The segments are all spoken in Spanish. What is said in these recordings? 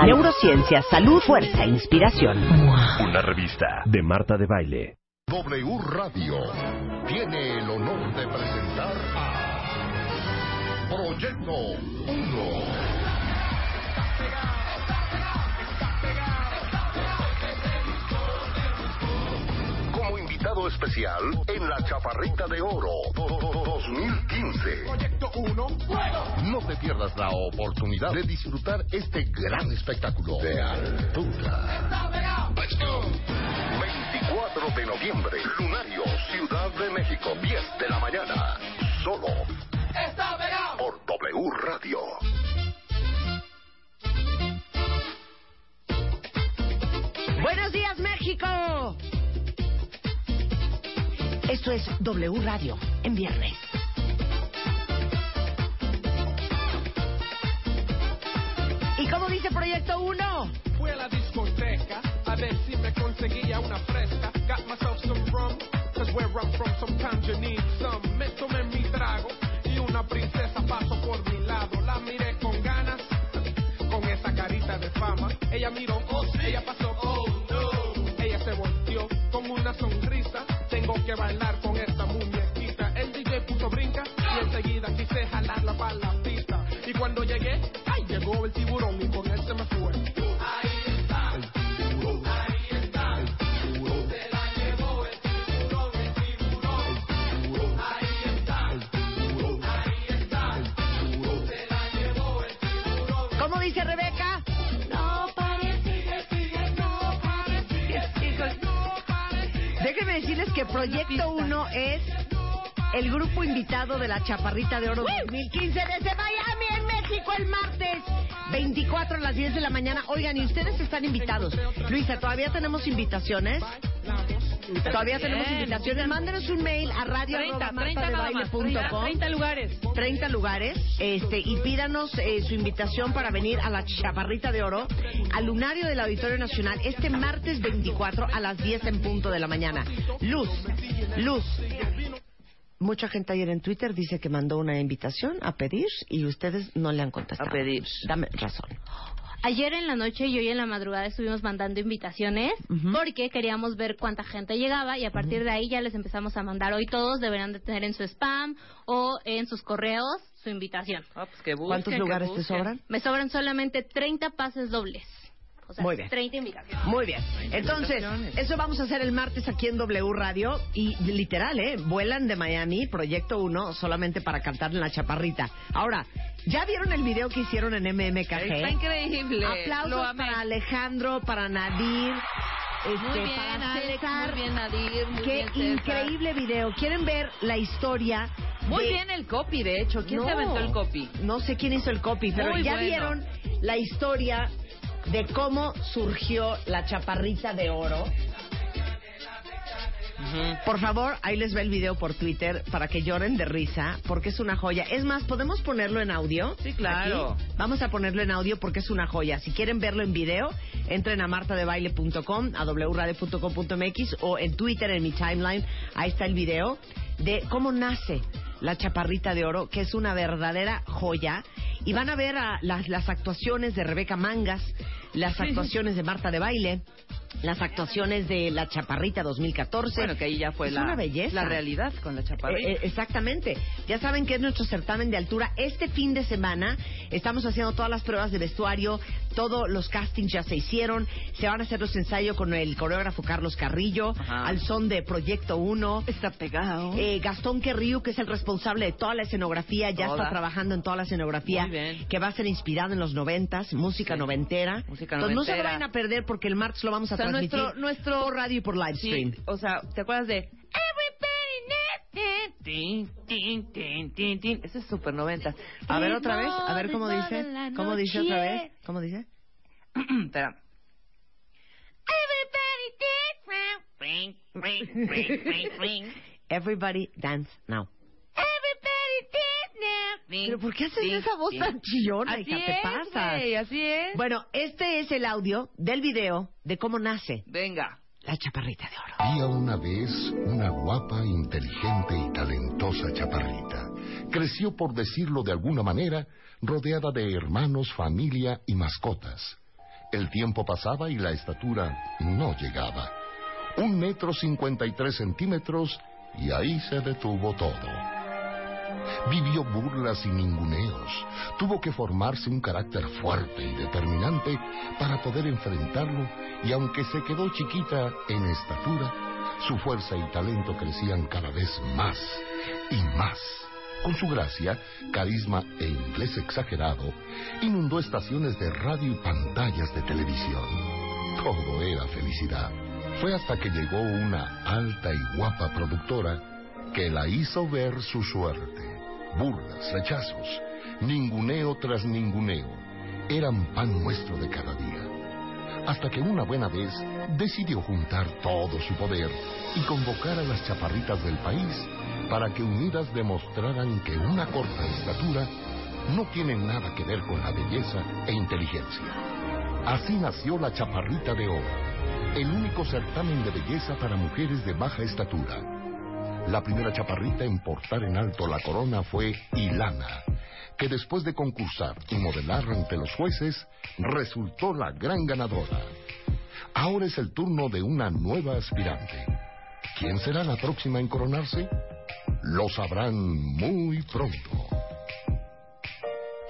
neurociencia, salud, fuerza e inspiración. Una revista de Marta de Baile. W Radio tiene el honor de presentar a Proyecto 1. Invitado especial en la Chaparrita de Oro 2015. Proyecto 1, No te pierdas la oportunidad de disfrutar este gran espectáculo de altura. 24 de noviembre, Lunario, Ciudad de México, 10 de la mañana. Solo por W Radio. Buenos días, México. Esto es W Radio en viernes. ¿Y cómo dice Proyecto 1? Fui a la discoteca a ver si me conseguía una fresca. Got myself some rum, cause where I'm from sometimes you need some. Me tomé mi trago y una princesa pasó por mi lado. La miré con ganas, con esa carita de fama. Ella miró, oh, ella pasó, oh no. Ella se volteó con una sonrisa. Tengo que bailar con esta muñequita. El DJ puso brinca y enseguida quise jalarla para la pista. Y cuando llegué, ay, llegó el tiburón y con él se me fue. ¿Cómo dice Rebeca? Decirles que Proyecto 1 es el grupo invitado de la Chaparrita de Oro 2015 desde Miami, México, el martes 24 a las 10 de la mañana. Oigan, y ustedes están invitados. Luisa, ¿todavía tenemos invitaciones? Todavía tenemos invitaciones. Mándenos un mail a radio 30, arroba 30 nada más, 30, martadebaile.com. 30 lugares. 30 lugares este y pídanos eh, su invitación para venir a la Chaparrita de Oro al lunario del Auditorio Nacional este martes 24 a las 10 en punto de la mañana. Luz, Luz. Mucha gente ayer en Twitter dice que mandó una invitación a pedir y ustedes no le han contestado. A pedir. Dame razón. Ayer en la noche y hoy en la madrugada estuvimos mandando invitaciones porque queríamos ver cuánta gente llegaba y a partir de ahí ya les empezamos a mandar. Hoy todos deberán de tener en su spam o en sus correos su invitación. Ah, pues que busquen, ¿Cuántos que lugares te sobran? Me sobran solamente 30 pases dobles. O sea, Muy bien. 30 invitaciones. Muy bien. Entonces, eso vamos a hacer el martes aquí en W Radio. Y literal, ¿eh? Vuelan de Miami, Proyecto 1, solamente para cantar en la chaparrita. Ahora, ¿ya vieron el video que hicieron en MMKG? Está increíble. Aplausos para Alejandro, para Nadir. Este, Muy bien, para Alex, César. muy bien, Nadir, muy Qué bien, increíble video. ¿Quieren ver la historia? Muy de- bien el copy, de hecho. ¿Quién No, se aventó el copy? No sé quién hizo el copy, pero Muy ya bueno. vieron la historia de cómo surgió la chaparrita de oro. Por favor, ahí les va el video por Twitter para que lloren de risa, porque es una joya. Es más, ¿podemos ponerlo en audio? Sí, claro. Aquí. Vamos a ponerlo en audio porque es una joya. Si quieren verlo en video, entren a martadebaile.com, a wradio.com.mx o en Twitter, en mi timeline. Ahí está el video de cómo nace la chaparrita de oro, que es una verdadera joya. Y van a ver a las, las actuaciones de Rebeca Mangas, las actuaciones de Marta de Baile, las actuaciones de La Chaparrita 2014. Bueno, que ahí ya fue Es la, una belleza. la realidad con la chaparrita. Eh, eh, exactamente. Ya saben que es nuestro certamen de altura. Este fin de semana estamos haciendo todas las pruebas de vestuario, Todos los castings ya se hicieron. Se van a hacer los ensayos con el coreógrafo Carlos Carrillo, Ajá. al son de Proyecto 1. Está pegado. Eh, Gastón Querriu, que es el responsable de toda la escenografía, ya Toda. está trabajando en toda la escenografía, Muy bien. que va a ser inspirada en los noventas, música Sí. noventera. Música Entonces no se vayan a perder porque el martes lo vamos a O sea, transmitir nuestro- nuestro- por radio y por live Sí, stream. o sea, ¿te acuerdas de Everybody tin, tin, tin, tin, tin? Ese es super 90. A ver otra vez, a ver cómo dice. ¿Cómo dice otra vez? ¿Cómo dice? Espera. Everybody dance now. Everybody ¿Pero por qué haces esa voz tan chillona, Así hija? ¿Te es, pasas? güey, así es. Bueno, este es el audio del video de cómo nace Venga. la chaparrita de oro. Había una vez una guapa, inteligente y talentosa chaparrita. Creció, por decirlo de alguna manera, rodeada de hermanos, familia y mascotas. El tiempo pasaba y la estatura no llegaba. Un metro cincuenta y tres centímetros y ahí se detuvo todo. Vivió burlas y ninguneos. Tuvo que formarse un carácter fuerte y determinante para poder enfrentarlo y aunque se quedó chiquita en estatura, su fuerza y talento crecían cada vez más y más. Con su gracia, carisma e inglés exagerado, inundó estaciones de radio y pantallas de televisión. Todo era felicidad. Fue hasta que llegó una alta y guapa productora que la hizo ver su suerte. Burlas, rechazos, ninguneo tras ninguneo, eran pan nuestro de cada día. Hasta que una buena vez decidió juntar todo su poder y convocar a las chaparritas del país para que unidas demostraran que una corta estatura no tiene nada que ver con la belleza e inteligencia. Así nació la Chaparrita de Oro, el único certamen de belleza para mujeres de baja estatura. La primera chaparrita en portar en alto la corona fue Ilana, que después de concursar y modelar ante los jueces, resultó la gran ganadora. Ahora es el turno de una nueva aspirante. ¿Quién será la próxima en coronarse? Lo sabrán muy pronto.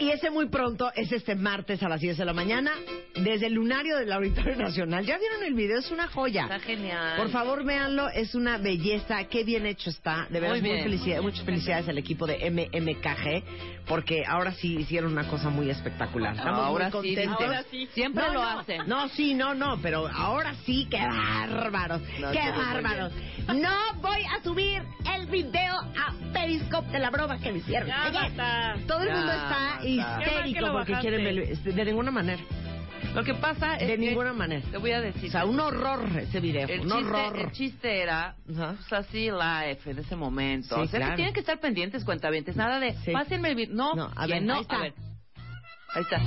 Y ese muy pronto es este martes a las 10 de la mañana desde el lunario del Auditorio Nacional. ¿Ya vieron el video? Es una joya. Está genial. Por favor, véanlo, es una belleza, qué bien hecho está. De verdad, Muy muy bien. felicidades, muchas felicidades al equipo de MMKG, porque ahora sí hicieron una cosa muy espectacular. Estamos ahora muy sí, contentos. ahora sí. Siempre No, lo no, hacen. No, sí, no, no, pero ahora sí, qué bárbaros, No, qué bárbaros. No voy a subir el video a Periscope de la broma que me hicieron. Ya ayer. Todo el mundo está basta. Histérico ¿Qué más que lo porque quieren ver- este, de ninguna manera. Lo que pasa es De que... ninguna manera. Te voy a decir. O sea, un horror ese video, el un chiste, horror. el chiste era Ajá. pues así live en ese momento. Sí, o sea, claro. que tienen que estar pendientes, cuentavientes. Nada de, Sí. pásenme el video. No, No, a ver, no. ahí está. A ver. Ahí está.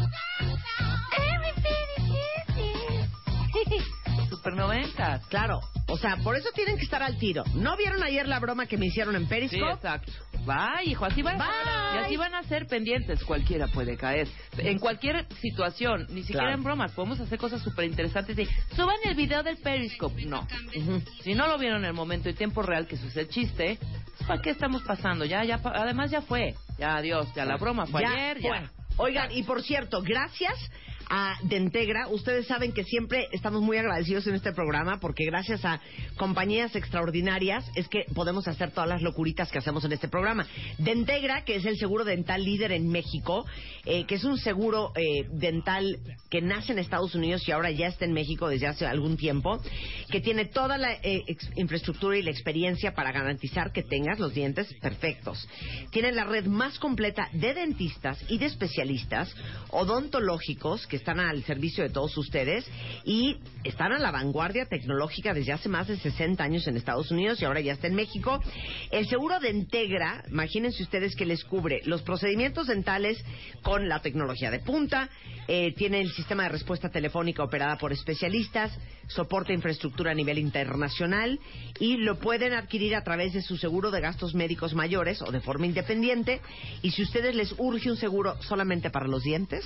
Super noventas. Claro, o sea, por eso tienen que estar al tiro. ¿No vieron ayer la broma que me hicieron en Sí, Periscope? exacto. Bye, hijo, así van, Bye. y así van a ser pendientes. Cualquiera puede caer. En cualquier situación, ni siquiera Claro. en bromas, podemos hacer cosas súper interesantes. Y suban el video del Periscope. No. Si no lo vieron en el momento y tiempo real, que es el chiste, pues, ¿para qué estamos pasando? Ya, ya, pa- además ya fue. Ya, adiós. Ya la broma fue Ya ayer, fue. ya. Oigan, y por cierto, gracias a Dentegra, ustedes saben que siempre estamos muy agradecidos en este programa porque gracias a compañías extraordinarias es que podemos hacer todas las locuritas que hacemos en este programa. Dentegra, que es el seguro dental líder en México, eh, que es un seguro eh, dental que nace en Estados Unidos y ahora ya está en México desde hace algún tiempo, que tiene toda la eh, infraestructura y la experiencia para garantizar que tengas los dientes perfectos. Tienen la red más completa de dentistas y de especialistas odontológicos que están al servicio de todos ustedes y están a la vanguardia tecnológica desde hace más de 60 años en Estados Unidos y ahora ya está en México. El seguro de Integra, imagínense ustedes que les cubre los procedimientos dentales con la tecnología de punta, eh, tiene el sistema de respuesta telefónica operada por especialistas, soporta infraestructura a nivel internacional y lo pueden adquirir a través de su seguro de gastos médicos mayores o de forma independiente. Y si ustedes les urge un seguro solamente para los dientes,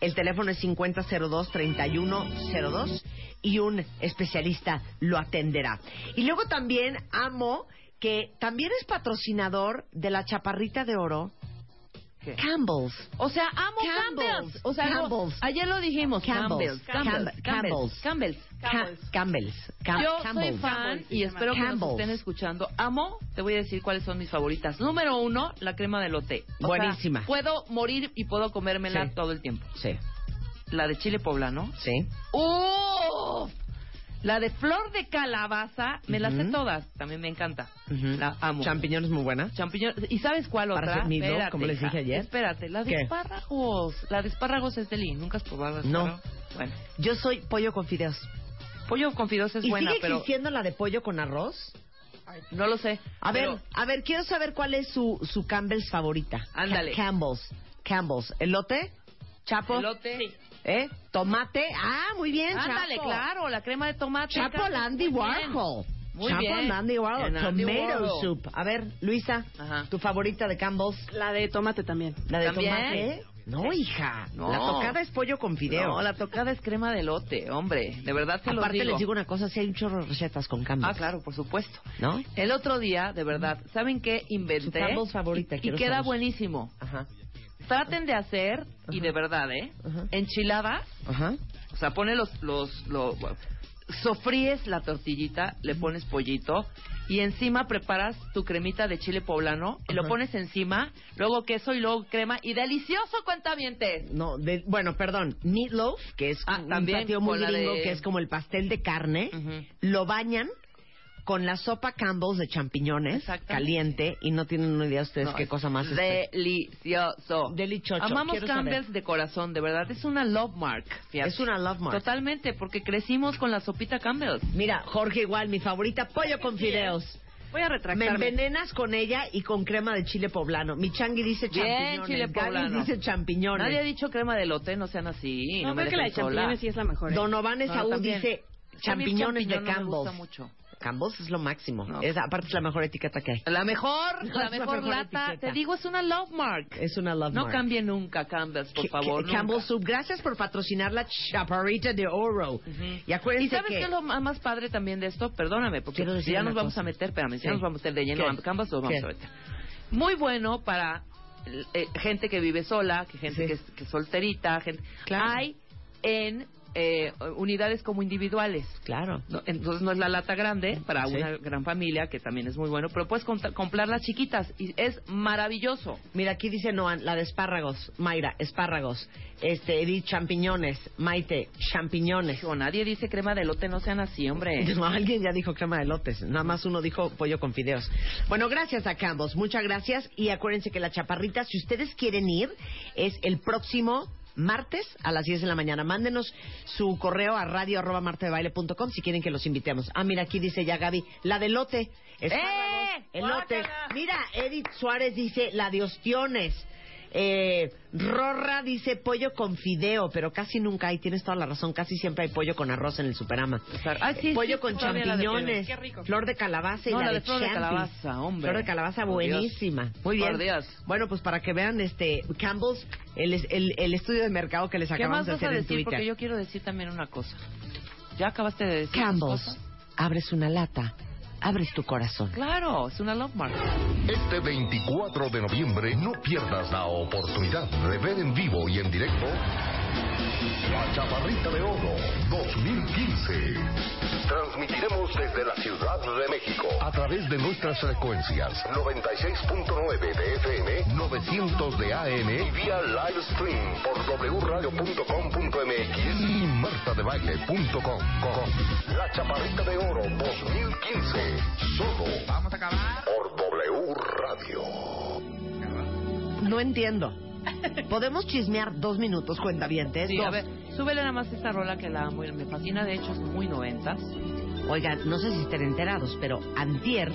el teléfono es 5002-3102 y un especialista lo atenderá. Y luego también amo que también es patrocinador de la Chaparrita de Oro ¿Qué? Campbell's. O sea, amo Campbell's. Campbell's. O sea, ayer lo dijimos. Campbell's. Campbell's. Campbell's. Campbell's. Campbell's. Ca- Campbell's. Cam- Yo soy fan y espero que nos estén escuchando. Amo, te voy a decir cuáles son mis favoritas. Número uno, la crema de lote. O sea, Buenísima. puedo morir y puedo comérmela Sí. todo el tiempo. Sí, La de chile poblano. sí. ¡Uf! La de flor de calabaza, me las sé todas. También me encanta. Ujú. La amo. Champiñones muy buena. Champiñón. ¿Y sabes cuál Para otra? hacer nido, Espérate, como les dije ayer. Espérate, la de ¿Qué? espárragos. La de espárragos es deli. ¿Nunca has probado la de No. espárragos? Bueno, Yo soy pollo con fideos. pollo con fideos es ¿Y buena, sigue pero existiendo la de pollo con arroz? no lo sé. A ver, Pero- a ver, quiero saber cuál es su, su Campbell's favorita. Ándale. Ca- Campbell's. Campbell's. ¿Elote? ¿Chapo? Elote. ¿Eh? ¿Tomate? Ah, muy bien, Ándale, Chapo. claro, la crema de tomate. Chapo Landy muy bien. Warhol. Muy Chapo bien. Landy Warhol. Andy Tomato Warhol. soup. A ver, Luisa, Ajá. ¿tu favorita de Campbell's? La de tomate también. ¿La de ¿También? tomate? No, hija. No. La tocada es pollo con fideo. No, la tocada es crema de lote, hombre. De verdad lo Aparte digo. les digo una cosa, si hay un chorro de recetas con Campbell's. Ah, claro, por supuesto. ¿No? El otro día, de verdad, ¿saben qué inventé? Su Campbell's favorita, Y, y queda saber. buenísimo. Ajá. Traten de hacer, y de verdad, ¿eh? Enchiladas, Ajá. o sea, pone los, los, lo- sofríes la tortillita, le pones pollito y encima preparas tu cremita de chile poblano y lo Ajá. pones encima, luego queso y luego crema y delicioso cuentavientes. No, de, bueno, perdón, meatloaf, que es Ah, un también, platillo muy con la gringo, de- que es como el pastel de carne, Ujú. lo bañan con la sopa Campbell's de champiñones, caliente, y no tienen una idea ustedes No, qué es cosa más. este. Delicioso. Delichocho, Amamos quiero saber. Campbell's de corazón, de verdad. Es una love mark. fíjate. Es una love mark. Totalmente, porque crecimos con la sopita Campbell's. Mira, Jorge, igual, mi favorita, pollo con fideos. Voy a Me retractarme. envenenas con ella y con crema de chile poblano. Mi changui dice Bien, champiñones. chile Gaby poblano. dice champiñones. Nadie ha dicho crema de lote, no sean así. No, No, me creo que la de champiñones sí es la mejor. ¿eh? Donovan No, Esaú también. dice mí champiñones de no me gusta Campbell's. mucho. Campbell's es lo máximo. No. Es, aparte es la mejor etiqueta que hay. La mejor, No, la mejor, lata. etiqueta. Te digo, es una love mark. Es una love no mark. cambie nunca Campbell's, por favor. Campbell's nunca. Soup, gracias por patrocinar la chaparrita de oro. Y acuérdense ¿Y sabes que... qué es lo más padre también de esto? Perdóname, porque decir ya nos vamos a meter, espérame, Sí. ya nos vamos a meter de lleno a Campbell's, nos vamos ¿Qué? a meter. Muy bueno para eh, gente que vive sola, que gente Sí. que, es, que es solterita, gente... Claro. Hay en eh, unidades como individuales. Claro. No, entonces no es la lata grande para Sí. una gran familia, que también es muy bueno, pero puedes comprar las chiquitas y es maravilloso. Mira, aquí dice Noan, la de espárragos. Mayra, espárragos. Este, Edith, champiñones. Maite, champiñones. Digo, nadie dice crema de lote, no sean así, hombre. No, alguien ya dijo crema de lotes. Nada más uno dijo pollo con fideos. Bueno, gracias a Campbell's. Muchas gracias. Y acuérdense que la chaparrita, si ustedes quieren ir, es el próximo martes a las 10 de la mañana. Mándenos su correo a radio arroba martadebaile.com si quieren que los invitemos. Ah, mira, aquí dice ya Gaby, la de lote. ¡Eh! elote. Mira, Edith Suárez dice la de ostiones. Eh, Rorra dice pollo con fideo, pero casi nunca hay, tienes toda la razón, casi siempre hay pollo con arroz en el superama. Ah, sí, pollo sí, con de champiñones, rico. flor de calabaza y No, la, la de, flor de calabaza, hombre. Flor de calabaza Por Dios. buenísima. Muy bien. Por Dios. Bueno, pues para que vean este Campbell's, el, el, el estudio de mercado que les ¿Qué acabamos de hacer a en decir? Twitter. Porque yo quiero decir también una cosa. ¿Ya acabaste de decir Campbell's, abres una lata, abres tu corazón. Claro, es una love mark. Este 24 de noviembre no pierdas la oportunidad de ver en vivo y en directo La Chaparrita de Oro 2015. Transmitiremos desde la Ciudad de México a través de nuestras frecuencias 96.9 de FM, 900 de AM y vía live stream por wradio.com.mx y martadebaile.com. La Chaparrita de Oro 2015. Solo Vamos a acabar. por W Radio. No entiendo. ¿Podemos chismear dos minutos, cuentavientes? Sí, Dos. a ver, súbele nada más esta rola que la amo y me fascina. De hecho, es muy noventas. Oigan, no sé si estén enterados, pero antier,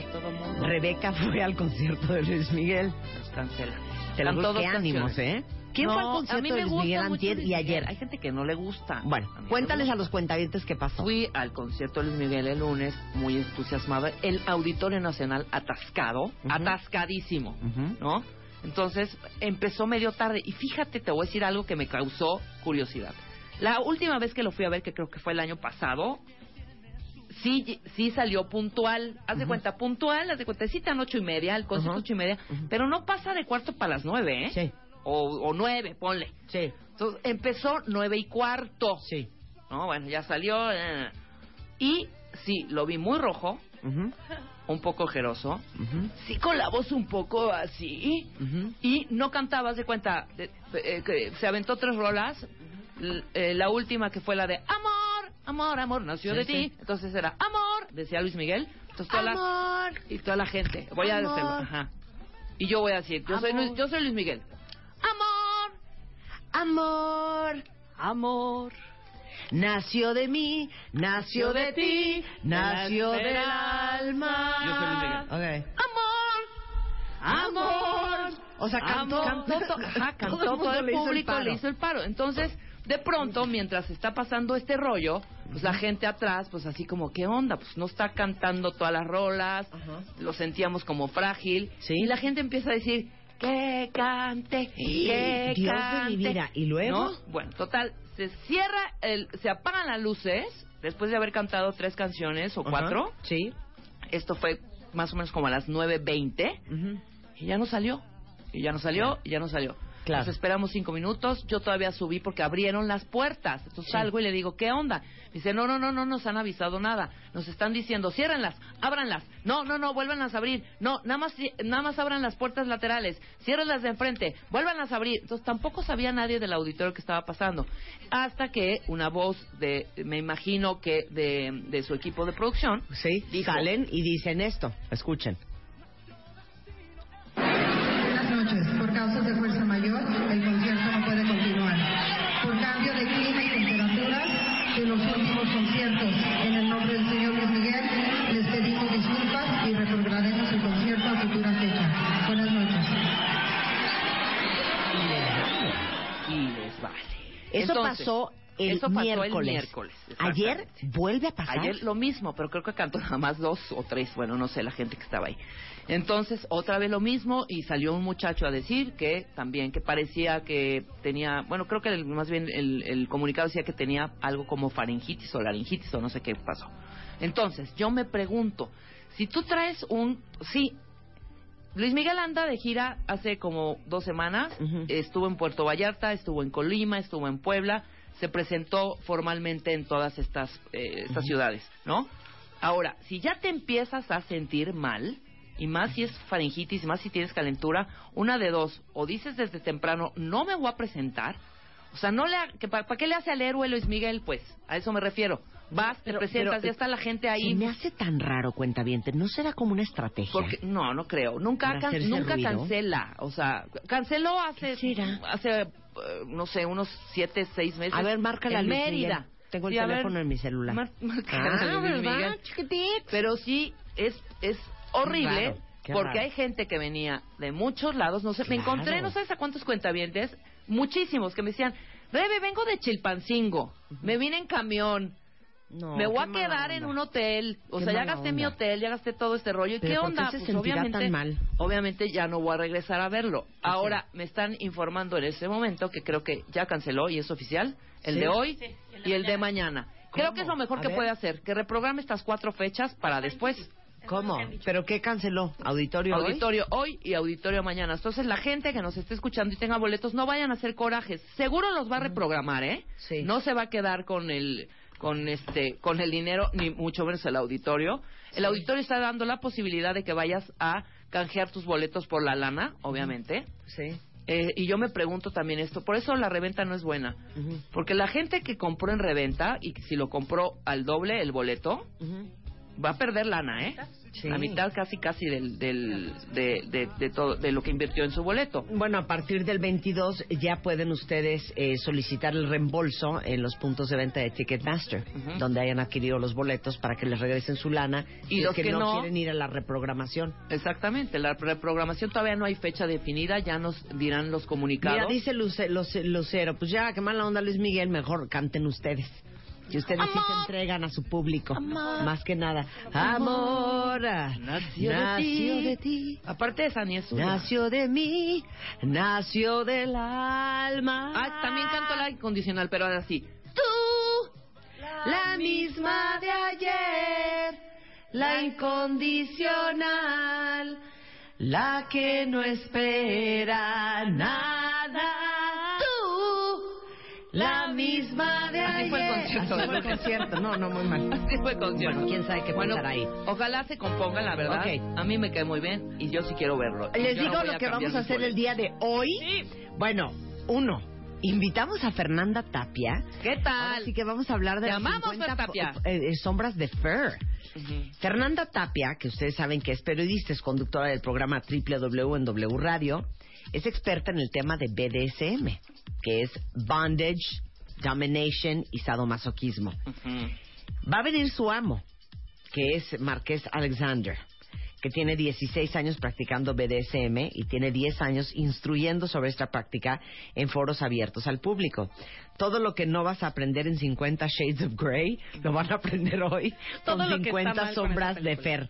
Rebeca fue al concierto de Luis Miguel. nos cancela. Te lo juro, qué ánimos. ¿eh? ¿Quién fue al a concierto de Luis Miguel antier y ayer? Hay gente que no le gusta. Bueno, A cuéntales a los cuentavientes qué pasó. Fui al concierto de Luis Miguel el lunes, muy entusiasmado. El Auditorio Nacional atascado, atascadísimo. ¿no? Entonces empezó medio tarde. Y fíjate, te voy a decir algo que me causó curiosidad. La última vez que lo fui a ver, que creo que fue el año pasado, sí, sí salió puntual. Haz de cuenta, puntual, haz de cuenta, citan ocho y media, el concierto Ujú. ocho y media, pero no pasa de cuarto para las nueve, ¿eh? Sí. o, o nueve, ponle. Sí. Entonces empezó nueve y cuarto. Sí. No, bueno, ya salió. eh, y sí, lo vi muy rojo, un poco ojeroso. Sí, con la voz un poco así. Y no cantaba, haz de cuenta, de- eh, que se aventó tres rolas. Eh, la última que fue la de Amor, amor, amor, nació Sí, de sí. ti. Entonces era Amor, decía Luis Miguel. Entonces toda la, Amor. y toda la gente. Voy a hacerlo. Ajá. Y yo voy a decir, yo soy, Amor. Yo soy Luis Miguel. Amor, Amor, amor. Nació de mí, nació de ti, nació de la del alma. Yo soy Luis Miguel. Ok. Amor, Amor. O sea, cantó. Amor. cantó, to- ajá, cantó Todo el todo, el le hizo público, le hizo el paro. Entonces, de pronto, mientras está pasando este rollo, pues la gente atrás, pues así como, ¿qué onda? Pues no está cantando todas las rolas, Ajá. lo sentíamos como frágil. Sí. Y la gente empieza a decir, que cante, que Dios de cante. mi vida. ¿Y luego? ¿No? Bueno, total, se cierra, el, se apagan las luces, después de haber cantado tres canciones o cuatro. Sí. Esto fue más o menos como a las 9.20 Ujú. y ya no salió. Y ya no salió, y ya no salió. Claro. Nos esperamos cinco minutos. Yo todavía subí porque abrieron las puertas. Entonces Sí. salgo y le digo, ¿qué onda? Dice, no, no, no, no nos han avisado nada. Nos están diciendo, ciérrenlas, ábranlas. No, no, no, vuélvanlas a abrir. No, nada más, nada más abran las puertas laterales. Ciérrenlas de enfrente, vuélvanlas a abrir. Entonces tampoco sabía nadie del auditorio que estaba pasando. Hasta que una voz de, me imagino que de, de su equipo de producción, Sí. Dijo. Salen y dicen esto. Escuchen. Eso Entonces, pasó el eso pasó el miércoles. miércoles, Ayer vuelve a pasar. Ayer lo mismo, pero creo que cantó nada más dos o tres, bueno, no sé, la gente que estaba ahí. Entonces, otra vez lo mismo y salió un muchacho a decir que también, que parecía que tenía, bueno, creo que el- más bien el, el comunicado decía que tenía algo como faringitis o laringitis o no sé qué pasó. Entonces, yo me pregunto, si tú traes un, sí, Luis Miguel anda de gira hace como dos semanas. Estuvo en Puerto Vallarta, estuvo en Colima, estuvo en Puebla. Se presentó formalmente en todas estas, eh, estas ciudades, ¿no? Ahora, si ya te empiezas a sentir mal, y más si es faringitis, y más si tienes calentura, una de dos, o dices desde temprano, no me voy a presentar, o sea, no le ha- que ¿para qué le hace al héroe Luis Miguel? Pues, a eso me refiero. Vas, te Pero- presentas, pero, ya está la gente ahí. Se me hace tan raro, cuentaviente. ¿No será como una estrategia? Porque, no, no creo. Nunca, ¿Para can- nunca ruido? cancela. O sea, canceló hace, hace, eh, no sé, unos siete, seis meses. A ver, márcale a en Mérida. Miguel. Tengo el Sí, a ver, teléfono en mi celular. mar- márcale Ah, ¿verdad? Pero sí, es, es horrible. qué porque raro. hay gente que venía de muchos lados. No sé, me Claro. encontré, no sabes a cuántos cuentavientes, muchísimos que me decían, Rebe, vengo de Chilpancingo. Me vine en camión. No, me voy a quedar onda. en un hotel. O Qué sea, ya gasté mi hotel, ya gasté todo este rollo. ¿Y qué ¿por qué onda? se pues obviamente, tan mal? obviamente ya no voy a regresar a verlo. Ahora me están informando en ese momento que creo que ya canceló y es oficial el ¿Sí? de hoy Sí, y el de y el de mañana. Creo que es lo mejor A que ver. puede hacer, que reprograme estas cuatro fechas para después. ¿Cómo? ¿Pero qué canceló? ¿Auditorio hoy? Auditorio hoy y auditorio mañana. Entonces, la gente que nos esté escuchando y tenga boletos, no vayan a hacer corajes. Seguro los va a reprogramar, ¿eh? Sí. No se va a quedar con el con este con el dinero ni mucho menos el auditorio. El auditorio está dando la posibilidad de que vayas a canjear tus boletos por la lana, obviamente. Sí. Eh, y yo me pregunto también esto, por eso la reventa no es buena. Porque la gente que compró en reventa y si lo compró al doble el boleto. Va a perder lana, ¿eh? Sí. La mitad casi casi del, del de, de, de todo de lo que invirtió en su boleto. Bueno, a partir del 22 ya pueden ustedes eh, solicitar el reembolso en los puntos de venta de Ticketmaster, donde hayan adquirido los boletos para que les regresen su lana Y si es los que, que no, no- quieren ir a la reprogramación. Exactamente, la reprogramación todavía no hay fecha definida, ya nos dirán los comunicados. Mira, dice Luce- Luce- Lucero, pues ya, qué mala onda Luis Miguel, mejor canten ustedes. Que ustedes sí se entregan a su público, más que nada. Amor, Nació, nació de, ti. de ti. Aparte de esa ni es suya. Nació de mí, nació del alma. Ah, también canto la incondicional, pero ahora sí. Tú, La misma de ayer, la incondicional, la que no espera nada La misma de Así fue el ayer. concierto Así fue el concierto. No, no, muy mal. Así fue el concierto. Bueno, quién sabe qué Bueno, pasará ahí. Ojalá se compongan, la verdad. Ok. A mí me cae muy bien y yo sí quiero verlo. Les Yo digo lo que vamos a hacer el día de hoy. Sí. Bueno, uno, invitamos a Fernanda Tapia. ¿Qué tal? Así que vamos a hablar de las amamos, 50 Fer Tapia. fo- eh, eh, sombras de Fer. Ujú. Fernanda Tapia, que ustedes saben que es periodista, es conductora del programa WW en W Radio, es experta en el tema de BDSM, que es bondage, domination y sadomasoquismo. Ujú. Va a venir su amo, que es Marqués Alexander, que tiene 16 años practicando BDSM y tiene 10 años instruyendo sobre esta práctica en foros abiertos al público. Todo lo que no vas a aprender en 50 Shades of Grey, lo van a aprender hoy Todo con lo que está 50 mal con sombras de. Fer.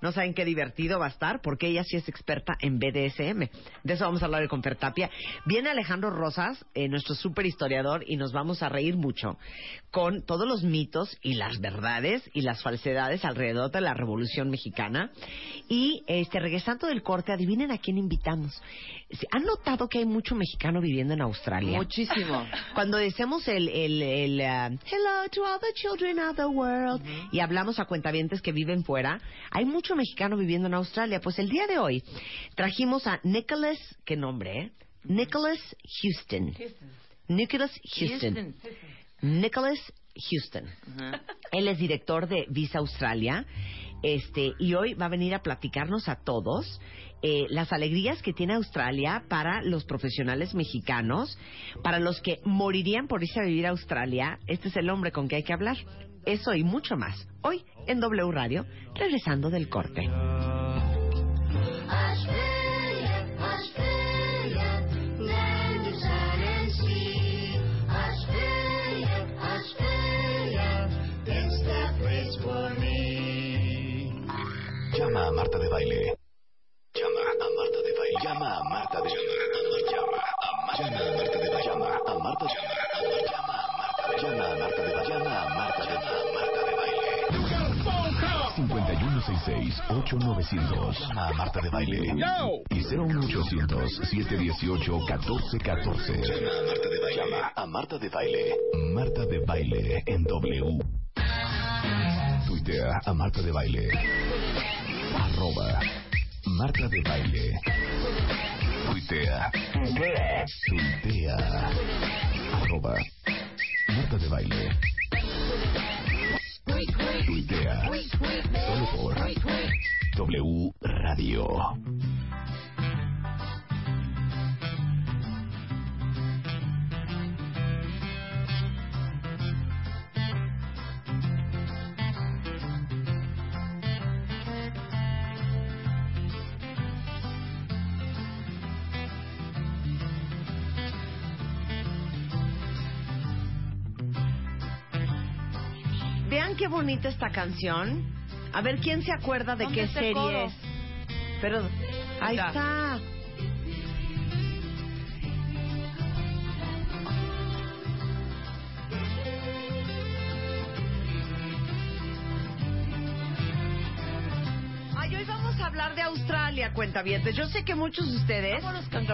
No saben qué divertido va a estar porque ella sí es experta en BDSM. De eso vamos a hablar con Fer Tapia. Viene Alejandro Rosas, eh, nuestro super historiador, y nos vamos a reír mucho con todos los mitos y las verdades y las falsedades alrededor de la Revolución Mexicana. Y este regresando del corte, adivinen a quién invitamos. ¿Han notado que hay mucho mexicano viviendo en Australia? Muchísimo. Cuando decimos el, el, el, uh, hello to all the children of the world y hablamos a cuentavientes que viven fuera, hay mucho mexicano viviendo en Australia. Pues el día de hoy trajimos a Nicholas, qué nombre, ¿eh? Nicholas Houston. Nicholas Houston. Nicholas Houston. Él es director de Visa Australia. Este, y hoy va a venir a platicarnos a todos eh, las alegrías que tiene Australia para los profesionales mexicanos, para los que morirían por irse a vivir a Australia. Este es el hombre con que hay que hablar. Eso y mucho más. Hoy en W Radio, regresando del corte. Llama a Marta de Baile. Llama a Marta de Baile. Llama a Marta de Baile. Llama a Marta de Baile. Llama a Marta de Baile. Llama a Marta de Baile. Llama a Marta de Baile. 5166-8900. Llama a Marta de Baile. Y 01800-718-1414. Llama a Marta de Baile. Llama a Marta de Baile. Marta de Baile en W. Tuitea a Marta de Baile. Arroba Marta de Baile. Tuitea. Tuitea. Arroba Marta de Baile. Tuitea. Solo por W Radio. Vean qué bonita esta canción. A ver quién se acuerda de ¿Dónde qué serie es. Pero ahí Está. A hablar de Australia, cuentavientes. Yo sé que muchos de ustedes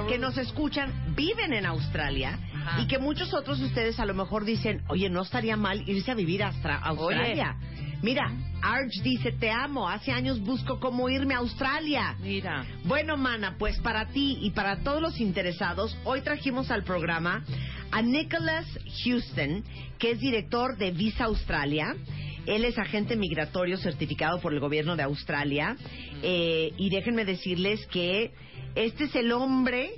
que nos escuchan viven en Australia Ajá. y que muchos otros de ustedes a lo mejor dicen, oye, no estaría mal irse a vivir a Australia. Mira, Arch dice, te amo, hace años busco cómo irme a Australia. Mira. Bueno, mana, pues para ti y para todos los interesados, hoy trajimos al programa a Nicholas Houston, que es director de Visa Australia. Él es agente migratorio certificado por el gobierno de Australia. Eh, y déjenme decirles que este es el hombre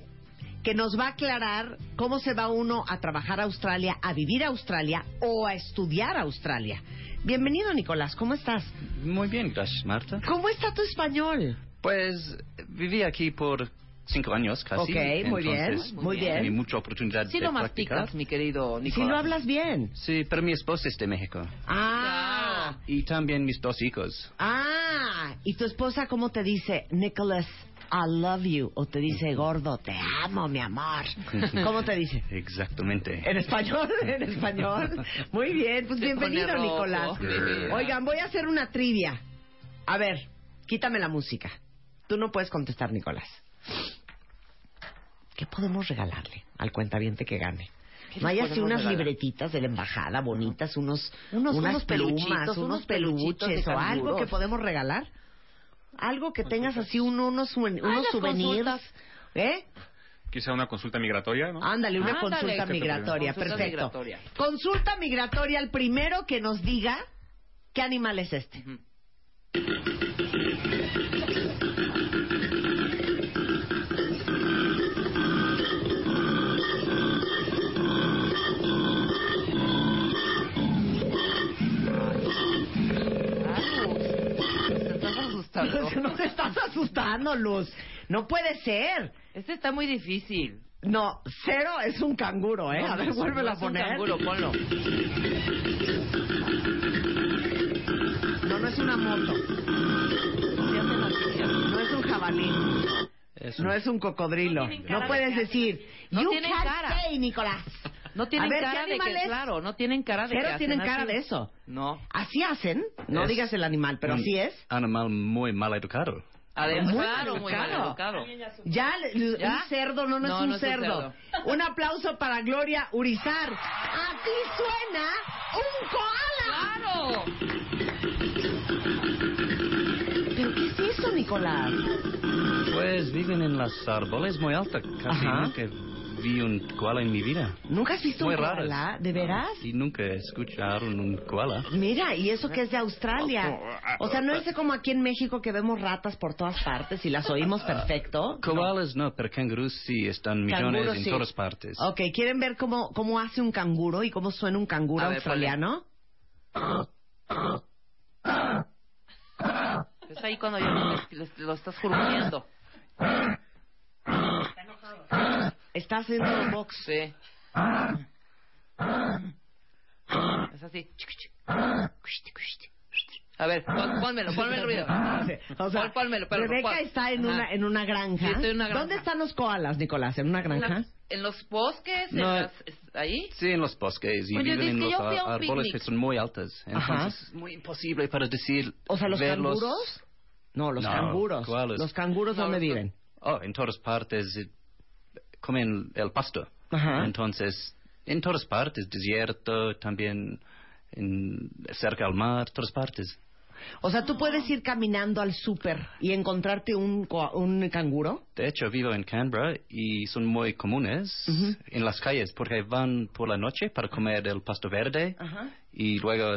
que nos va a aclarar cómo se va uno a trabajar a Australia, a vivir a Australia o a estudiar a Australia. Bienvenido, Nicolás, ¿cómo estás? Muy bien, gracias, Marta. ¿Cómo está tu español? Pues viví aquí por cinco años casi. Ok, muy bien, entonces muy bien. Tenía mucha oportunidad Sí de lo practicar. masticas, mi querido Si Nicolás. lo hablas bien. Sí, pero mi esposa es de México. Ah, Y también mis dos hijos. ah. ¿Y tu esposa cómo te dice, Nicholas, I love you? O te dice, gordo, te amo, mi amor. ¿Cómo te dice? Exactamente. ¿En español? ¿En español? Muy bien, pues Se bienvenido, pone rojo. Nicolás. Oigan, voy a hacer una trivia. A ver, quítame la música. Tú no puedes contestar, Nicolás. ¿Qué podemos regalarle al cuentaviente que gane? ¿Qué No hay así unas regalar? libretitas de la embajada bonitas, unos, Unos- unas unos plumas, peluchitos, unos peluches o algo que podemos regalar. Algo que tengas así un- unos, unos souvenirs. consultas. ¿Eh? Quizá una consulta migratoria, ¿no? Ándale, una Ándale. consulta migratoria, Consulta perfecto. migratoria. Consulta migratoria, el primero que nos diga qué animal es este. Te asustando. no te estás asustando, Luz. No puede ser. Este está muy difícil. No, cero es un canguro, ¿eh? No, a ver, vuélvelo no a es un poner. canguro, ponlo. No, no es una moto. No es un jabalí. No es un cocodrilo. No puedes decir, No you tienen can't cara. say, Nicolás. No tienen A ver, ¿qué cara de que, claro, no tienen cara de que Cero hacen tienen así. cara de eso. No. Así hacen. No Es digas el animal, pero así es. Animal muy mal educado. Además, Muy claro, muy mal educado. Ya, un cerdo no, no, No, es un no es un cerdo. Un aplauso para Gloria Urizar. Aquí suena un koala. ¡Claro! ¿Pero qué es eso, Nicolás? Pues viven en los árboles muy altos. Casi Ajá. nunca vi un koala en mi vida. ¿Nunca has visto Muy un koala? ¿De veras? Y nunca escucharon un koala. Mira, y eso que es de Australia. O sea, no es como aquí en México que vemos ratas por todas partes y las oímos perfecto. Koalas no, pero cangurus sí, están millones Canguros, en sí. todas partes. Ok, ¿quieren ver cómo, cómo hace un canguro y cómo suena un canguro A ver, australiano? Es ahí cuando ya lo, estás gruñendo. Está haciendo box. Sí. Es así. A ver, pónmelo, ponme el ruido. O sea, Pon- pónmelo, pero Rebeca pon- está en Ajá. una, en una granja. Sí, estoy en una granja. ¿Dónde están los koalas, Nicolás? ¿En una En, granja? las- en los bosques, en No. las- es- ahí. Sí, en los bosques y Oye, viven en los yo fui a un árboles picnic. que son muy altos. Ajá. Entonces es muy imposible para decir. O sea, ¿los verlos. canguros? No, los No, canguros. ¿Los canguros No, dónde los- viven? Oh, en todas partes eh, comen el pasto. Ajá. Entonces, en todas partes, desierto, también en, cerca al mar, todas partes. O sea, tú puedes ir caminando al súper y encontrarte un, un canguro. De hecho, vivo en Canberra y son muy comunes en las calles porque van por la noche para comer el pasto verde y luego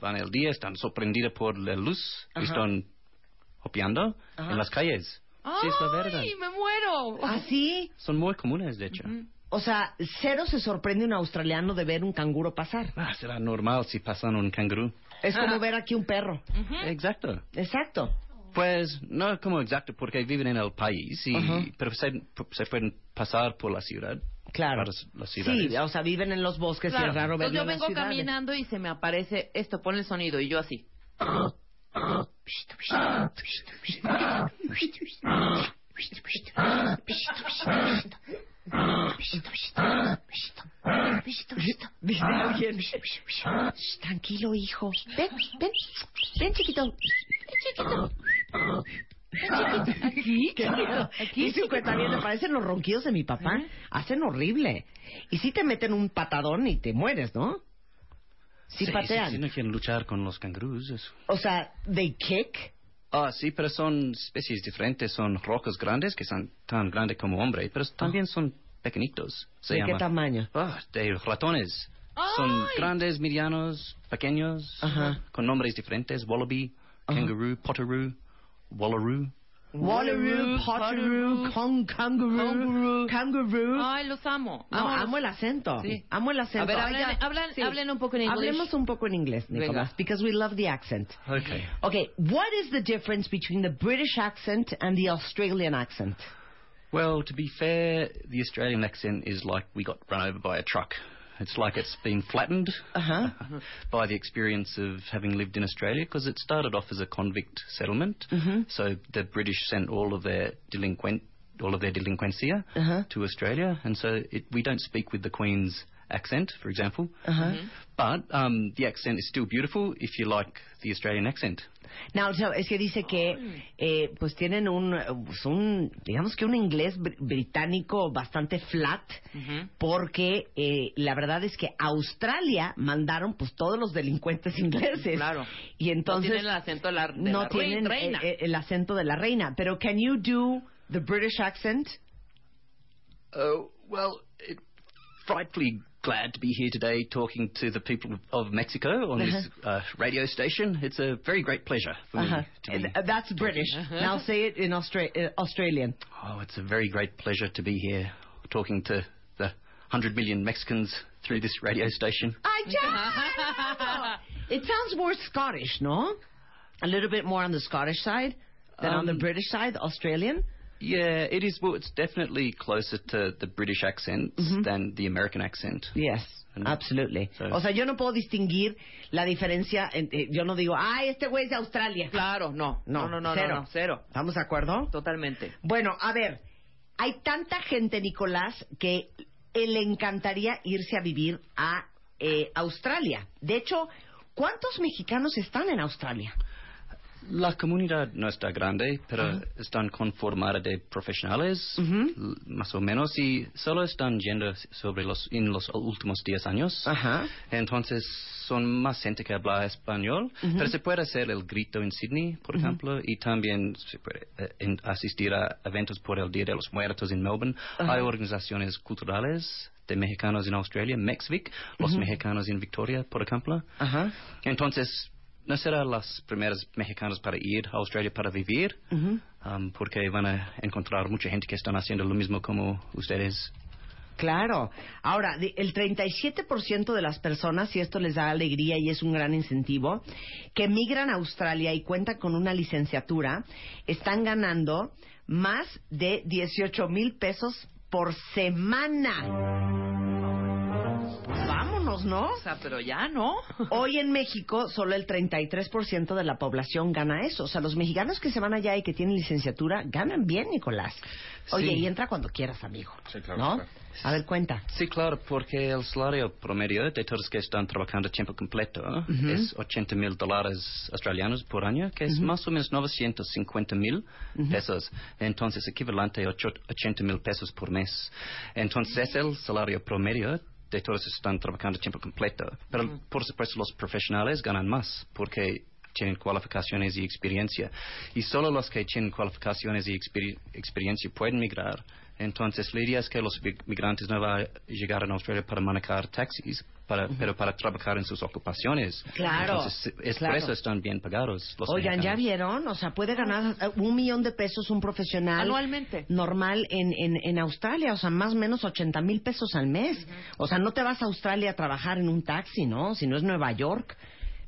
van el día, están sorprendidos por la luz y están hopeando en las calles. Sí, es la verdad. ¡Ay, me muero! ¿Ah, sí? Son muy comunes, de hecho. O sea, cero se sorprende un australiano de ver un canguro pasar. Ah, será normal si pasan un canguro. Es como ver aquí un perro. Exacto. Exacto. Pues no como exacto porque viven en el país, y, Ajá. pero se, se pueden pasar por la ciudad. Claro. Para las- ciudades. Sí, o sea, viven en los bosques y Claro. es raro Entonces verlo yo en las vengo ciudades. caminando y se me aparece esto, pon el sonido y yo así. Tranquilo, hijo. Ven, ven, ven, chiquito. Ven, chiquito. Ven, chiquito. Aquí, miedo. Dice un cuentaviente, parecen los ronquidos de mi papá. Hacen horrible. Y si te meten un patadón y te mueres, ¿no? Sí, patean. Sí, no quieren luchar con los canguros. eso. O sea, they kick. Ah, sí, pero son especies diferentes. Son rocas grandes que son tan grandes como hombre, pero también son pequeñitos. Se ¿De qué llama- tamaño? Ah, de ratones. Son grandes, medianos, pequeños, Ajá. con nombres diferentes. Wallaby, kangaroo, potteroo, wallaroo. Wallaroo, potteroo, con kangaroo, kangaroo. Ay, los amo. No, Amo los- amo el acento. Sí. Amo el acento. A ver, Ay, hablen, ya. hablen, Sí. hablen un poco en inglés. Hablemos un poco en inglés, Nicholas, Venga. because we love the accent. Okay. Okay, what is the difference between the British accent and the Australian accent? Well, to be fair, the Australian accent is like we got run over by a truck. It's like it's been flattened Uh-huh. by the experience of having lived in Australia because it started off as a convict settlement. Mhm. So the British sent all of their delinquent all of their delinquencia Uh-huh. to Australia, and so it, we don't speak with the Queen's accent, for example. Ajá. But um, the accent is still beautiful if you like the Australian accent. No, o sea, es que dice que eh, pues tienen un, un, digamos que un inglés br- británico bastante flat, porque eh, la verdad es que a Australia mandaron pues todos los delincuentes ingleses. Claro. Y entonces no tienen el acento de la, de no la tienen rei- reina. el acento de la reina. Pero can you do the British accent? Oh, well, it, frightfully glad to be here today talking to the people of Mexico on this uh, radio station. It's a very great pleasure for Uh-huh. me to be. Uh, That's British. Now say it in Austra- uh, Australian. Oh, it's a very great pleasure to be here talking to the 100 million Mexicans through this radio station. It sounds more Scottish, no? A little bit more on the Scottish side than on the Um, British side, the Australian. Yeah, it is. Well, it's definitely closer to the British accent than the American accent. Yes, absolutely. So- O sea, yo no puedo distinguir la diferencia. en- eh, yo no digo, ay, este güey es de Australia. Claro, no. No, no, no, cero. no, no, cero. ¿Estamos de acuerdo? Totalmente. Bueno, a ver, hay tanta gente, Nicolás, que eh, le encantaría irse a vivir a eh, Australia. De hecho, ¿cuántos mexicanos están en Australia? La comunidad no está grande, pero están conformada de profesionales, más o menos, y solo están yendo sobre los, en los últimos 10 años. Entonces, son más gente que habla español, pero se puede hacer el grito en Sydney, por ejemplo, y también se puede eh, asistir a eventos por el Día de los Muertos en Melbourne. Hay organizaciones culturales de mexicanos en Australia, Mexvic, los mexicanos en Victoria, por ejemplo. Entonces, no serán los primeros mexicanos para ir a Australia para vivir, um, porque van a encontrar mucha gente que están haciendo lo mismo como ustedes. Claro. Ahora, el 37% de las personas, y esto les da alegría y es un gran incentivo, que emigran a Australia y cuentan con una licenciatura, están ganando más de 18 mil pesos por semana. ¿No? O sea, pero ya, ¿no? Hoy en México solo el 33% de la población gana eso. O sea, los mexicanos que se van allá y que tienen licenciatura ganan bien, Nicolás. Oye, Sí. y entra cuando quieras, amigo. Sí, claro, ¿No? claro. A ver, cuenta. Sí, claro, porque el salario promedio de todos que están trabajando a tiempo completo es 80 mil dólares australianos por año, que es más o menos 950 mil pesos. Entonces, equivalente a ocho- 80 mil pesos por mes. Entonces, es el salario promedio de todos están trabajando tiempo completo. Pero, por supuesto, los profesionales ganan más, porque tienen cualificaciones y experiencia. Y solo los que tienen cualificaciones y experi- experiencia pueden migrar. Entonces, la idea es que los mig- migrantes no van a llegar a Australia para manejar taxis, para, pero para trabajar en sus ocupaciones. Claro, Entonces, es claro. por eso están bien pagados los Oigan, ¿ya vieron? O sea, puede ganar un millón de pesos un profesional Anualmente. normal en, en, en Australia, o sea, más o menos 80 mil pesos al mes. O sea, no te vas a Australia a trabajar en un taxi, ¿no? Si no es Nueva York.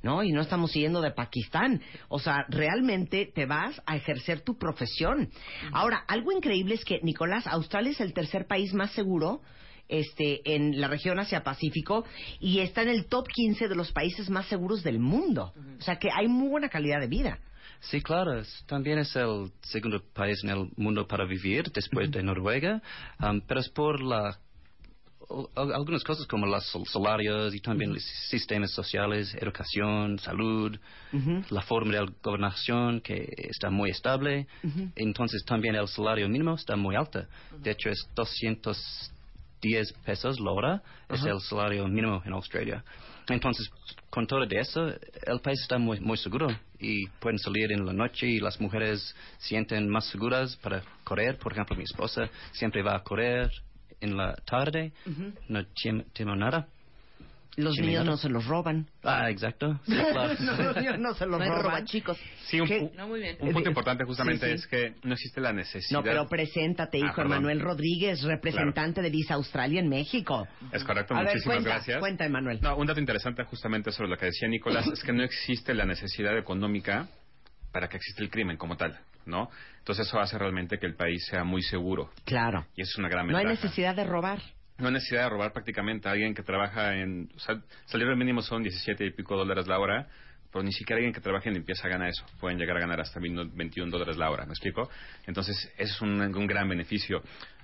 ¿No? Y no estamos siguiendo de Pakistán. O sea, realmente te vas a ejercer tu profesión. Ahora, algo increíble es que, Nicolás, Australia es el tercer país más seguro este, en la región Asia-Pacífico y está en el top 15 de los países más seguros del mundo. O sea, que hay muy buena calidad de vida. Sí, claro. También es el segundo país en el mundo para vivir después de Noruega, um, pero es por la algunas cosas como los sal- salarios y también los sistemas sociales, educación, salud, la forma de gobernación que está muy estable. Entonces también el salario mínimo está muy alto. De hecho es 210 pesos la hora, es el salario mínimo en Australia. Entonces, con todo de eso, el país está muy, muy seguro y pueden salir en la noche y las mujeres sienten más seguras para correr. Por ejemplo, mi esposa siempre va a correr en la tarde, no tem- temo nada. Los niños no se los roban. Ah, exacto. Sí, claro. no, los niños no se los No hay roban. robachicos. Sí, un, No, muy bien. un punto Eh, importante justamente sí, sí. es que no existe la necesidad. No, pero preséntate, hijo Ah. Emanuel Rodríguez, representante de Visa Australia en México. Es correcto, A ver, muchísimas cuenta, gracias. cuenta, Emanuel. No, un dato interesante justamente sobre lo que decía Nicolás es que no existe la necesidad económica para que exista el crimen como tal, ¿no? Entonces eso hace realmente que el país sea muy seguro Claro. y es una gran No hay necesidad de robar. No hay necesidad de robar prácticamente a alguien que trabaja en... O sea, salario mínimo son 17 y pico dólares la hora, pero ni siquiera alguien que trabaje en limpieza gana eso. Pueden llegar a ganar hasta 21 dólares la hora, ¿me explico? Entonces, eso es un, un gran beneficio.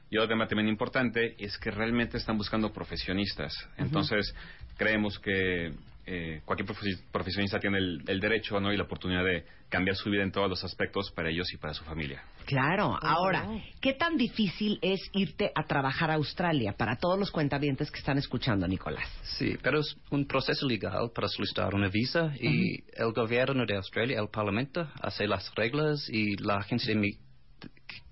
Y otro tema también importante es que realmente están buscando profesionistas. Entonces, creemos que eh, cualquier profe- profesionista tiene el, el derecho ¿no? y la oportunidad de cambiar su vida en todos los aspectos para ellos y para su familia. Claro, ahora, ¿qué tan difícil es irte a trabajar a Australia para todos los cuentavientes que están escuchando, Nicolás? Sí, pero es un proceso legal para solicitar una visa y el gobierno de Australia, el parlamento, hace las reglas y la agencia de mi-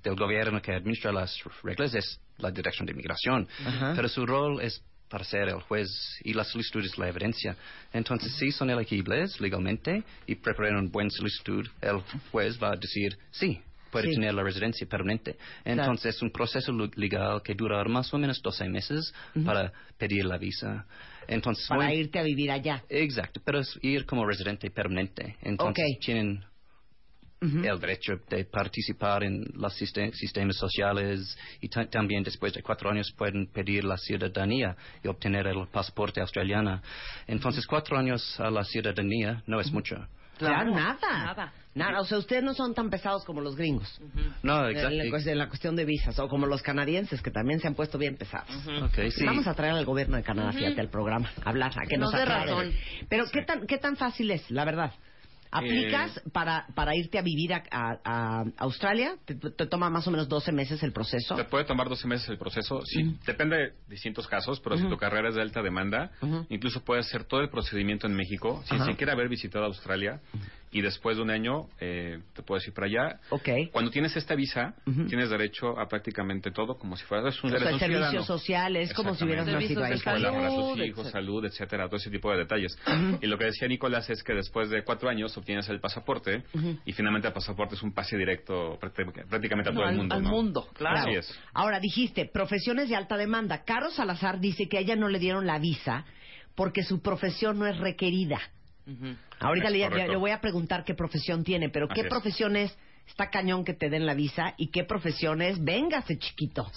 del gobierno que administra las reglas es la Dirección de Migración. Ajá. Pero su rol es para ser el juez y la solicitud es la evidencia. Entonces, si son elegibles legalmente y preparan una buena solicitud, el juez va a decir sí. Puede Sí. tener la residencia permanente. Entonces, es un proceso legal que dura más o menos 12 meses para pedir la visa. Entonces, Para irte a vivir allá. Exacto, pero es ir como residente permanente. Entonces tienen el derecho de participar en los siste- sistemas sociales y ta- también después de cuatro años pueden pedir la ciudadanía y obtener el pasaporte australiano. Entonces cuatro años a la ciudadanía no es mucho. Claro, nada. Nada. Nada, o sea, ustedes no son tan pesados como los gringos. No, En la, exacto. cues- en la cuestión de visas, o como los canadienses, que también se han puesto bien pesados. Sí. Vamos a traer al gobierno de Canadá, fíjate, al programa, a hablar, a que nos, Nos dé aclare. razón. Pero, ¿qué tan, ¿qué tan fácil es, la verdad? ¿Aplicas Eh, para, para irte a vivir a, a- a Australia? ¿Te, te toma más o menos 12 meses el proceso? Te puede tomar 12 meses el proceso. Sí, depende de distintos casos, pero si tu carrera es de alta demanda, incluso puedes hacer todo el procedimiento en México sin Ajá. siquiera haber visitado Australia y después de un año eh, te puedes ir para allá. Ok. Cuando tienes esta visa, tienes derecho a prácticamente todo como si fueras un, O sea, un servicios ciudadano. sociales, como si hubieras nacido ahí. Escuela para sus hijos, etcétera. salud, etcétera, todo ese tipo de detalles. Y lo que decía Nicolás es que después de cuatro años obtienes el pasaporte y finalmente el pasaporte es un pase directo prácti- prácticamente a todo No, el mundo. al ¿no? mundo, claro. Así es. Ahora, dijiste, profesiones de alta demanda. Carlos Salazar dice que a ella no le dieron la visa porque su profesión no es requerida. Ahorita le, le voy a preguntar qué profesión tiene, pero Así qué es. profesiones está cañón que te den la visa y qué profesiones, véngase chiquitos.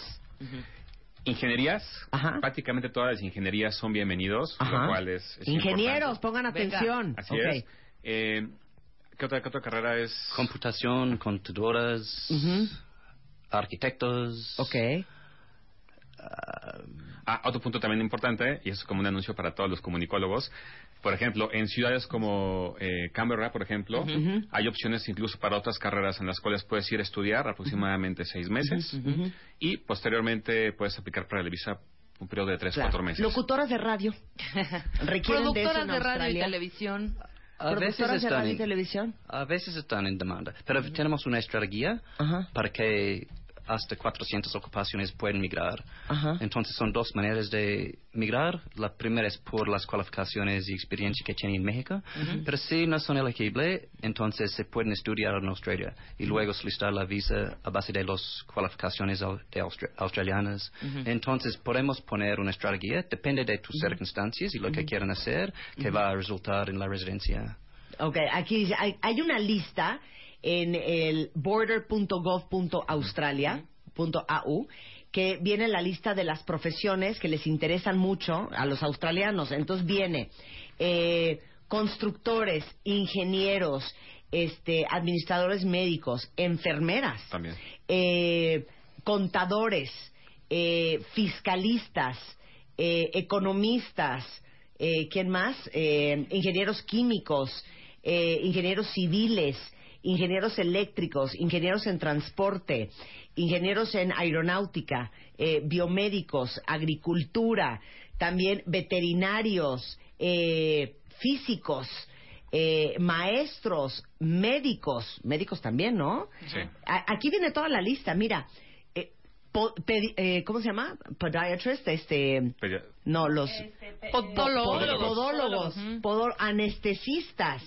Ingenierías, Ajá. prácticamente todas las ingenierías son bienvenidos, Ajá. lo cual es, es Ingenieros, importante. pongan Venga. atención. Así Ok. es. Eh, ¿qué, otra, ¿Qué otra carrera es? Computación, contadoras, Ujú. arquitectos. Ok. Ah, otro punto también importante, y es como un anuncio para todos los comunicólogos. Por ejemplo, en ciudades como eh, Canberra, por ejemplo, hay opciones incluso para otras carreras en las cuales puedes ir a estudiar aproximadamente seis meses y posteriormente puedes aplicar para la visa un periodo de tres, Claro. cuatro meses. Locutoras de radio. Requieren de eso Productoras de radio y televisión. A veces Productoras de están radio y en- televisión. A veces están en demanda, pero tenemos una estrategia para que hasta 400 ocupaciones pueden migrar. Ajá. Entonces son dos maneras de migrar. La primera es por las cualificaciones y experiencia que tienen en México, pero si no son elegibles, entonces se pueden estudiar en Australia y luego solicitar la visa a base de las cualificaciones de austra- australianas. Entonces podemos poner una estrategia, depende de tus circunstancias y lo que quieran hacer, que va a resultar en la residencia. Ok, aquí hay, hay una lista en el border.gov.australia.au que viene la lista de las profesiones que les interesan mucho a los australianos. Entonces viene eh, constructores, ingenieros, este, administradores médicos, enfermeras, También. eh, contadores, eh, fiscalistas, eh, economistas, ¿quién más? Ingenieros químicos, ingenieros civiles, ingenieros eléctricos, ingenieros en transporte, ingenieros en aeronáutica, eh, biomédicos, agricultura, también veterinarios, eh, físicos, eh, maestros, médicos, médicos también, ¿no? Sí. A- Aquí viene toda la lista, mira. eh, eh, ¿Cómo se llama? Podiatrist, este... No, los Podólogos. podólogos, Ujú. podó- anestesistas,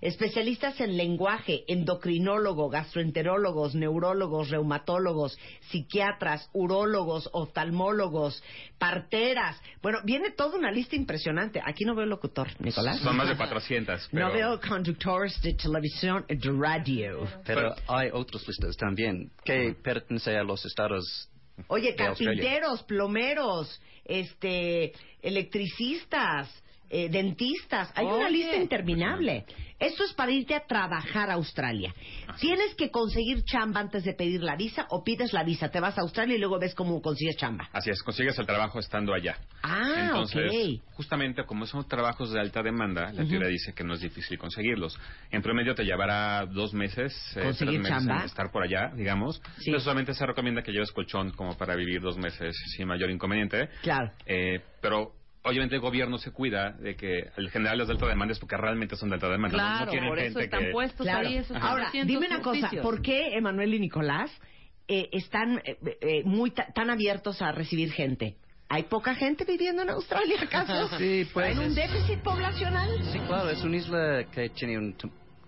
especialistas en lenguaje, endocrinólogo, gastroenterólogos, neurólogos, reumatólogos, psiquiatras, urólogos, oftalmólogos, parteras. Bueno, viene toda una lista impresionante. Aquí no veo locutor, Nicolás. Son más de 400. Pero... No veo conductores de televisión y de radio. Pero hay otras listas también que pertenecen a los estados. Oye, carpinteros, plomeros, este, electricistas, eh, dentistas. Hay una lista interminable. Esto es para irte a trabajar a Australia. Tienes que conseguir chamba antes de pedir la visa o pides la visa. Te vas a Australia y luego ves cómo consigues chamba. Así es, consigues el trabajo estando allá. Ah, Entonces, ok. justamente como son trabajos de alta demanda, la Ujú. teoría dice que no es difícil conseguirlos. En promedio te llevará dos meses, eh, ¿Conseguir tres meses chamba? estar por allá, digamos. Sí. Pero solamente se recomienda que lleves colchón como para vivir dos meses sin mayor inconveniente. Claro. Eh, pero obviamente el gobierno se cuida de que el general las de alta demanda es porque realmente son de alta demanda. ¿no? Claro, no, quieren por eso gente están que... puestos Claro. ahí esos Ahora, 300 dime una cosa, oficios. ¿por qué Emanuel y Nicolás eh, están eh, eh, muy ta- tan abiertos a recibir gente? ¿Hay poca gente viviendo en Australia, acaso? Sí, pues ¿En un déficit poblacional? Sí, claro, es una isla que tiene un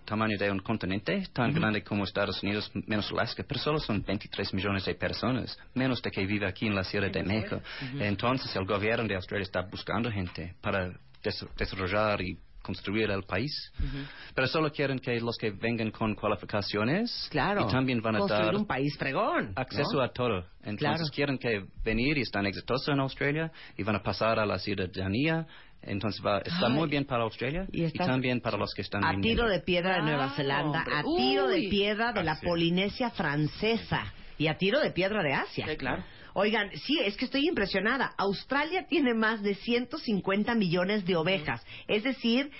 tamaño de un continente tan grande como Estados Unidos, menos Alaska, pero solo son 23 millones de personas, menos de que vive aquí en la Ciudad de México. Entonces el gobierno de Australia está buscando gente para des- desarrollar y construir el país, pero solo quieren que los que vengan con cualificaciones Claro. y también van a Construir dar un país fregón. acceso ¿no? a todo. Entonces Claro. quieren que venir y están exitosos en Australia y van a pasar a la ciudadanía. Entonces va, está Ay. muy bien para Australia Y también para los que están A viniendo. tiro de piedra de Nueva Claro, Zelanda, hombre. a tiro de piedra de la. Polinesia francesa y a tiro de piedra de Asia. Sí, claro. Oigan, sí, es que estoy impresionada. Australia tiene más de 150 millones de ovejas, es decir,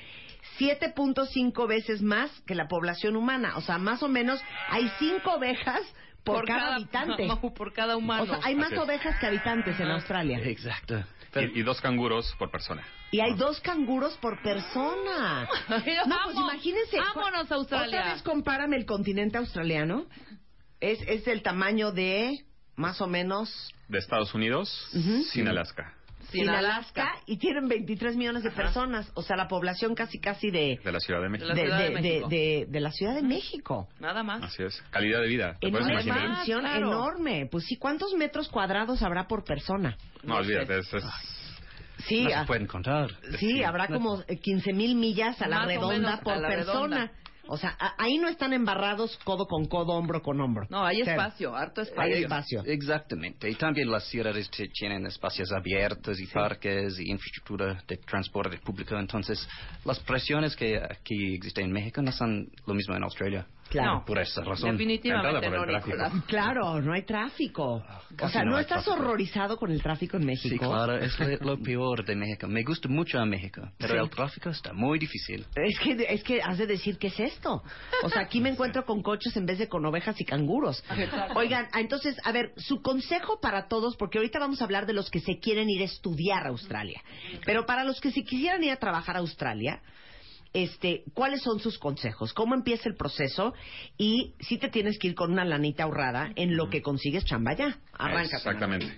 7.5 veces más que la población humana. O sea, más o menos hay 5 ovejas por, cada, habitante. por cada humano. O sea, hay más ovejas que habitantes en Australia. Exacto. Y, y dos canguros por persona. Y hay dos canguros por persona. No, pues Vamos, imagínense. vámonos a Australia. Otra vez compárame el continente australiano. Es, es del tamaño de más o menos De Estados Unidos, sin Alaska. sin, Sin Alaska. Alaska. y tienen 23 millones de personas. O sea, la población casi casi de, De la Ciudad de México. de México. de- de la Ciudad de México. Nada más. Así es. Calidad de vida. ¿Te En puedes una imaginar? Además, extensión claro. enorme. Pues sí, ¿cuántos metros cuadrados habrá por persona? No, olvídate. es- Sí, no ah, se pueden contar. Sí, habrá como 15 mil millas a la Más redonda por la persona. redonda. O sea, ahí no están embarrados codo con codo, hombro con hombro. No, hay Cero. espacio, harto espacio. Hay espacio. Exactamente. Y también las ciudades tienen espacios abiertos y parques y infraestructura de transporte público. Entonces, las presiones que aquí existen en México no son lo mismo en Australia. Claro. No. Por esa razón. Definitivamente Entrada no, por el tráfico. Nicolás. Claro, no hay tráfico. O casi sea, no ¿no estás tráfico. horrorizado con el tráfico en México? Sí, claro, es lo, lo peor de México. Me gusta mucho a México, pero Sí. el tráfico está muy difícil. Es que, es que has de decir qué es esto. O sea, aquí me encuentro con coches en vez de con ovejas y canguros. Oigan, ah, entonces, a ver, su consejo para todos, porque ahorita vamos a hablar de los que se quieren ir a estudiar a Australia. Pero para los que se quisieran ir a trabajar a Australia, este, ¿cuáles son sus consejos? ¿Cómo empieza el proceso? Y si te tienes que ir con una lanita ahorrada en lo que consigues chamba ya. Arranca. Exactamente.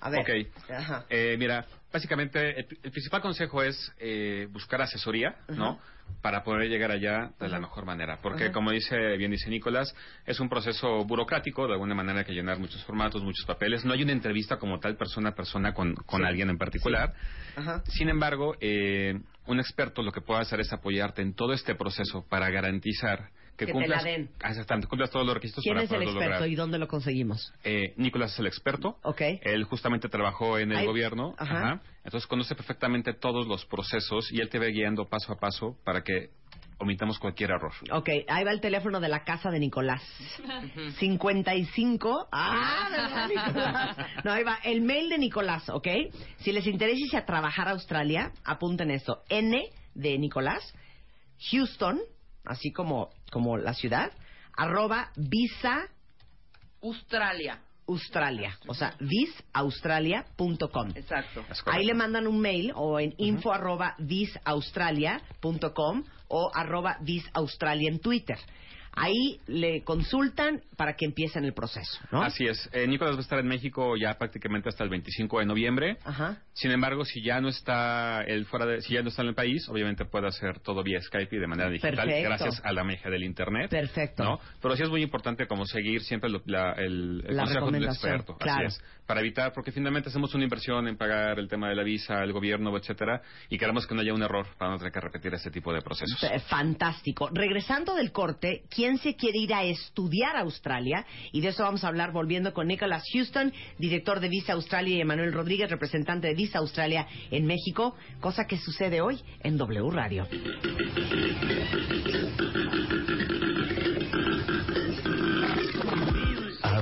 A ver. Ok. Ajá. Eh, mira, básicamente el, el principal consejo es eh, buscar asesoría, ¿no? Para poder llegar allá de la mejor manera. Porque, como dice bien dice Nicolás, es un proceso burocrático, de alguna manera hay que llenar muchos formatos, muchos papeles. No hay una entrevista como tal persona a persona con, con Sí. alguien en particular. Ajá. Sin embargo, eh, un experto lo que puede hacer es apoyarte en todo este proceso para garantizar que, Que te cumplas, la den. Ah, exactamente, cumplas todos los requisitos ¿Quién para es el experto lograr. y dónde lo conseguimos? Eh, Nicolás es el experto. Ok. Él justamente trabajó en el gobierno. Ajá. ajá. Entonces conoce perfectamente todos los procesos y él te va guiando paso a paso para que omitamos cualquier error. Ok, ahí va el teléfono de la casa de Nicolás. 55. Ah, ¿verdad, Nicolás? No, ahí va. El mail de Nicolás, ¿ok? Si les interesa irse a trabajar a Australia, apunten esto. N de Nicolás, Houston, así como, como la ciudad, arroba visa Australia. Australia. O sea, visaustralia.com. Exacto. Ahí le mandan un mail o en info arroba visaustralia.com o arroba visaustralia en Twitter. Ahí le consultan para que empiecen el proceso, ¿no? Así es. Eh, Nicolás va a estar en México ya prácticamente hasta el 25 de noviembre. Ajá. Sin embargo, si ya no está él fuera de, si ya no está en el país, obviamente puede hacer todo vía Skype y de manera digital, Perfecto. gracias a la magia del internet. Perfecto. ¿no? Pero sí es muy importante como seguir siempre lo- la- el, el La consejo del experto. claro. Así es. Para evitar, porque finalmente hacemos una inversión en pagar el tema de la visa, el gobierno, etcétera, y queremos que no haya un error para no tener que repetir ese tipo de procesos. Fantástico. Regresando del corte, ¿quién se quiere ir a estudiar a Australia? Y de eso vamos a hablar volviendo con Nicholas Houston, director de Visa Australia, y Emanuel Rodríguez, representante de Visa Australia en México, cosa que sucede hoy en W Radio.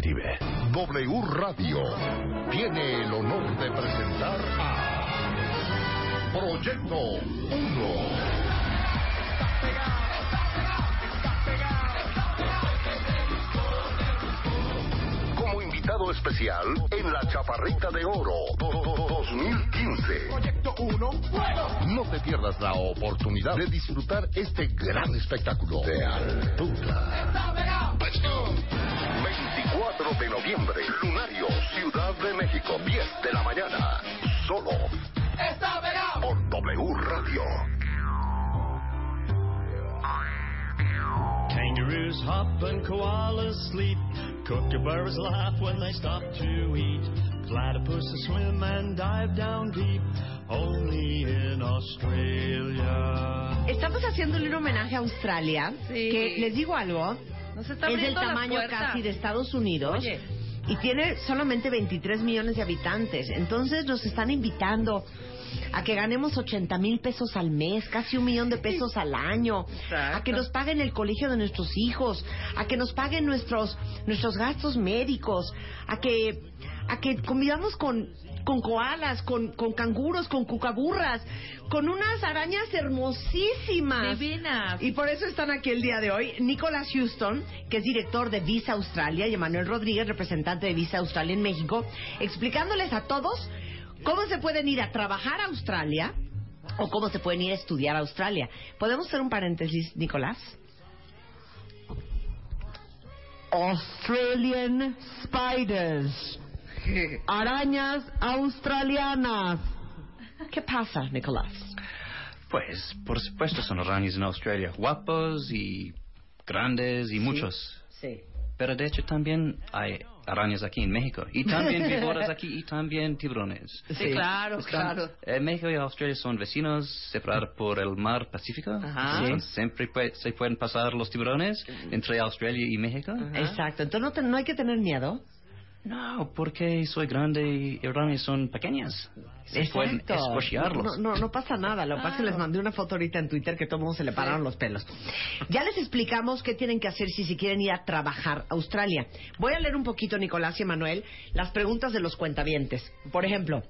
Escribe. W Radio tiene el honor de presentar a Proyecto 1. Invitado especial en la Chaparrita de Oro 2015. Proyecto 1. No te pierdas la oportunidad de disfrutar este gran espectáculo de altura. 24 de noviembre, Lunario, Ciudad de México, 10 de la mañana. Solo por W Radio. Kangaroos hop and koalas sleep. Kookaburras laugh when they stop to eat. Platypuses swim and dive down deep. Only in Australia. Estamos haciéndole un homenaje a Australia, que les digo algo, Nos está es del tamaño casi de Estados Unidos. Oye. Y tiene solamente 23 millones de habitantes. Entonces nos están invitando a que ganemos 80 mil pesos al mes, casi un millón de pesos al año, a que nos paguen el colegio de nuestros hijos, a que nos paguen nuestros nuestros gastos médicos, a que a que convivamos con con koalas, con, con canguros, con cucaburras, con unas arañas hermosísimas. Divinas. Y por eso están aquí el día de hoy Nicholas Houston, que es director de Visa Australia, y Emanuel Rodríguez, representante de Visa Australia en México, explicándoles a todos cómo se pueden ir a trabajar a Australia o cómo se pueden ir a estudiar a Australia. ¿Podemos hacer un paréntesis, Nicolás? Australian spiders. Arañas australianas. ¿Qué pasa, Nicolás? Pues, por supuesto, son arañas en Australia. Guapos y grandes y muchos. Sí. Pero de hecho también hay arañas aquí en México. Y también víboras aquí y también tiburones. Sí, claro, Están- claro. eh, México y Australia son vecinos separados por el mar Pacífico. Ajá. Siempre pue- se pueden pasar los tiburones entre Australia y México. Exacto. Entonces no, te- no hay que tener miedo. No, porque soy grande y son pequeñas. Se pueden escochearlos. No, no, no pasa nada. Lo que pasa es que les mandé una foto ahorita en Twitter que todo el mundo se le pararon los pelos. Ya les explicamos qué tienen que hacer si se quieren ir a trabajar a Australia. Voy a leer un poquito, Nicolás y Manuel, las preguntas de los cuentavientes. Por ejemplo,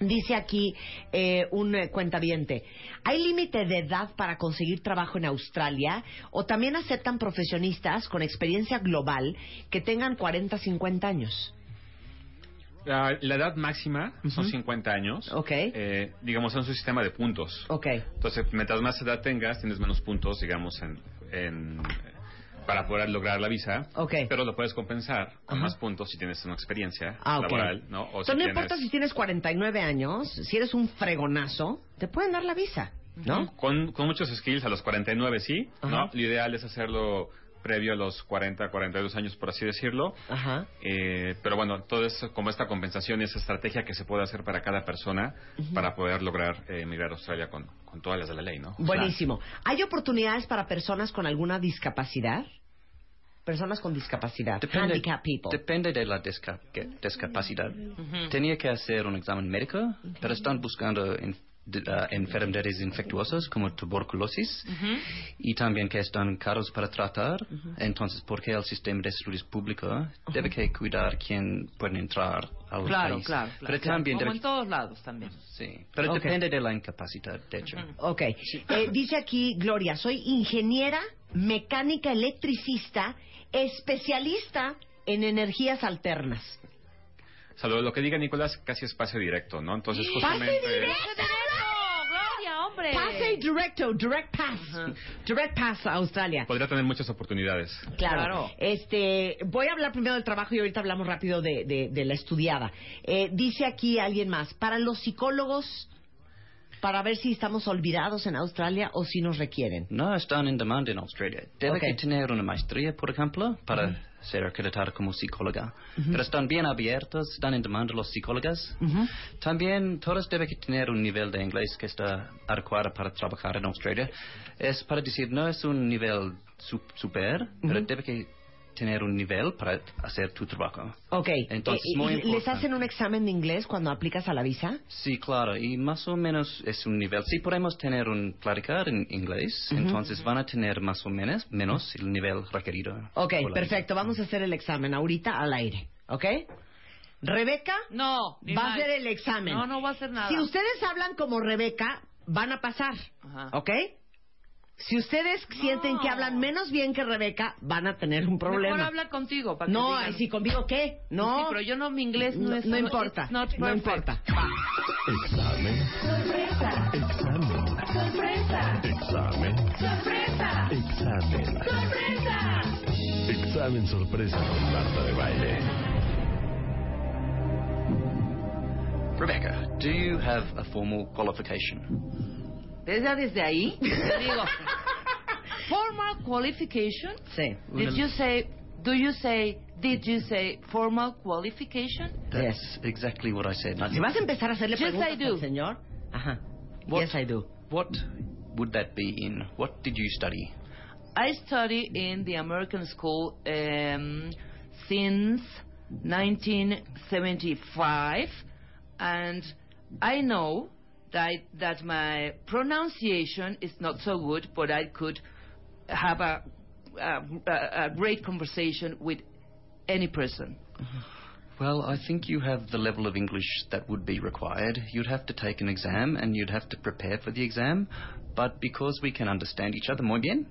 dice aquí eh, un eh, cuentaviente, ¿hay límite de edad para conseguir trabajo en Australia? ¿O también aceptan profesionistas con experiencia global que tengan 40, 50 años? La, la edad máxima son 50 años. Ok. Eh, digamos, es un sistema de puntos. Ok. Entonces, mientras más edad tengas, tienes menos puntos, digamos, en, en- para poder lograr la visa. Ok. Pero lo puedes compensar con Ajá. más puntos si tienes una experiencia Ah, laboral, ¿no? O si Entonces, no tienes- importa si tienes 49 años, si eres un fregonazo, te pueden dar la visa, ¿no? Con, con muchos skills, a los 49 sí, Ajá. ¿no? Lo ideal es hacerlo previo a los 40, 42 años, por así decirlo. Ajá. Eh, pero bueno, todo es como esta compensación y esa estrategia que se puede hacer para cada persona para poder lograr eh, emigrar a Australia con, con todas las de la ley, ¿no? Buenísimo. ¿Hay oportunidades para personas con alguna discapacidad? Personas con discapacidad. Depende, Handicap people. depende de la disca- que- discapacidad. Tenía que hacer un examen médico, pero están buscando ah, enfermedades infectuosas como tuberculosis y también que están caros para tratar. Entonces, porque el sistema de salud público debe que cuidar quién puede entrar al Claro, país. claro, claro. Pero también Como debe- en todos lados también. sí, pero Ok. depende de la incapacidad, de hecho. Ok. Eh, dice aquí Gloria, soy ingeniera, mecánica electricista, especialista en energías alternas. Salvo lo que diga Nicolás, casi es pase directo, ¿no? Entonces, ¡Pase justamente... directo! Pase directo, direct pass. Direct pass a Australia. Podría tener muchas oportunidades. Claro. Claro. Este, voy a hablar primero del trabajo y ahorita hablamos rápido de, de- de la estudiada. Eh, dice aquí alguien más, para los psicólogos, para ver si estamos olvidados en Australia o si nos requieren? No, están en demand en Australia. Debe que tener una maestría, por ejemplo, para ser acreditada como psicóloga. Ujú. Pero están bien abiertos, están en demanda los psicólogos. También todos deben que tener un nivel de inglés que está adecuado para trabajar en Australia. Es para decir, no es un nivel su- super, pero debe que tener un nivel para hacer tu trabajo. Ok. Entonces, Eh, muy ¿y ¿Les hacen un examen de inglés cuando aplicas a la visa? Sí, claro, y más o menos es un nivel. Si podemos tener un platicar en inglés, Ujú. entonces van a tener más o menos menos el nivel requerido. Ok, perfecto. Vamos a hacer el examen ahorita al aire. ¿Ok? Rebeca No, va a hacer el examen. No, no va a hacer nada. Si ustedes hablan como Rebeca, van a pasar. Ajá. ¿Ok? Si ustedes sienten que hablan menos bien que Rebeca, van a tener un problema. Mejor habla contigo para que no, digan. sí, conmigo qué? No. Sí, pero yo no, mi inglés no, No- es... no importa, no perfect. importa. Examen. Sorpresa. Examen. Sorpresa. Examen. Sorpresa. Examen. Sorpresa. Examen sorpresa con Marta de Baile. Rebecca, do you have a formal qualification? Desde, desde ahí, te digo, formal qualification. Sí. Did you say, do you say, did you say formal qualification? That's exactly what I said. Si vas a empezar a hacerle Yes, preguntas I do. al señor, ajá. What- Yes, I do. What would that be in? What did you study? I study in the American school um, since 1975, and I know that my pronunciation is not so good, but I could have a a, a, a great conversation with any person. Well, I think you have the level of English that would be required. You'd have to take an exam and you'd have to prepare for the exam. But because we can understand each other muy bien,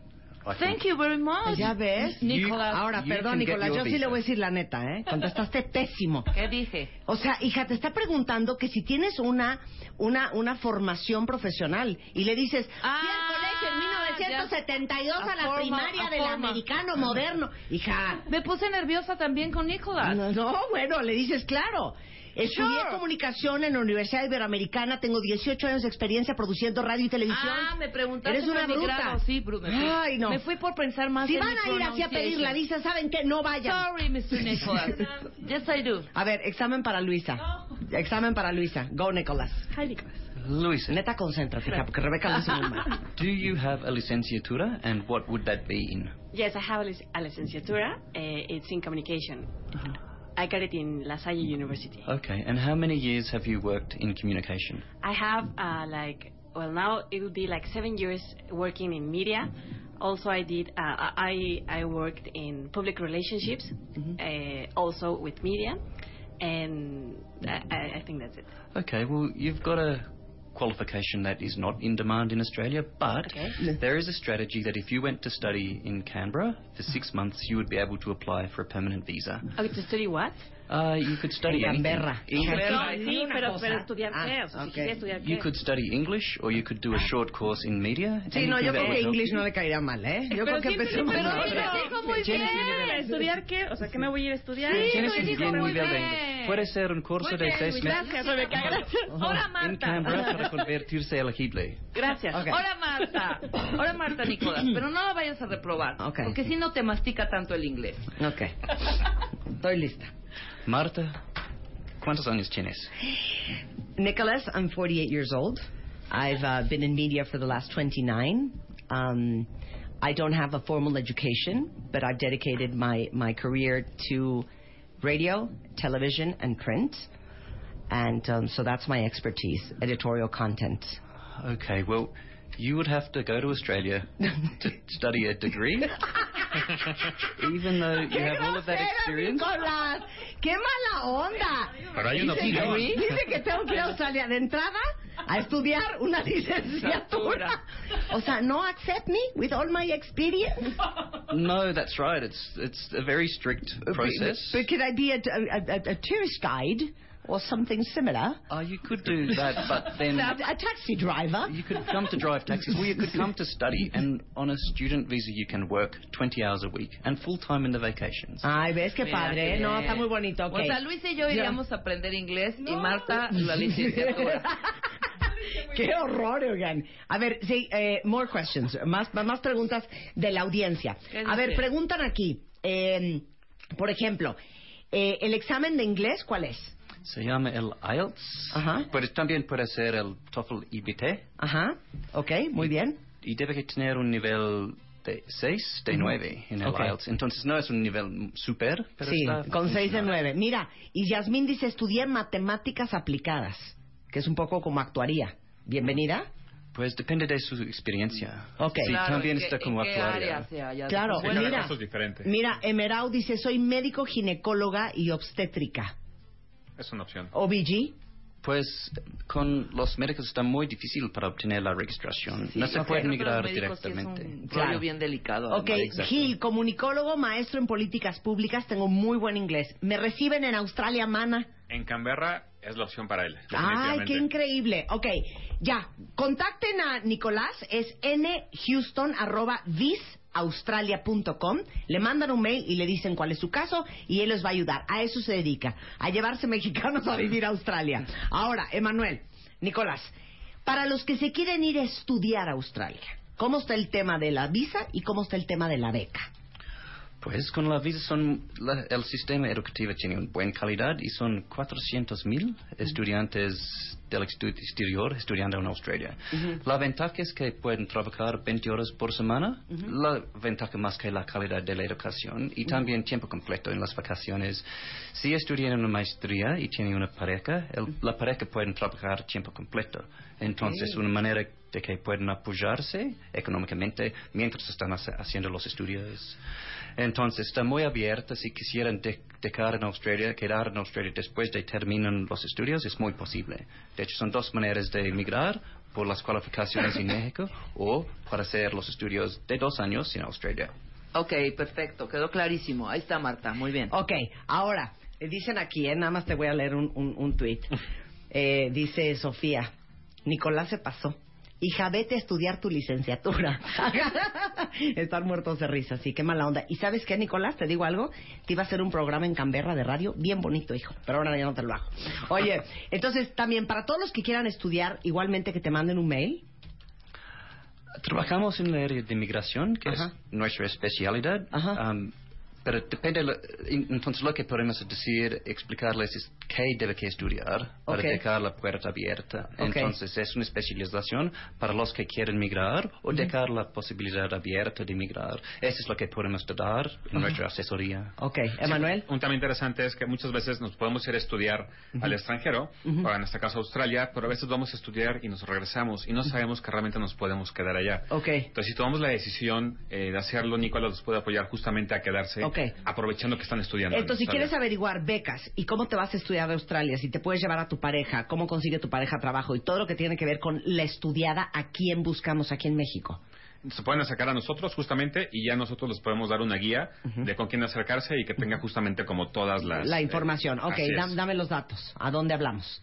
I Thank you very much. Ya ves, Nicolás. Ahora, you perdón, Nicolás, yo sí le voy a decir la neta, ¿eh? Contestaste pésimo. ¿Qué dije? O sea, hija, te está preguntando que si tienes una una una formación profesional y le dices, fui al colegio en 1972 a, A la forma- primaria a del forma. americano moderno. Hija, Me puse nerviosa también con Nicolás. no, no, bueno, le dices, claro. Estudié Sure. comunicación en la Universidad Iberoamericana, tengo 18 años de experiencia produciendo radio y televisión. Ah, me preguntaste Eres una bruta. grado. Sí, bru- me fui, Ay, no. me fui por pensar más Si en van a ir así a pedir la visa, ¿saben qué? No vayan. Sorry, Mr. Nicholas. yes, I do. A ver, examen para Luisa. Examen para Luisa. Go, Nicolás. Hi, Nicholas. Luisa, Neta, concéntrate, hija, porque Rebeca lo hizo muy mal. do you have a licenciatura and what would that be in? Yes, I have a, lic- a licenciatura. Uh, it's in communication. I got it in La Salle University. Okay, and how many years have you worked in communication? I have uh, like well now it would be like seven years working in media. Also, I did uh, I I worked in public relationships, uh, also with media, and I, I I think that's it. Okay, well, you've got a qualification that is not in demand in Australia, but Okay. there is a strategy that if you went to study in Canberra for six months, you would be able to apply for a permanent visa. Okay, to study what? Uh, you could study En. Canberra. English. No, sí, pero, cosa. pero estudiar Ah, qué? O sea, si ok. quisiera estudiar You qué? could study English, or you could do a short course in media. Sí, no, yo creo que English you. no le caería mal, ¿eh? Yo creo que empecemos pero ella dijo muy bien. ¿Estudiar qué? O sea, ¿qué me voy a ir a estudiar? Sí, Tienes un muy nivel de bien. inglés. Puede ser un curso de seis meses Gracias, Rebeca. Gracias. Hola, en Marta. Canberra para convertirse elegible. Gracias. Hola, Marta. Hola, Marta, Nicolás. Pero no la vayas a reprobar. Porque si no te mastica tanto el inglés. Ok. Estoy lista. Marta, ¿cuántos años tienes? Nicholas, I'm 48 years old. I've uh, been in media for the last 29. Um, I don't have a formal education, but I've dedicated my, my career to radio, television, and print. And um, so that's my expertise, editorial content. Okay, well, you would have to go to Australia to study a degree, even though you have all of that experience. Nicolás! ¡Qué mala onda! Pero hay una dice, que, opción. dice que tengo que ir a Australia de entrada a estudiar una licenciatura. O sea, no accept me with all my experience. No, that's right. It's it's a very strict process. But, but could I be a, a, a, a tourist guide or something similar? Oh, you could do that, but then A, a taxi driver? you could come to drive taxis. Well, you could come to study, and on a student visa, you can work 20 hours a week and full time in the vacations. Ay, ves qué padre. No, está muy bonito. O ok. sea, Luis y yo iríamos a aprender inglés y Marta la licenciatura. Qué horror, oigan. A ver, sí, eh, more questions, más, más preguntas de la audiencia. ¿Qué A ver, preguntan aquí, eh, por ejemplo, eh, el examen de inglés, ¿cuál es? Se llama el IELTS. Ajá. Pero también puede ser el TOEFL IBT. Ajá, ok, muy bien. Y debe que tener un nivel de 6, de Ujú. 9 en el Ok. IELTS. Entonces no es un nivel super, pero sí, está con 6 de funcional. 9. Mira, y Yasmín dice, estudié matemáticas aplicadas, que es un poco como actuaría. Bienvenida. Pues depende de su experiencia. Ok. Sí, Claro, también ¿en qué- está como en qué actuaria. área Claro, Sí, cada mira, caso es diferente. mira, Emerau dice, soy médico ginecóloga y obstétrica. Es una opción. OBG. Pues con los médicos está muy difícil para obtener la registración. no se ok. puede migrar médicos sí es directamente. un Claro. bien delicado. Ok, además. Gil, comunicólogo, maestro en políticas públicas, tengo muy buen inglés. ¿Me reciben en Australia, mana? En Canberra es la opción para él. Ay, qué increíble. Ok, ya, contacten a Nicolás, es nhouston.visaustralia.com, le mandan un mail y le dicen cuál es su caso y él les va a ayudar. A eso se dedica, a llevarse mexicanos a vivir a Australia. Ahora, Emanuel, Nicolás, para los que se quieren ir a estudiar a Australia, ¿cómo está el tema de la visa y cómo está el tema de la beca? Pues con la visa son la- el sistema educativo tiene una buena calidad y son 400 mil estudiantes del exterior estudiando en Australia. La ventaja es que pueden trabajar 20 horas por semana. La ventaja más que la calidad de la educación y también tiempo completo en las vacaciones. Si estudian una maestría y tienen una pareja, el- la pareja pueden trabajar tiempo completo. Entonces, una manera de que pueden apoyarse económicamente mientras están hace- haciendo los estudios. Entonces, está muy abierta. Si quisieran de- dejar en Australia, quedar en Australia después de terminar los estudios, es muy posible. De hecho, son dos maneras de emigrar por las cualificaciones en México o para hacer los estudios de dos años en Australia. Ok, perfecto, quedó clarísimo. Ahí está Marta, muy bien. Ok, ahora, eh, dicen aquí, eh, nada más te voy a leer un, un, un tuit. Eh, dice Sofía, Nicolás se pasó. Hija, vete a estudiar tu licenciatura. Están muertos de risa, sí, qué mala onda. ¿Y sabes qué, Nicolás? Te digo algo. Te iba a hacer un programa en Canberra de radio bien bonito, hijo. Pero ahora ya no te lo hago. Oye, entonces también para todos los que quieran estudiar, igualmente que te manden un mail. Trabajamos en el área de inmigración, que Ajá. es nuestra especialidad. Um, pero depende, lo- entonces lo que podemos decir, explicarles es qué debe que estudiar para Ok. dejar la puerta abierta. Ok. Entonces es una especialización para los que quieren migrar o dejar la posibilidad abierta de migrar. Eso es lo que podemos dar en nuestra asesoría. Ok, Emanuel. Un tema interesante es que muchas veces nos podemos ir a estudiar al extranjero, o en este caso a Australia, pero a veces vamos a estudiar y nos regresamos y no sabemos que realmente nos podemos quedar allá. Ok. Entonces, si tomamos la decisión eh, de hacerlo, Nicolás nos puede apoyar justamente a quedarse, Ok. Aprovechando que están estudiando. en Entonces, si quieres averiguar becas y cómo te vas a estudiar a Australia, si te puedes llevar a tu pareja, cómo consigue tu pareja trabajo y todo lo que tiene que ver con la estudiada, ¿a quién buscamos aquí en México? se pueden acercar a nosotros justamente y ya nosotros les podemos dar una guía de con quién acercarse y que tenga justamente como todas las... La eh, información. ok, es. dam- dame los datos. ¿A dónde hablamos?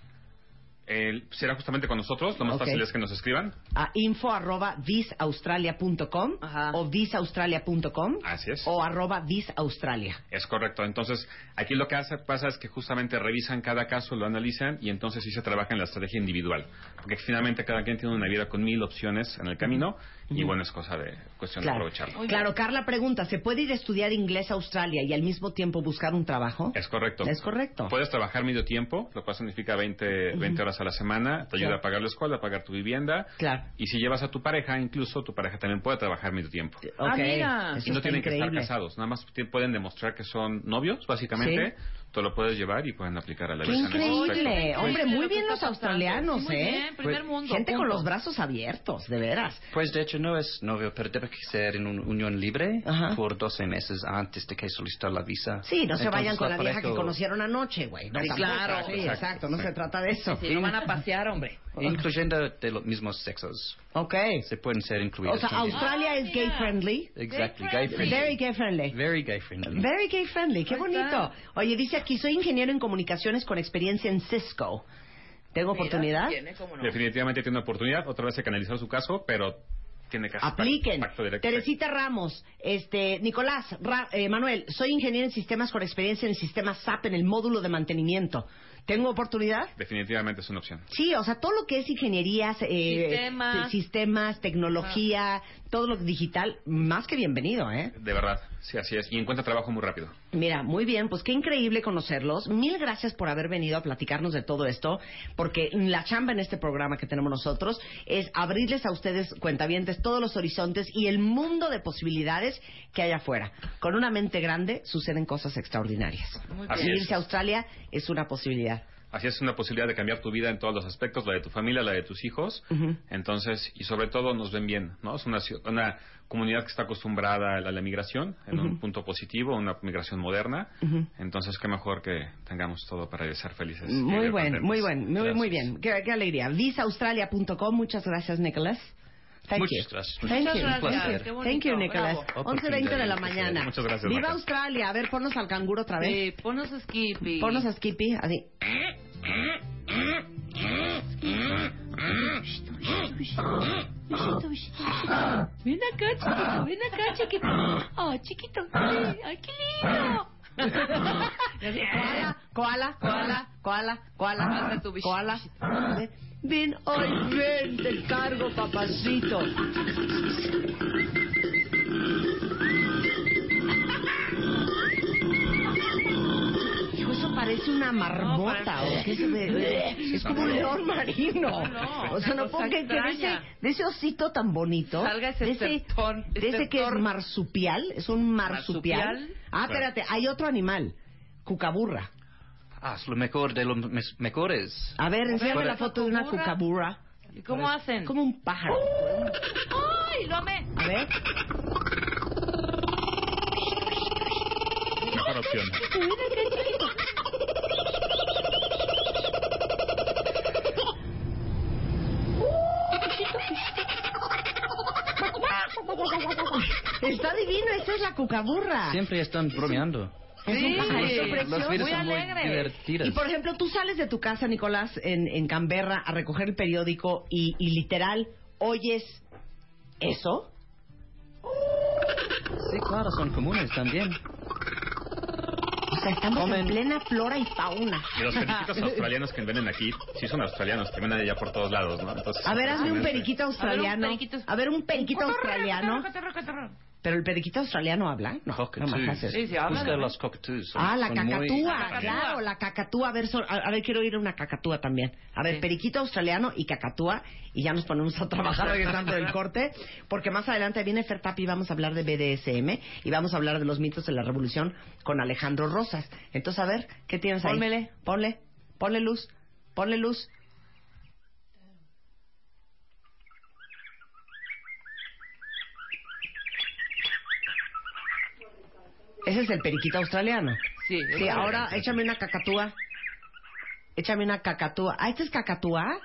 Eh, será justamente con nosotros, lo más fácil es que nos escriban. A info arroba visaustralia.com o visaustralia.com Así es. o arroba visaustralia. Es correcto. Entonces, aquí lo que hace, pasa es que justamente revisan cada caso, lo analizan y entonces sí se trabaja en la estrategia individual. Porque finalmente cada quien tiene una vida con mil opciones en el camino y bueno, es cosa de cuestión de aprovecharlo. claro, Carla pregunta, ¿se puede ir a estudiar inglés a Australia y al mismo tiempo buscar un trabajo? Es correcto. Es correcto. Puedes trabajar medio tiempo, lo cual significa 20, 20 horas a la semana, te ayuda Claro. a pagar la escuela, a pagar tu vivienda. Claro. Y si llevas a tu pareja, incluso tu pareja también puede trabajar medio tiempo. Ah, Ok, mira. Y no tienen que estar casados, nada más pueden demostrar que son novios, básicamente. Tú lo puedes llevar y pueden aplicar a la ¡Qué increíble! Hombre, muy lo que bien los australianos, Sí, muy ¿eh? bien, primer Pues, mundo, Gente con punto. los brazos abiertos, de veras. Pues de hecho no es novio, pero debe que ser en una unión libre Ajá. por 12 meses antes de que solicitar la visa. Sí, no se Entonces, vayan con la vieja que conocieron anoche, güey. No, Sí, claro. Sí, Exacto, exacto, no se trata de eso. Sí, no van a pasear, hombre. Incluyendo de los mismos sexos. Ok. Se pueden ser incluidos. O sea, también. Australia es gay friendly. Exactly, gay friendly. Very gay friendly. Very gay friendly. Very gay friendly, qué bonito. Oye, dice aquí, soy ingeniero en comunicaciones con experiencia en Cisco. ¿Tengo oportunidad? Tiene, cómo no. Definitivamente tiene una oportunidad. Otra vez hay que analizar su caso, pero tiene casi Apliquen. Teresita Ramos, este, Nicolás, Ra- eh, Manuel, soy ingeniero en sistemas con experiencia en el sistema SAP en el módulo de mantenimiento. ¿Tengo oportunidad? Definitivamente es una opción. Sí, o sea, todo lo que es ingenierías, eh, Sistemas. tecnología, todo lo digital, más que bienvenido, ¿eh? De verdad, sí, así es. Y encuentra trabajo muy rápido. Mira, muy bien, pues qué increíble conocerlos. Mil gracias por haber venido a platicarnos de todo esto, porque la chamba en este programa que tenemos nosotros es abrirles a ustedes, cuentavientes, todos los horizontes y el mundo de posibilidades que hay afuera. Con una mente grande suceden cosas extraordinarias. Muy bien. Y irse a Australia es una posibilidad. Así es una posibilidad de cambiar tu vida en todos los aspectos, la de tu familia, la de tus hijos. Entonces, y sobre todo nos ven bien, ¿no? Es una, una comunidad que está acostumbrada a la, a la migración, en un punto positivo, una migración moderna. Entonces, qué mejor que tengamos todo para ser felices. Muy buen, muy buen, muy, Gracias. muy bien. Qué, qué alegría. Visaustralia.com, muchas gracias, Nicholas. Thank Muchas you. gracias. Muchas gracias. Thank Qué you. bonito, Thank you, Nicholas. bravo. 11.20 de la mañana. Muchas gracias, Viva Marta. Australia. A ver, ponnos al canguro otra vez. Sí, ponnos a Skippy. Ponnos a Skippy, así. Ven acá, chiquito, ven acá, chiquito. Oh, chiquito, ay, qué lindo. Koala, koala, koala, koala, koala, koala. Ven, ay, ven, te cargo, papacito. Parece una marmota. ¿o qué se ve? Es como un león marino. no, o sea, no creer que de ese, de ese osito tan bonito. Salga ese de ese, estertón, de ese que es marsupial. Es un marsupial. ¿Marsupial? Ah, espérate, hay otro animal. Cucaburra. Ah, es lo mejor de los mejores. A ver, enséñame la foto de una cucaburra. ¿Y cómo hacen? Como un pájaro. Ay, lo amé. A ver. Mejor opción. Ven acá, chiquito. Está divino, esa es la cucaburra. Siempre están bromeando. Es un pajarito Los son muy divertidos. Y por ejemplo, tú sales de tu casa, Nicolás, en, en Canberra a recoger el periódico y, y literal oyes eso. Sí, claro, son comunes también. O sea, estamos en Comen. plena flora y fauna. Y los periquitos australianos que venden aquí, sí son australianos, que venden allá por todos lados, ¿no? Entonces, A ver, hazme un periquito australiano. A ver, un periquito australiano. Pero el periquito australiano habla. No, Cockatoos. no más haces. Busca los cockatoos. son- Ah, la son muy- cacatúa, claro, la cacatúa. A ver, so- a, a ver, quiero ir a una cacatúa también. A ver, periquito australiano y cacatúa. Y ya nos ponemos a trabajar regresando del corte. Porque más adelante viene Fer Papi y vamos a hablar de BDSM. Y vamos a hablar de los mitos de la revolución con Alejandro Rosas. Entonces, a ver, ¿qué tienes ahí? Pónmele. Ponle, ponle luz, ponle luz. Ese es el periquito australiano. Sí, Sí, ahora échame una cacatúa. Échame una cacatúa. Ah, ¿este es cacatúa?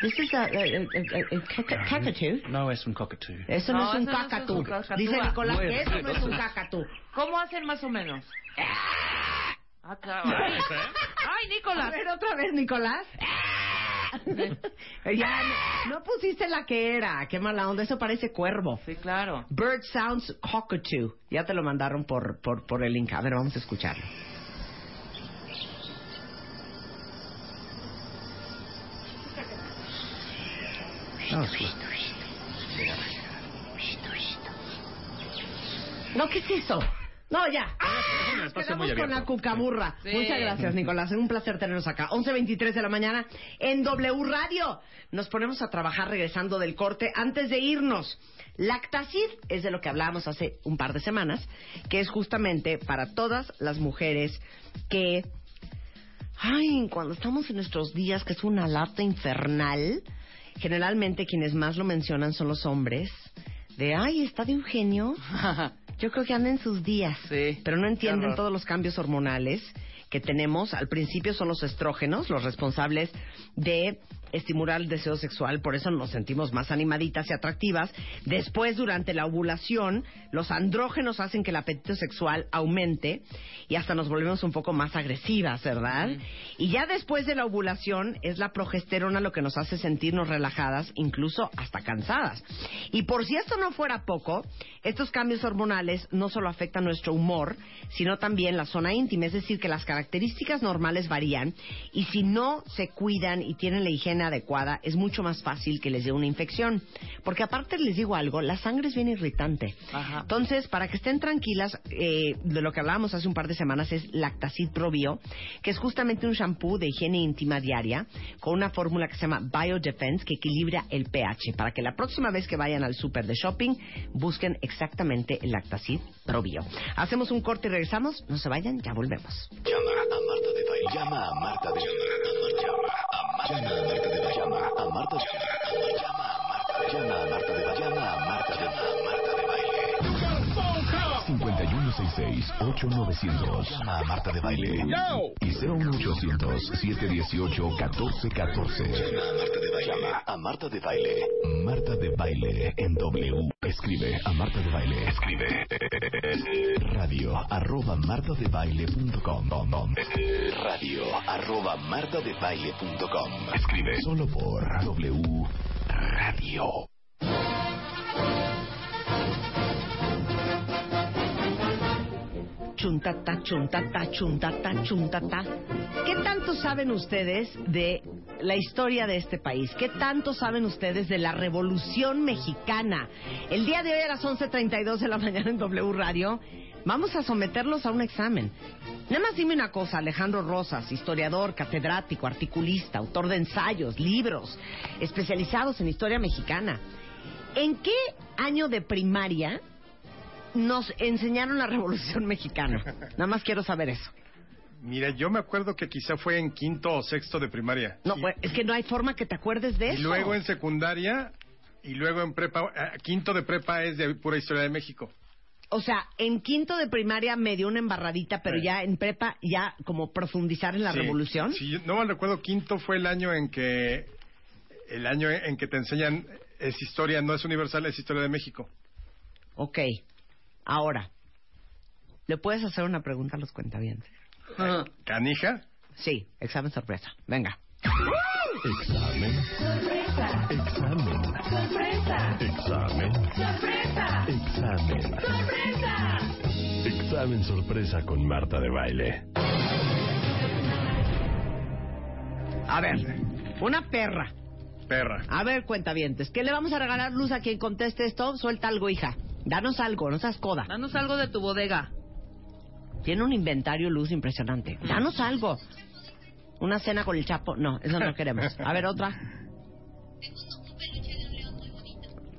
This is a, a- a- a- a caca-. No, es un cockatoo. Eso no, No, es un eso no es cacatú. un cacatúa. Dice Nicolás que eso no es un cacatú. ¿Cómo hacen más o menos? Acá. Ay, Ay, A Nicolás. ver, otra vez, Nicolás. ya, no, pusiste la que era. Qué mala onda. Eso parece cuervo. Sí, claro. Bird Sounds Cockatoo. Ya te lo mandaron por, por, por el link. A ver, vamos a escucharlo. No, es lo- No, ¿qué es eso? No, ya. Es un Nos espacio quedamos muy con la cucaburra. Sí. Muchas gracias, Nicolás. Es un placer tenernos acá. 11.23 de la mañana en W Radio. Nos ponemos a trabajar regresando del corte. Antes de irnos, Lactacid es de lo que hablábamos hace un par de semanas, que es justamente para todas las mujeres que... Ay, cuando estamos en nuestros días, que es una lata infernal, generalmente quienes más lo mencionan son los hombres. De, ay, está de Eugenio. Yo creo que anda en sus días, Sí, pero no entienden todos los cambios hormonales que tenemos. Al principio son los estrógenos, los responsables de estimular el deseo sexual, por eso nos sentimos más animaditas y atractivas. Después, durante la ovulación, los andrógenos hacen que el apetito sexual aumente y hasta nos volvemos un poco más agresivas, ¿verdad? Y ya después de la ovulación es la progesterona lo que nos hace sentirnos relajadas, incluso hasta cansadas. Y por si esto no fuera poco, estos cambios hormonales no solo afectan nuestro humor, sino también la zona íntima, es decir, que las características normales varían y si no se cuidan y tienen la higiene adecuada, es mucho más fácil que les dé una infección. Porque aparte les digo algo, la sangre es bien irritante. Entonces, para que estén tranquilas, eh, de lo que hablábamos hace un par de semanas es Lactacid Probio, que es justamente un shampoo de higiene íntima diaria con una fórmula que se llama Biodefense que equilibra el pH, para que la próxima vez que vayan al super de shopping busquen exactamente el Lactacid Probio. Hacemos un corte y regresamos. No se vayan, ya volvemos. Llama a Marta de Baile. Llama a Marta de Llama a Marta de Baile. Llama a Marta de Llama a Marta de Llama 5166-8900. Llama a Marta de Baile. Y 01800-718-1414. Llama a Marta de Baile. Llama a Marta de Baile. Marta de Baile en W. Escribe a Marta de Baile. Escribe. Radio arroba martadebaile.com. Radio arroba martadebaile.com. Escribe solo por W Radio. Chuntata, chuntata, chuntata, chuntata. ¿Qué tanto saben ustedes de la historia de este país? ¿Qué tanto saben ustedes de la Revolución Mexicana? El día de hoy a las 11.32 de la mañana en W Radio vamos a someterlos a un examen. Nada más dime una cosa, Alejandro Rosas, historiador, catedrático, articulista, autor de ensayos, libros, especializados en historia mexicana. ¿En qué año de primaria nos enseñaron la Revolución Mexicana? Nada más quiero saber eso. Mira, yo me acuerdo que quizá fue en quinto o sexto de primaria. No, pues, es que no hay forma que te acuerdes de Y eso. luego en secundaria y luego en prepa. eh, quinto de prepa es de pura historia de México. O sea, en quinto de primaria me dio una embarradita, pero Sí. ya en prepa, ya como profundizar en la Sí, revolución. Si yo no mal recuerdo, quinto fue el año en que el año en que te enseñan es historia, no es universal, es historia de México. Ok. Ahora, ¿le puedes hacer una pregunta a los cuentavientes? ¿Canija? Sí, examen sorpresa. Venga. Examen. Sorpresa. Examen. Sorpresa. Examen. Sorpresa. Examen. Sorpresa. Examen sorpresa con Marta de Baile. A ver, una perra. Perra. A ver, cuentavientes, ¿qué le vamos a regalar, Luz, a quien conteste esto? Suelta algo, hija. Danos algo, no seas coda. Danos algo de tu bodega. Tiene un inventario, Luz, impresionante. Danos algo. Una cena con el Chapo. No, eso no queremos. A ver, otra.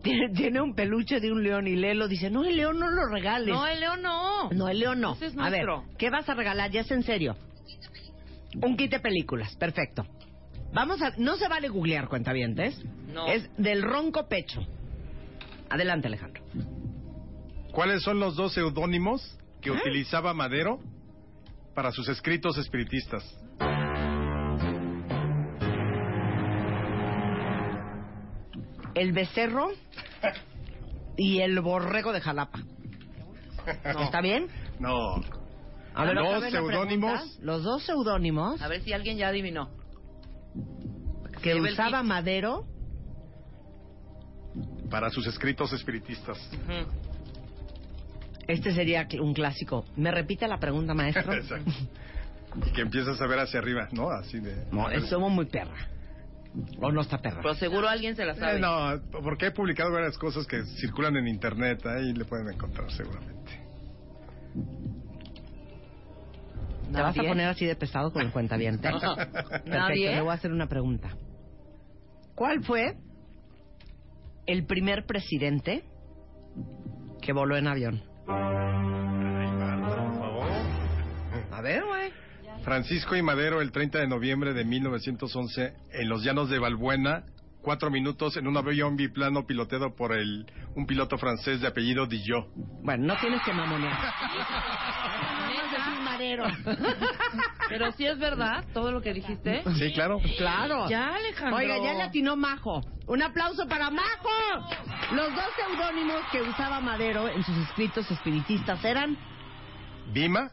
Tiene, tiene un peluche de un león y Lelo dice, no, el león no lo regales. No, el león no. No, el león no. Ese es a ver, nuestro. ¿qué vas a regalar? Ya es en serio. Un kit de películas, perfecto. Vamos a... No se vale googlear, cuentavientes. No. Es del ronco pecho. Adelante, Alejandro. ¿Cuáles son los dos seudónimos que utilizaba Madero para sus escritos espiritistas? El becerro y el borrego de Jalapa. ¿Está bien? No. A ver, la seudónimos. Los dos seudónimos A ver si alguien ya adivinó. que usaba. Madero. Para sus escritos espiritistas. Este sería un clásico. ¿Me repite la pregunta, maestro? Exacto. Y que empiezas a ver hacia arriba, ¿no? Así de... No, somos muy perra. ¿O no está perra? Pero seguro alguien se la sabe. Eh, no, porque he publicado varias cosas que circulan en internet, ahí le pueden encontrar seguramente. ¿Te vas a poner así de pesado con el cuentaviente? No. Perfecto, ¿Nadie? le voy a hacer una pregunta. ¿Cuál fue el primer presidente que voló en avión? Ay, Marta, por favor. A ver, güey. Francisco y Madero, el 30 de noviembre de 1911, en los llanos de Balbuena, cuatro minutos en un avión biplano piloteado por el, un piloto francés de apellido Dillot. Bueno, no tienes que mamonear. Pero sí es verdad todo lo que dijiste. Sí, claro. Claro. Ya, Alejandro. Oiga, ya le atinó Majo. Un aplauso para Majo. Los dos seudónimos que usaba Madero en sus escritos espiritistas eran. Bima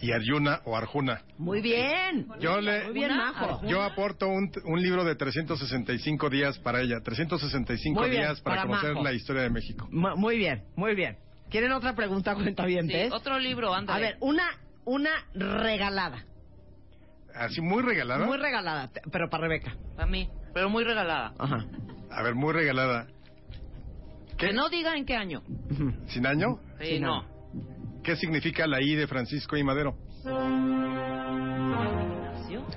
y Arjuna o Arjuna. Muy bien. Yo le, Muy bien, Majo. yo aporto un, un libro de 365 días para ella. 365 Muy bien, días para, para conocer Majo. la historia de México. Mu- Muy bien, muy bien. ¿Quieren otra pregunta, cuentavientes? Sí, otro libro, ándale. A ver, una, una regalada. Así muy regalada. Muy regalada, te- pero para Rebeca. Para mí, pero muy regalada. Ajá. A ver, muy regalada. Que no diga en qué año. ¿Sin año? Sí, no. ¿Qué significa la I de Francisco y Madero?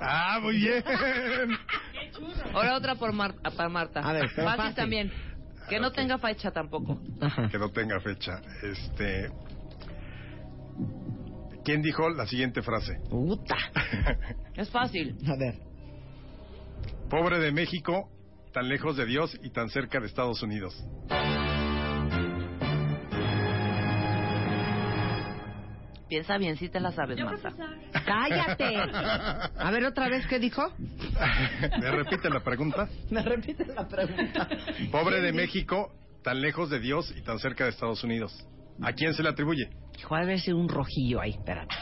Ah, muy bien. Ahora otra por Mar- ah, para Marta. A ver, pero fácil, fácil. también. Que no tenga fecha tampoco. que no tenga fecha. Este. ¿Quién dijo la siguiente frase? Puta. Es fácil. A ver. Pobre de México, tan lejos de Dios y tan cerca de Estados Unidos. Piensa bien si te la sabes, Marta. Cállate. A ver, otra vez, ¿qué dijo? ¿Me repite la pregunta? Me repite la pregunta. Pobre de México, tan lejos de Dios y tan cerca de Estados Unidos. ¿A quién se le atribuye? Hijo, debe haber sido un rojillo ahí, espérate.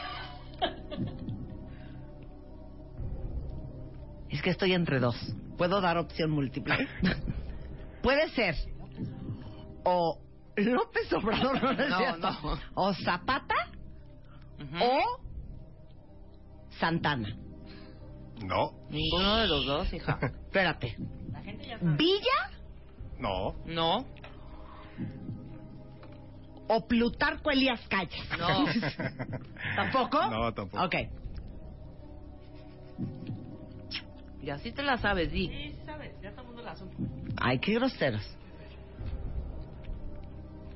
Es que estoy entre dos. ¿Puedo dar opción múltiple? Puede ser o López Obrador, no, es No, cierto. no. o Zapata o Santana. No. Ninguno de los dos, hija. Espérate. ¿Villa No. No. O Plutarco Elías Calles? No. ¿Tampoco? No, tampoco. Ok. Y así te la sabes, di. Sí, sabes, ya todo el mundo la supo. Ay, qué groseros.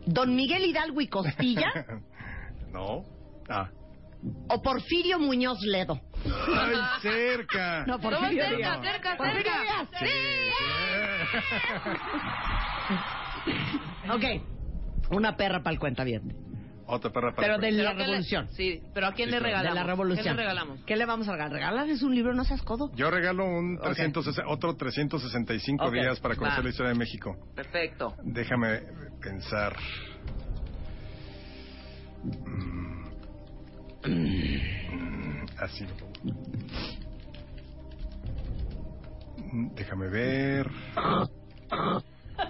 Don Miguel Hidalgo y Costilla No. Ah. o Porfirio Muñoz Ledo. ¡Ay, cerca! No, Porfirio cerca, Díaz. cerca, Porfirio cerca. Díaz. Ok. Una perra para el cuentaviente. Otra perra para Pero de la ¿Pero qué le- revolución. Sí, pero ¿a quién Sí, le claro. regalamos? De la revolución. ¿Qué le regalamos? ¿Qué le vamos a regalar? Regalarles un libro, no seas codo. Yo regalo un Ok. 360 otro 365 Ok, días para conocer va. la historia de México. Perfecto. Déjame pensar. Mm, Así. Mm, Déjame ver.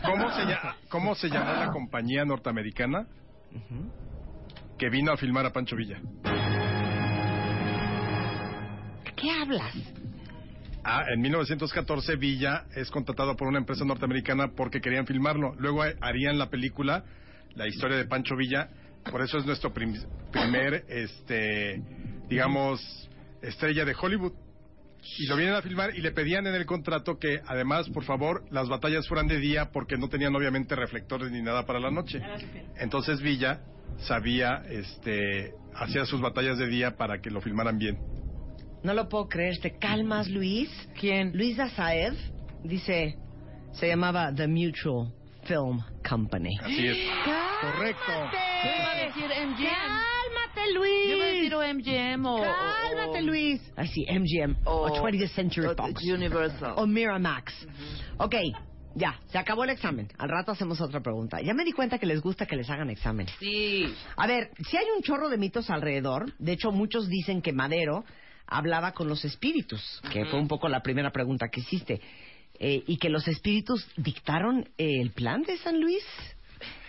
¿Cómo se, llama, ¿Cómo se llamó la compañía norteamericana que vino a filmar a Pancho Villa? ¿Qué hablas? Ah, en 1914 Villa es contratado por una empresa norteamericana porque querían filmarlo. Luego harían la película, la historia de Pancho Villa. Por eso es nuestro prim- primer, este, digamos, estrella de Hollywood. Y lo vienen a filmar y le pedían en el contrato que, además, por favor, las batallas fueran de día porque no tenían obviamente reflectores ni nada para la noche. Entonces Villa sabía, este, hacía sus batallas de día para que lo filmaran bien. No lo puedo creer. ¿Te calmas, Luis? ¿Quién? Luis Azaev dice, se llamaba The Mutual Film Company. Así es. Correcto. Yo iba a decir MGM. Luis. Yo iba a decir o MGM o... Cálmate, o- Luis. Ay, sí, MGM. O, O- 20th Century o Fox. Universal. O Miramax. Ok, ya, se acabó el examen. Al rato hacemos otra pregunta. Ya me di cuenta que les gusta que les hagan exámenes. Sí. A ver, si hay un chorro de mitos alrededor, de hecho muchos dicen que Madero hablaba con los espíritus, que fue un poco la primera pregunta que hiciste, eh, y que los espíritus dictaron eh, el plan de San Luis.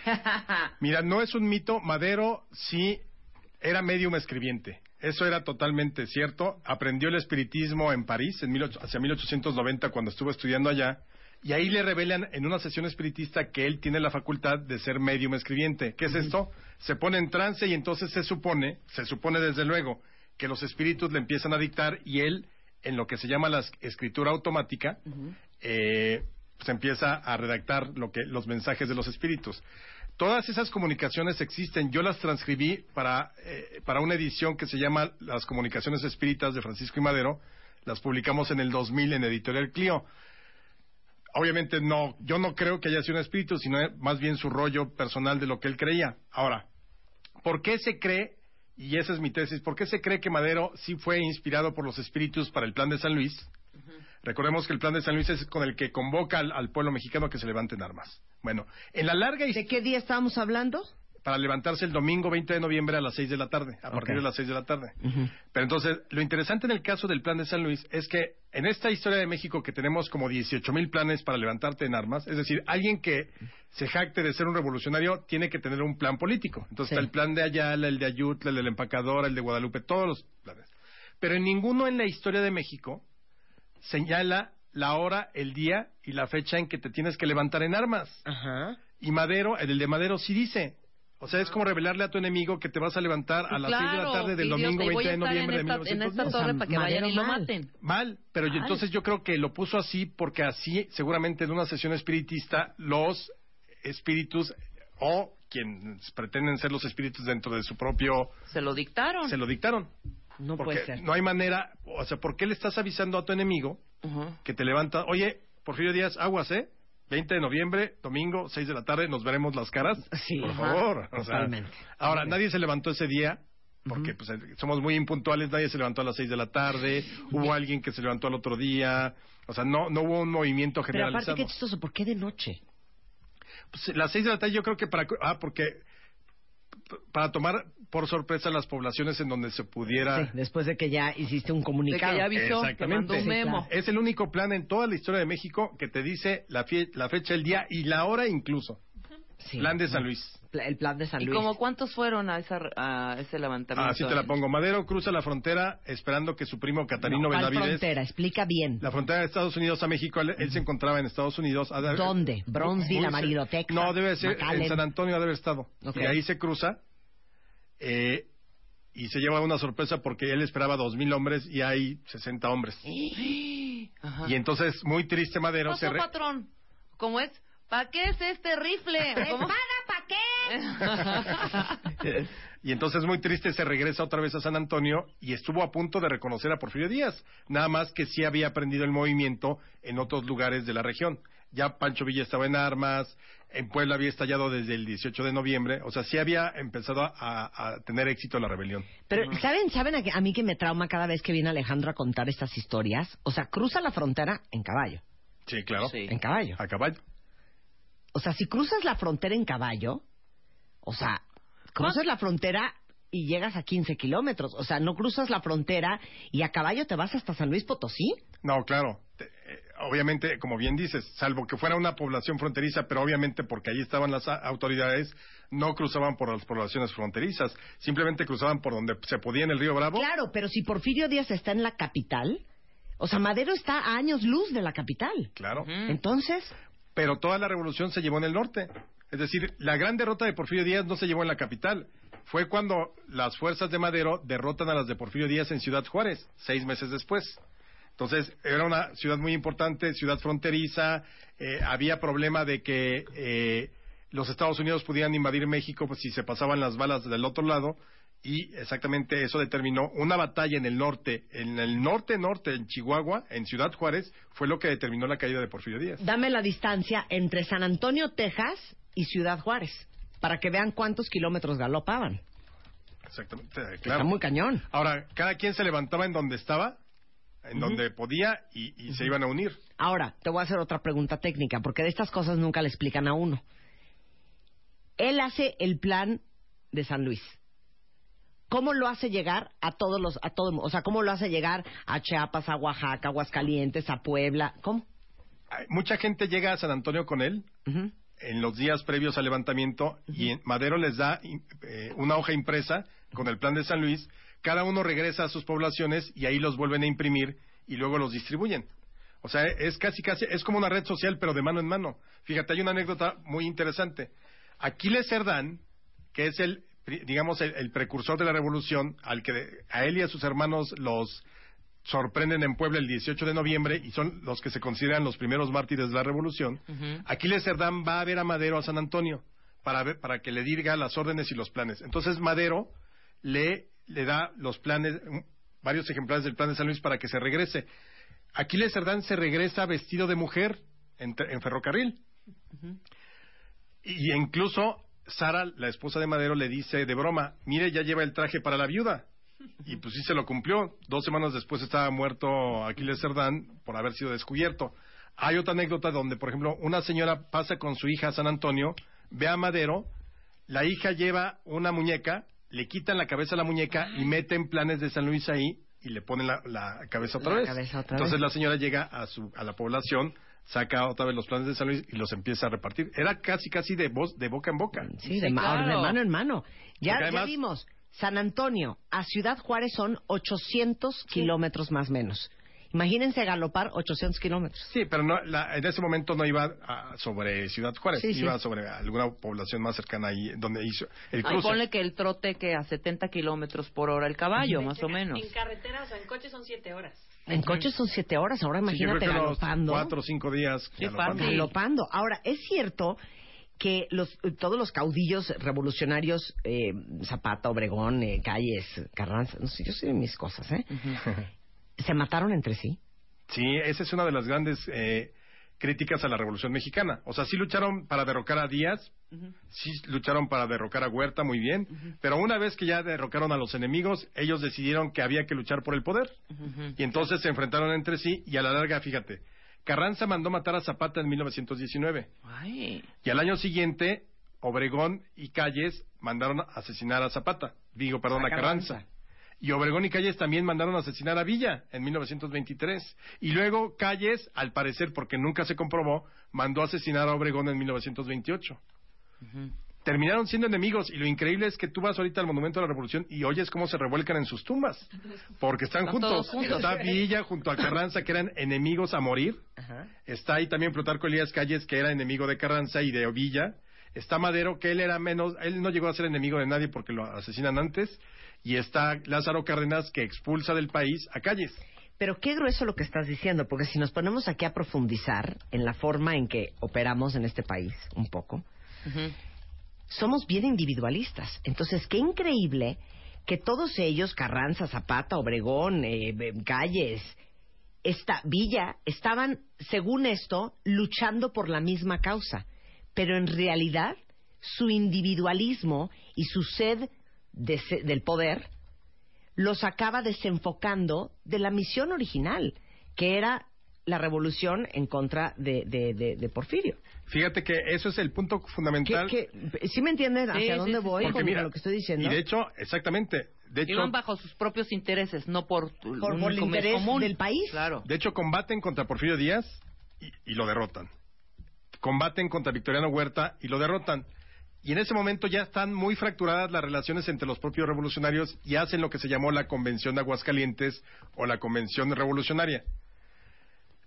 Mira, no es un mito. Madero sí era medium escribiente. Eso era totalmente cierto. Aprendió el espiritismo en París en 18 hacia 1890 cuando estuvo estudiando allá. Y ahí le revelan en una sesión espiritista que él tiene la facultad de ser medium escribiente. ¿Qué es esto? Se pone en trance y entonces se supone, se supone desde luego, que los espíritus le empiezan a dictar y él, en lo que se llama la es- escritura automática, eh, pues empieza a redactar lo que, los mensajes de los espíritus. Todas esas comunicaciones existen. Yo las transcribí para, eh, para una edición que se llama Las Comunicaciones Espíritas de Francisco y Madero. Las publicamos en el 2000 en Editorial Clio. obviamente no, yo no creo que haya sido un espíritu, sino más bien su rollo personal de lo que él creía. Ahora, ¿por qué se cree, y esa es mi tesis, por qué se cree que Madero sí fue inspirado por los espíritus para el plan de San Luis? Recordemos que el plan de San Luis es con el que convoca al, al pueblo mexicano a que se levanten armas. Bueno, en la larga ¿De qué día estábamos hablando? para levantarse el domingo 20 de noviembre a las 6 de la tarde, a partir de las 6 de la tarde. Pero entonces, lo interesante en el caso del plan de San Luis es que en esta historia de México que tenemos como 18 mil planes para levantarte en armas, es decir, alguien que se jacte de ser un revolucionario tiene que tener un plan político. Entonces Sí. está el plan de Ayala, el de Ayutla, el del empacador, el de Guadalupe, todos los planes. Pero en ninguno en la historia de México señala la hora, el día y la fecha en que te tienes que levantar en armas. Y Madero, el de Madero sí dice. O sea, es como revelarle a tu enemigo que te vas a levantar a las 6 de la Claro, tarde del domingo y 20 voy a de en noviembre de esta- en 1910. esta torre para que vayan y lo mal. maten. Mal, pero yo- entonces yo creo que lo puso así porque así, seguramente en una sesión espiritista, los espíritus o quienes pretenden ser los espíritus dentro de su propio... Se lo dictaron. Se lo dictaron. No porque puede ser. no hay manera, o sea, ¿por qué le estás avisando a tu enemigo que te levanta, oye, Porfirio Díaz, aguas, ¿eh? 20 de noviembre, domingo, 6 de la tarde, nos veremos las caras. Sí, por ajá, favor. O sea, totalmente. ahora, nadie se levantó ese día, porque pues, eh, somos muy impuntuales, nadie se levantó a las 6 de la tarde, hubo alguien que se levantó al otro día, o sea, no, no hubo un movimiento Pero generalizado. aparte, qué chistoso, ¿por qué de noche? Pues, las 6 de la tarde yo creo que para... Ah, porque para tomar por sorpresa las poblaciones en donde se pudiera... Sí, después de que ya hiciste un comunicado. ya avisó, te mandó un Sí, memo. Es el único plan en toda la historia de México que te dice la, fie- la fecha, el día y la hora incluso. Sí. Plan de San Luis. El plan de San ¿Y Luis. como cuántos fueron a, esa, a ese levantamiento? Así te la pongo. Madero cruza la frontera esperando que su primo Catarino No, ¿cuál Benavides... frontera? Explica bien. La frontera de Estados Unidos a México, él, él se encontraba en Estados Unidos. De- ¿Dónde? Bronzeville, Amarillo, Texas, No, debe ser McAllen. en San Antonio, ha de haber estado. Ok. Y ahí se cruza eh, y se lleva una sorpresa porque él esperaba dos mil hombres y hay 60 hombres. Ajá. Y entonces, muy triste Madero, se pasó, re- patrón? ¿Cómo es? ¿Para qué es este rifle? ¿Cómo? ¿Para qué? Y entonces muy triste se regresa otra vez a San Antonio y estuvo a punto de reconocer a Porfirio Díaz. Nada más que sí había aprendido el movimiento en otros lugares de la región. Ya Pancho Villa estaba en armas, en Puebla había estallado desde el 18 de noviembre, o sea, sí había empezado a, a tener éxito la rebelión. Pero, ¿saben, saben a, que- a mí que me trauma cada vez que viene Alejandro a contar estas historias? O sea, cruza la frontera en caballo. Sí, claro. En caballo. A caballo. O sea, si cruzas la frontera en caballo, o sea, cruzas la frontera y llegas a 15 kilómetros. O sea, no cruzas la frontera y a caballo te vas hasta San Luis Potosí. No, claro. Te- eh, obviamente, como bien dices, salvo que fuera una población fronteriza, pero obviamente porque ahí estaban las autoridades, no cruzaban por las poblaciones fronterizas, simplemente cruzaban por donde se podía en el río Bravo. Claro, pero si Porfirio Díaz está en la capital, o sea, Madero está a años luz de la capital. Claro. Entonces, Pero toda la revolución se llevó en el norte. Es decir, la gran derrota de Porfirio Díaz no se llevó en la capital. Fue cuando las fuerzas de Madero derrotan a las de Porfirio Díaz en Ciudad Juárez, seis meses después. Entonces, era una ciudad muy importante, ciudad fronteriza, eh, había problema de que eh, los Estados Unidos pudieran invadir México pues, si se pasaban las balas del otro lado, y exactamente eso determinó una batalla en el norte, en el norte-norte, en Chihuahua, en Ciudad Juárez, fue lo que determinó la caída de Porfirio Díaz. dame la distancia entre San Antonio, Texas y Ciudad Juárez, para que vean cuántos kilómetros galopaban. Exactamente, claro. Está muy cañón. Ahora, cada quien se levantaba en donde estaba, en donde podía, y, y se iban a unir. Ahora, te voy a hacer otra pregunta técnica, porque de estas cosas nunca le explican a uno. Él hace el plan de San Luis. ¿Cómo lo hace llegar a todos los, a todo, o sea, cómo lo hace llegar a Chiapas, a Oaxaca, a Aguascalientes, a Puebla? ¿Cómo? Mucha gente llega a San Antonio con él en los días previos al levantamiento y Madero les da eh, una hoja impresa con el plan de San Luis. Cada uno regresa a sus poblaciones y ahí los vuelven a imprimir y luego los distribuyen. O sea, es casi, casi, es como una red social, pero de mano en mano. Fíjate, hay una anécdota muy interesante. Aquiles Cerdán, que es el, digamos, el, el precursor de la revolución, al que a él y a sus hermanos los sorprenden en Puebla el 18 de noviembre y son los que se consideran los primeros mártires de la revolución. Aquiles Cerdán va a ver a Madero a San Antonio para, ver- para que le diga las órdenes y los planes. Entonces Madero le, le da los planes, varios ejemplares del plan de San Luis para que se regrese. Aquiles Cerdán se regresa vestido de mujer en, en ferrocarril. Y incluso Sara, la esposa de Madero, le dice de broma, mire, ya lleva el traje para la viuda. Y pues sí se lo cumplió. Dos semanas después estaba muerto Aquiles Cerdán por haber sido descubierto. Hay otra anécdota donde, por ejemplo, una señora pasa con su hija a San Antonio, ve a Madero, la hija lleva una muñeca, le quitan la cabeza a la muñeca y meten planes de San Luis ahí y le ponen la, la cabeza otra La vez. cabeza otra Entonces vez. la señora llega a, su, a la población, saca otra vez los planes de San Luis y los empieza a repartir. Era casi, casi de, voz, de boca en boca. Sí, de, ma- de mano en mano. Ya, Porque ya además- vimos, San Antonio a Ciudad Juárez son 800 kilómetros más menos. Imagínense galopar 800 kilómetros. Sí, pero no, la- en ese momento no iba a- sobre Ciudad Juárez, Sí, sí. iba sobre alguna población más cercana ahí donde hizo el Ay, cruce. ponle que el trote que a 70 kilómetros por hora el caballo, más o menos. En carretera, o sea, en coche son siete horas. En coche son siete horas, ahora imagínate galopando. cuatro o cinco días galopando. Galopando. Ahora, es cierto que los, todos los caudillos revolucionarios, eh, Zapata, Obregón, eh, Calles, Carranza, no sé, yo sé mis cosas, ¿eh? ¿Se mataron entre sí? Sí, esa es una de las grandes eh, críticas a la Revolución Mexicana. O sea, sí lucharon para derrocar a Díaz, sí lucharon para derrocar a Huerta muy bien, pero una vez que ya derrocaron a los enemigos, ellos decidieron que había que luchar por el poder. Y entonces se enfrentaron entre sí y a la larga, fíjate, Carranza mandó matar a Zapata en 1919. Ay. Y al año siguiente, Obregón y Calles mandaron a asesinar a Zapata. Digo, perdón, A a Carranza. Y Obregón y Calles también mandaron a asesinar a Villa en 1923. Y luego Calles, al parecer, porque nunca se comprobó, mandó a asesinar a Obregón en 1928. Terminaron siendo enemigos y lo increíble es que tú vas ahorita al Monumento a la Revolución y oyes cómo se revuelcan en sus tumbas. Porque están, Están juntos. juntos. Está Villa junto a Carranza, que eran enemigos a morir. Está ahí también Plutarco Elías Calles, que era enemigo de Carranza y de Villa. Está Madero, que él era menos, él no llegó a ser enemigo de nadie porque lo asesinan antes. Y está Lázaro Cárdenas, que expulsa del país a Calles. Pero qué grueso lo que estás diciendo, porque si nos ponemos aquí a profundizar en la forma en que operamos en este país, un poco, somos bien individualistas. Entonces, qué increíble que todos ellos, Carranza, Zapata, Obregón, eh, eh, Calles, esta, Villa, estaban, según esto, luchando por la misma causa. Pero en realidad, su individualismo y su sed de se- del poder los acaba desenfocando de la misión original, que era la revolución en contra de, de- de- de Porfirio. Fíjate que eso es el punto fundamental. ¿Qué- qué- ¿Sí me entienden hacia Sí, dónde sí, voy Porque con mira, lo que estoy diciendo? Y de hecho, exactamente. De hecho, Iban bajo sus propios intereses, no por, por, por el interés común. del país. Claro. De hecho, combaten contra Porfirio Díaz y, y lo derrotan. Combaten contra Victoriano Huerta y lo derrotan. Y en ese momento ya están muy fracturadas las relaciones entre los propios revolucionarios y hacen lo que se llamó la Convención de Aguascalientes o la Convención Revolucionaria.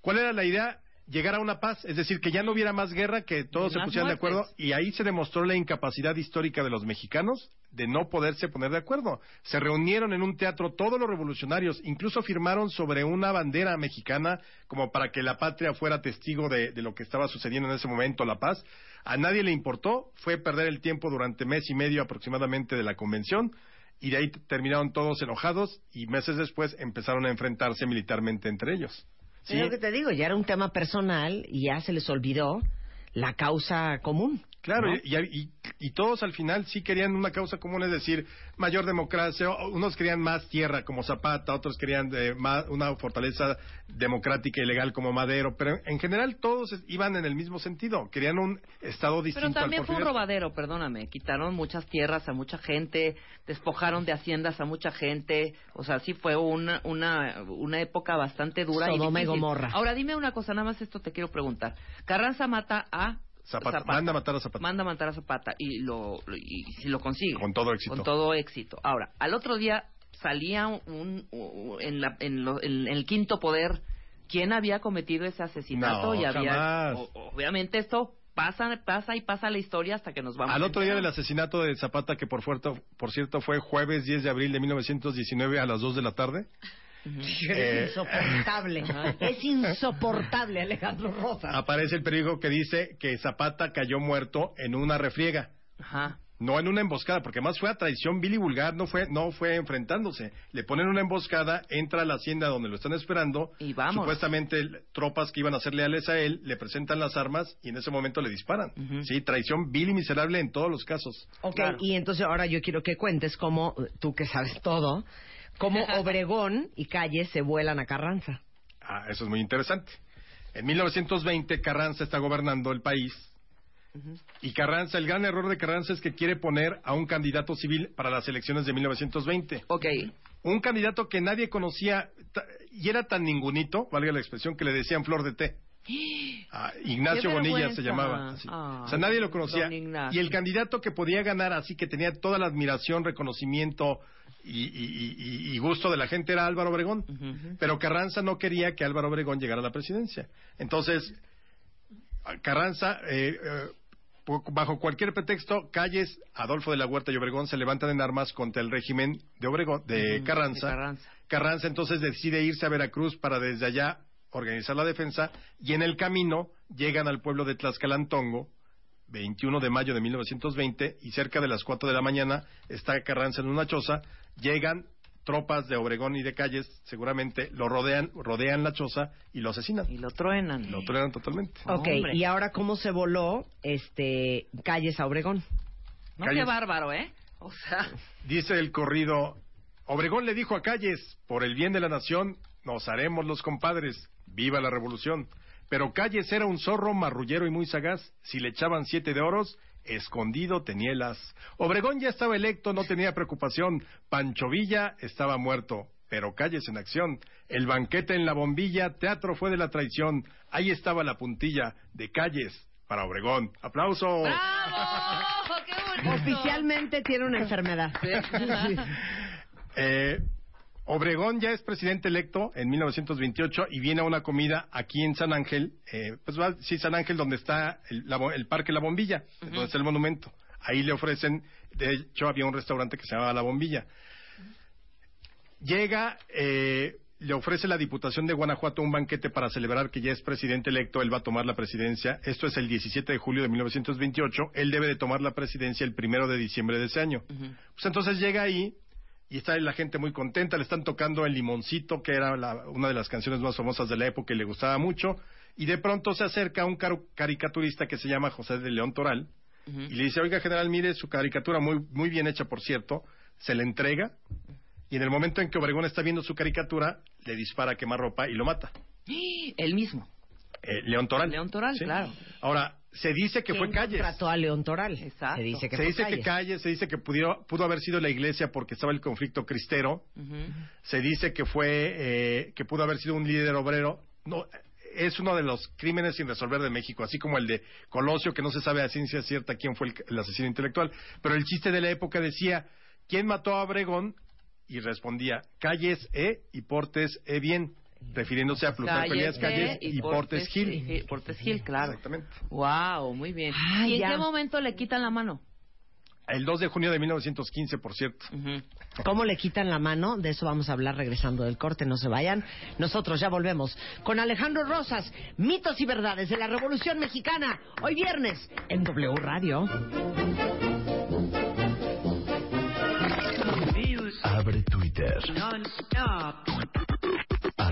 ¿Cuál era la idea? Llegar a una paz, es decir, que ya no hubiera más guerra, que todos se pusieran de acuerdo y ahí se demostró la incapacidad histórica de los mexicanos de no poderse poner de acuerdo. Se reunieron en un teatro todos los revolucionarios, incluso firmaron sobre una bandera mexicana como para que la patria fuera testigo de, de lo que estaba sucediendo en ese momento, la paz. A nadie le importó, fue perder el tiempo durante mes y medio aproximadamente de la convención y de ahí terminaron todos enojados y meses después empezaron a enfrentarse militarmente entre ellos. Es lo que te digo, ya era un tema personal y ya se les olvidó la causa común. Claro, ¿no? y, y- y todos al final sí querían una causa común, es decir, mayor democracia. Unos querían más tierra como Zapata, otros querían eh, más- una fortaleza democrática y legal como Madero, pero en general todos iban en el mismo sentido. Querían un Estado distinto Pero también al fue un robadero, perdóname. Quitaron muchas tierras a mucha gente, despojaron de haciendas a mucha gente. O sea, sí fue una, una, una época bastante dura Sodoma y y difícil. Gomorra. Ahora dime una cosa, nada más esto te quiero preguntar. Carranza mata a Zapata, manda a matar a Zapata. Manda a matar a Zapata y lo y, si lo consigue. Con todo éxito. Con todo éxito. Ahora, al otro día salía un, un- en, la- en lo- en el quinto poder quién había cometido ese asesinato No, y había jamás. o- obviamente esto pasa pasa y pasa la historia hasta que nos vamos Al otro día del asesinato de Zapata, que por, fuerto- por cierto fue jueves 10 de abril de 1919 a las 2 de la tarde, Es Eh, insoportable. es insoportable, Alejandro Rosa. aparece el periódico que dice que Zapata cayó muerto en una refriega. Ajá. No en una emboscada, porque además fue a traición vil y vulgar, no fue, no fue enfrentándose. Le ponen una emboscada, entra a la hacienda donde lo están esperando. Y vamos. Supuestamente tropas que iban a ser leales a él, le presentan las armas y en ese momento le disparan. Sí, traición vil y miserable en todos los casos. Ok, y entonces ahora yo quiero que cuentes cómo, tú que sabes todo, cómo Obregón y Calle se vuelan a Carranza. Ah, eso es muy interesante. En 1920 Carranza está gobernando el país y Carranza, el gran error de Carranza es que quiere poner a un candidato civil para las elecciones de 1920. Ok. Un candidato que nadie conocía y era tan ningunito, valga la expresión, que le decían flor de té. Ah, Ignacio Bonilla se llamaba. así. O sea, nadie lo conocía. Y el candidato que podía ganar así, que tenía toda la admiración, reconocimiento y, y- gusto de la gente era Álvaro Obregón. Pero Carranza no quería que Álvaro Obregón llegara a la presidencia. Entonces, Carranza, eh, eh, bajo cualquier pretexto, Calles, Adolfo de la Huerta y Obregón se levantan en armas contra el régimen de Obregón, de Carranza. de Carranza. Carranza entonces decide irse a Veracruz para desde allá organizar la defensa y en el camino llegan al pueblo de Tlaxcalantongo, 21 de mayo de 1920 y cerca de las 4 de la mañana está Carranza en una choza, llegan tropas de Obregón y de Calles, seguramente lo rodean, rodean la choza y lo asesinan. Y lo truenan. Lo truenan totalmente. Ok, y ahora cómo se voló este Calles a Obregón. No, Calles. qué bárbaro, ¿eh? O sea, Dice el corrido, Obregón le dijo a Calles, por el bien de la nación, nos haremos los compadres, viva la revolución. Pero Calles era un zorro marrullero y muy sagaz, si le echaban siete de oros, escondido tenielas. Obregón ya estaba electo, no tenía preocupación, Pancho Villa estaba muerto, pero Calles en acción. El banquete en la bombilla, teatro fue de la traición, ahí estaba la puntilla de Calles para Obregón. ¡Aplauso! Oficialmente tiene una enfermedad. Eh, Obregón ya es presidente electo en 1928 y viene a una comida aquí en San Ángel, eh, pues va, sí, San Ángel, donde está el, la bo- el Parque La Bombilla, donde está el monumento. Ahí le ofrecen, de hecho había un restaurante que se llamaba La Bombilla. Llega, eh, le ofrece la Diputación de Guanajuato un banquete para celebrar que ya es presidente electo, él va a tomar la presidencia. Esto es el 17 de julio de 1928, él debe de tomar la presidencia el primero de diciembre de ese año. Pues entonces llega ahí y está la gente muy contenta, le están tocando el limoncito, que era la- una de las canciones más famosas de la época y le gustaba mucho, y de pronto se acerca un caricaturista que se llama José de León Toral, y le dice, oiga general, mire su caricatura muy, muy bien hecha, por cierto, se le entrega, y en el momento en que Obregón está viendo su caricatura, le dispara a quemarropa y lo mata. el mismo. Eh, León Toral. León Toral, Sí. claro. Ahora, se dice que fue ¿Quién Calles. contrató a León Toral? Se dice que se fue dice que Calles. Calles, se dice que pudió, pudo haber sido la iglesia porque estaba el conflicto cristero, se dice que fue eh, que pudo haber sido un líder obrero. No es uno de los crímenes sin resolver de México así como el de Colosio que no se sabe a ciencia cierta quién fue el, el asesino intelectual. Pero el chiste de la época decía quién mató a Obregón y respondía Calles E y Portes E bien refiriéndose a Plutarco Elías Calles y, Portes Gil Portes Gil, claro. Exactamente. Wow, muy bien. Ay, ¿Y en qué momento le quitan la mano? el 2 de junio de 1915 por cierto ¿Cómo le quitan la mano? De eso vamos a hablar regresando del corte, no se vayan. Nosotros ya volvemos con Alejandro Rosas, mitos y verdades de la Revolución Mexicana, hoy viernes en W Radio. Abre Twitter.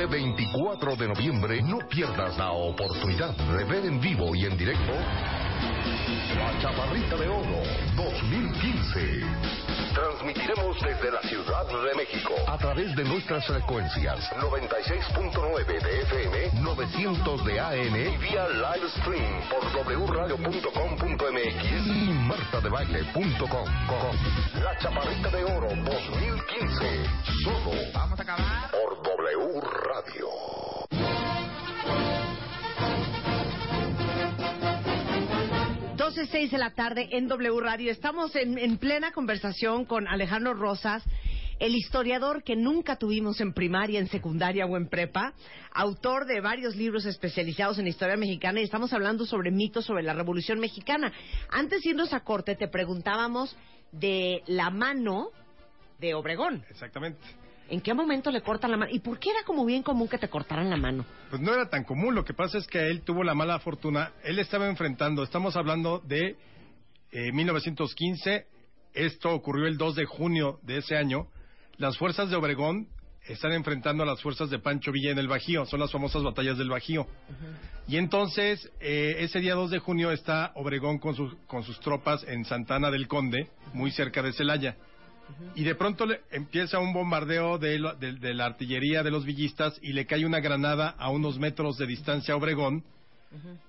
Este 24 de noviembre no pierdas la oportunidad de ver en vivo y en directo La Chaparrita de Oro 2015. Transmitiremos desde la Ciudad de México a través de nuestras frecuencias 96.9 de FM, 900 de AM y vía live stream por wradio.com.mx y martadebaile.com. La Chaparrita de Oro 2015. Solo vamos a acabar por W Radio. 12.06 de la tarde en W Radio. Estamos en, en plena conversación con Alejandro Rosas, el historiador que nunca tuvimos en primaria, en secundaria o en prepa, autor de varios libros especializados en historia mexicana y estamos hablando sobre mitos sobre la Revolución Mexicana. Antes de irnos a corte te preguntábamos de la mano de Obregón. Exactamente. ¿En qué momento le cortan la mano? ¿Y por qué era como bien común que te cortaran la mano? Pues no era tan común, lo que pasa es que él tuvo la mala fortuna, él estaba enfrentando, estamos hablando de eh, 1915, esto ocurrió el 2 de junio de ese año, las fuerzas de Obregón están enfrentando a las fuerzas de Pancho Villa en el Bajío, son las famosas batallas del Bajío. Y entonces, eh, ese día 2 de junio está Obregón con, sus con sus tropas en Santana del Conde, muy cerca de Celaya. Y de pronto le empieza un bombardeo de, lo- de- de la artillería de los villistas y le cae una granada a unos metros de distancia a Obregón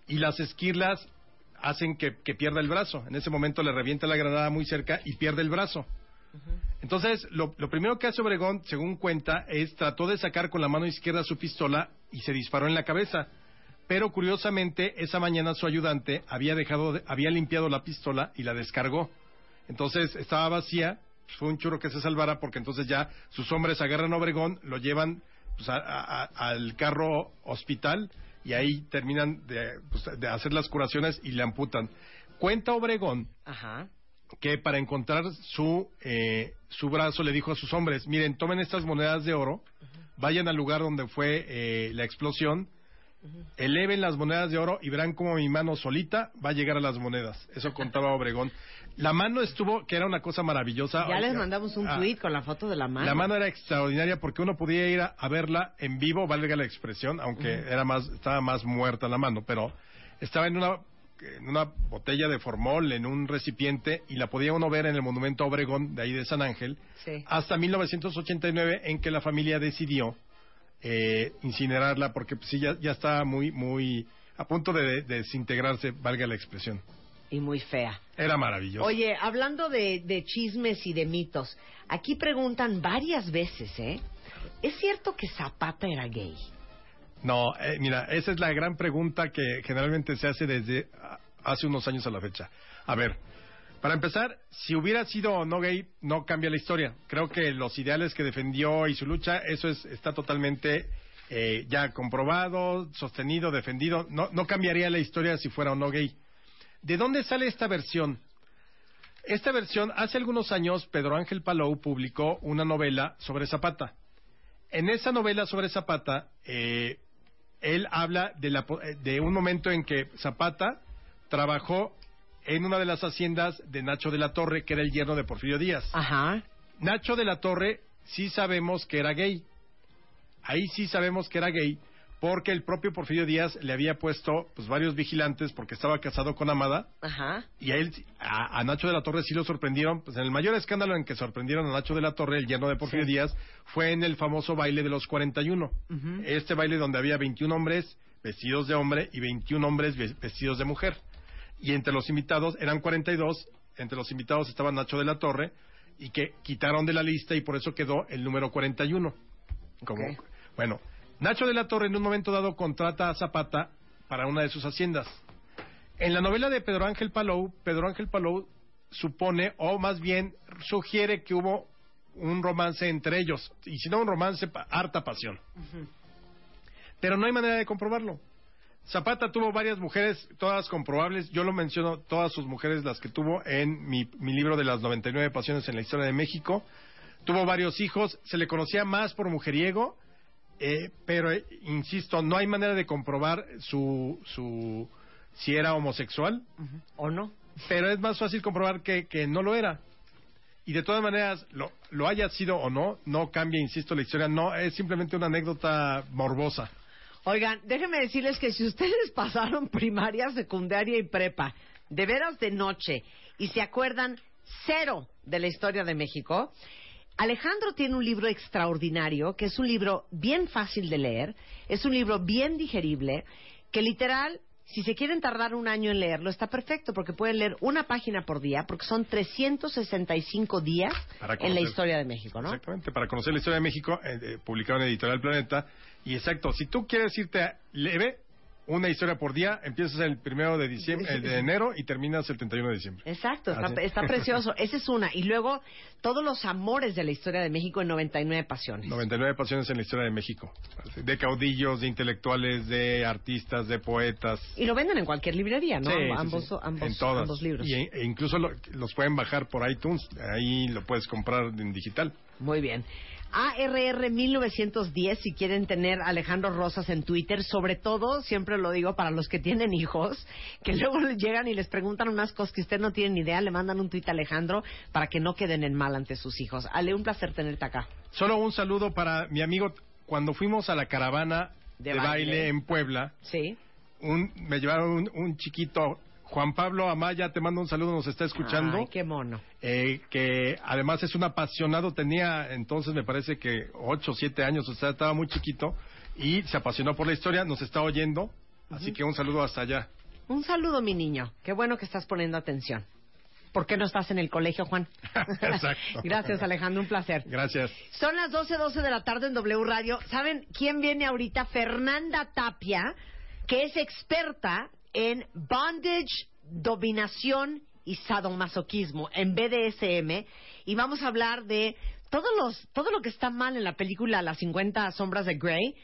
y las esquirlas hacen que, que pierda el brazo. En ese momento le revienta la granada muy cerca y pierde el brazo. Entonces, lo, lo primero que hace Obregón, según cuenta, es trató de sacar con la mano izquierda su pistola y se disparó en la cabeza. Pero curiosamente, esa mañana su ayudante había dejado, de- había limpiado la pistola y la descargó. Entonces estaba vacía, fue un churro que se salvara porque entonces ya sus hombres agarran a Obregón, lo llevan pues, a- al carro hospital y ahí terminan de, pues, de hacer las curaciones y le amputan. Cuenta Obregón Ajá. que para encontrar su, eh, su brazo le dijo a sus hombres, miren, tomen estas monedas de oro, vayan al lugar donde fue eh, la explosión, eleven las monedas de oro y verán cómo mi mano solita va a llegar a las monedas. Eso contaba Obregón. La mano estuvo, que era una cosa maravillosa. Ya les Oiga, mandamos un ah, tweet con la foto de la mano. La mano era extraordinaria porque uno podía ir a, a verla en vivo, valga la expresión, aunque Ujú. era más, estaba más muerta la mano, pero estaba en una, en una botella de formol, en un recipiente, y la podía uno ver en el monumento a Obregón, de ahí de San Ángel, Sí. hasta 1989, en que la familia decidió eh, incinerarla porque pues, sí, ya, ya estaba muy, muy a punto de, de desintegrarse, valga la expresión. Y muy fea. Era maravilloso. Oye, hablando de, de chismes y de mitos, aquí preguntan varias veces, ¿eh? ¿Es cierto que Zapata era gay? No, eh, mira, esa es la gran pregunta que generalmente se hace desde hace unos años a la fecha. A ver, para empezar, si hubiera sido o no gay, no cambia la historia. Creo que los ideales que defendió y su lucha, eso es, está totalmente eh, ya comprobado, sostenido, defendido. No, cambiaría la historia si fuera o no gay. ¿De dónde sale esta versión? Esta versión, hace algunos años, Pedro Ángel Palou publicó una novela sobre Zapata. En esa novela sobre Zapata, eh, él habla de, la eh, de un momento en que Zapata trabajó en una de las haciendas de Nacho de la Torre, que era el yerno de Porfirio Díaz. Ajá. Nacho de la Torre sí sabemos que era gay. Ahí sí sabemos que era gay porque el propio Porfirio Díaz le había puesto pues varios vigilantes porque estaba casado con Amada Ajá. y a él a, a Nacho de la Torre sí lo sorprendieron, pues en el mayor escándalo en que sorprendieron a Nacho de la Torre, el yerno de Porfirio Sí. Díaz, fue en el famoso baile de los 41. Ujú. Este baile donde había 21 hombres vestidos de hombre y 21 hombres ve- vestidos de mujer. Y entre los invitados eran 42, entre los invitados estaba Nacho de la Torre y que quitaron de la lista y por eso quedó el número 41. Como, Ok. Bueno, Nacho de la Torre en un momento dado contrata a Zapata para una de sus haciendas. En la novela de Pedro Ángel Palou, Pedro Ángel Palou supone, o más bien sugiere que hubo un romance entre ellos, y si no un romance, harta pasión. Pero no hay manera de comprobarlo. Zapata tuvo varias mujeres, todas comprobables. Yo lo menciono, todas sus mujeres, las que tuvo en mi, mi libro de las 99 pasiones en la historia de México. Tuvo varios hijos, se le conocía más por mujeriego, eh, pero eh, insisto, no hay manera de comprobar su, su si era homosexual ¿O no? pero es más fácil comprobar que, que no lo era. Y de todas maneras, lo, lo haya sido o no, no cambia, insisto, la historia. No, es simplemente una anécdota morbosa. Oigan, déjenme decirles que si ustedes pasaron primaria, secundaria y prepa, de veras de noche, y se acuerdan cero de la historia de México, Alejandro tiene un libro extraordinario, que es un libro bien fácil de leer, es un libro bien digerible, que literal, si se quieren tardar un año en leerlo, está perfecto, porque pueden leer una página por día, porque son 365 días en la historia de México, ¿no? Exactamente, para conocer la historia de México, eh, eh, publicado en Editorial Planeta. Y exacto, si tú quieres irte a leve, una historia por día, empiezas el primero de diciembre, el de enero y terminas el 31 de diciembre. Exacto, está, está precioso. Esa es una. Y luego, todos los amores de la historia de México en 99 pasiones. 99 pasiones en la historia de México. De caudillos, de intelectuales, de artistas, de poetas. Y lo venden en cualquier librería, ¿no? Sí, sí, ambos, sí. ambos, en todas. ambos libros. Y, e incluso lo- los pueden bajar por iTunes. Ahí lo puedes comprar en digital. Muy bien. ARR 1910, si quieren tener a Alejandro Rosas en Twitter, sobre todo, siempre lo digo para los que tienen hijos, que luego llegan y les preguntan unas cosas que usted no tiene ni idea, le mandan un tuit a Alejandro para que no queden en mal ante sus hijos. Ale, un placer tenerte acá. Solo un saludo para mi amigo. Cuando fuimos a la caravana De de, baile. baile. en Puebla, sí. un, me llevaron un, un chiquito, Juan Pablo Amaya, te mando un saludo, nos está escuchando. Ay, qué mono. eh, que además es un apasionado, tenía entonces me parece que ocho o siete años, o sea, estaba muy chiquito y se apasionó por la historia, nos está oyendo, así que un saludo hasta allá. Un saludo, mi niño. Qué bueno que estás poniendo atención. ¿Por qué no estás en el colegio, Juan? Exacto. Gracias, Alejandro. Un placer. Gracias. Son las 12.12 de la tarde en W Radio. ¿Saben quién viene ahorita? Fernanda Tapia, que es experta en bondage, dominación y sadomasoquismo, en BDSM. Y vamos a hablar de todos los, todo lo que está mal en la película Las 50 sombras de Grey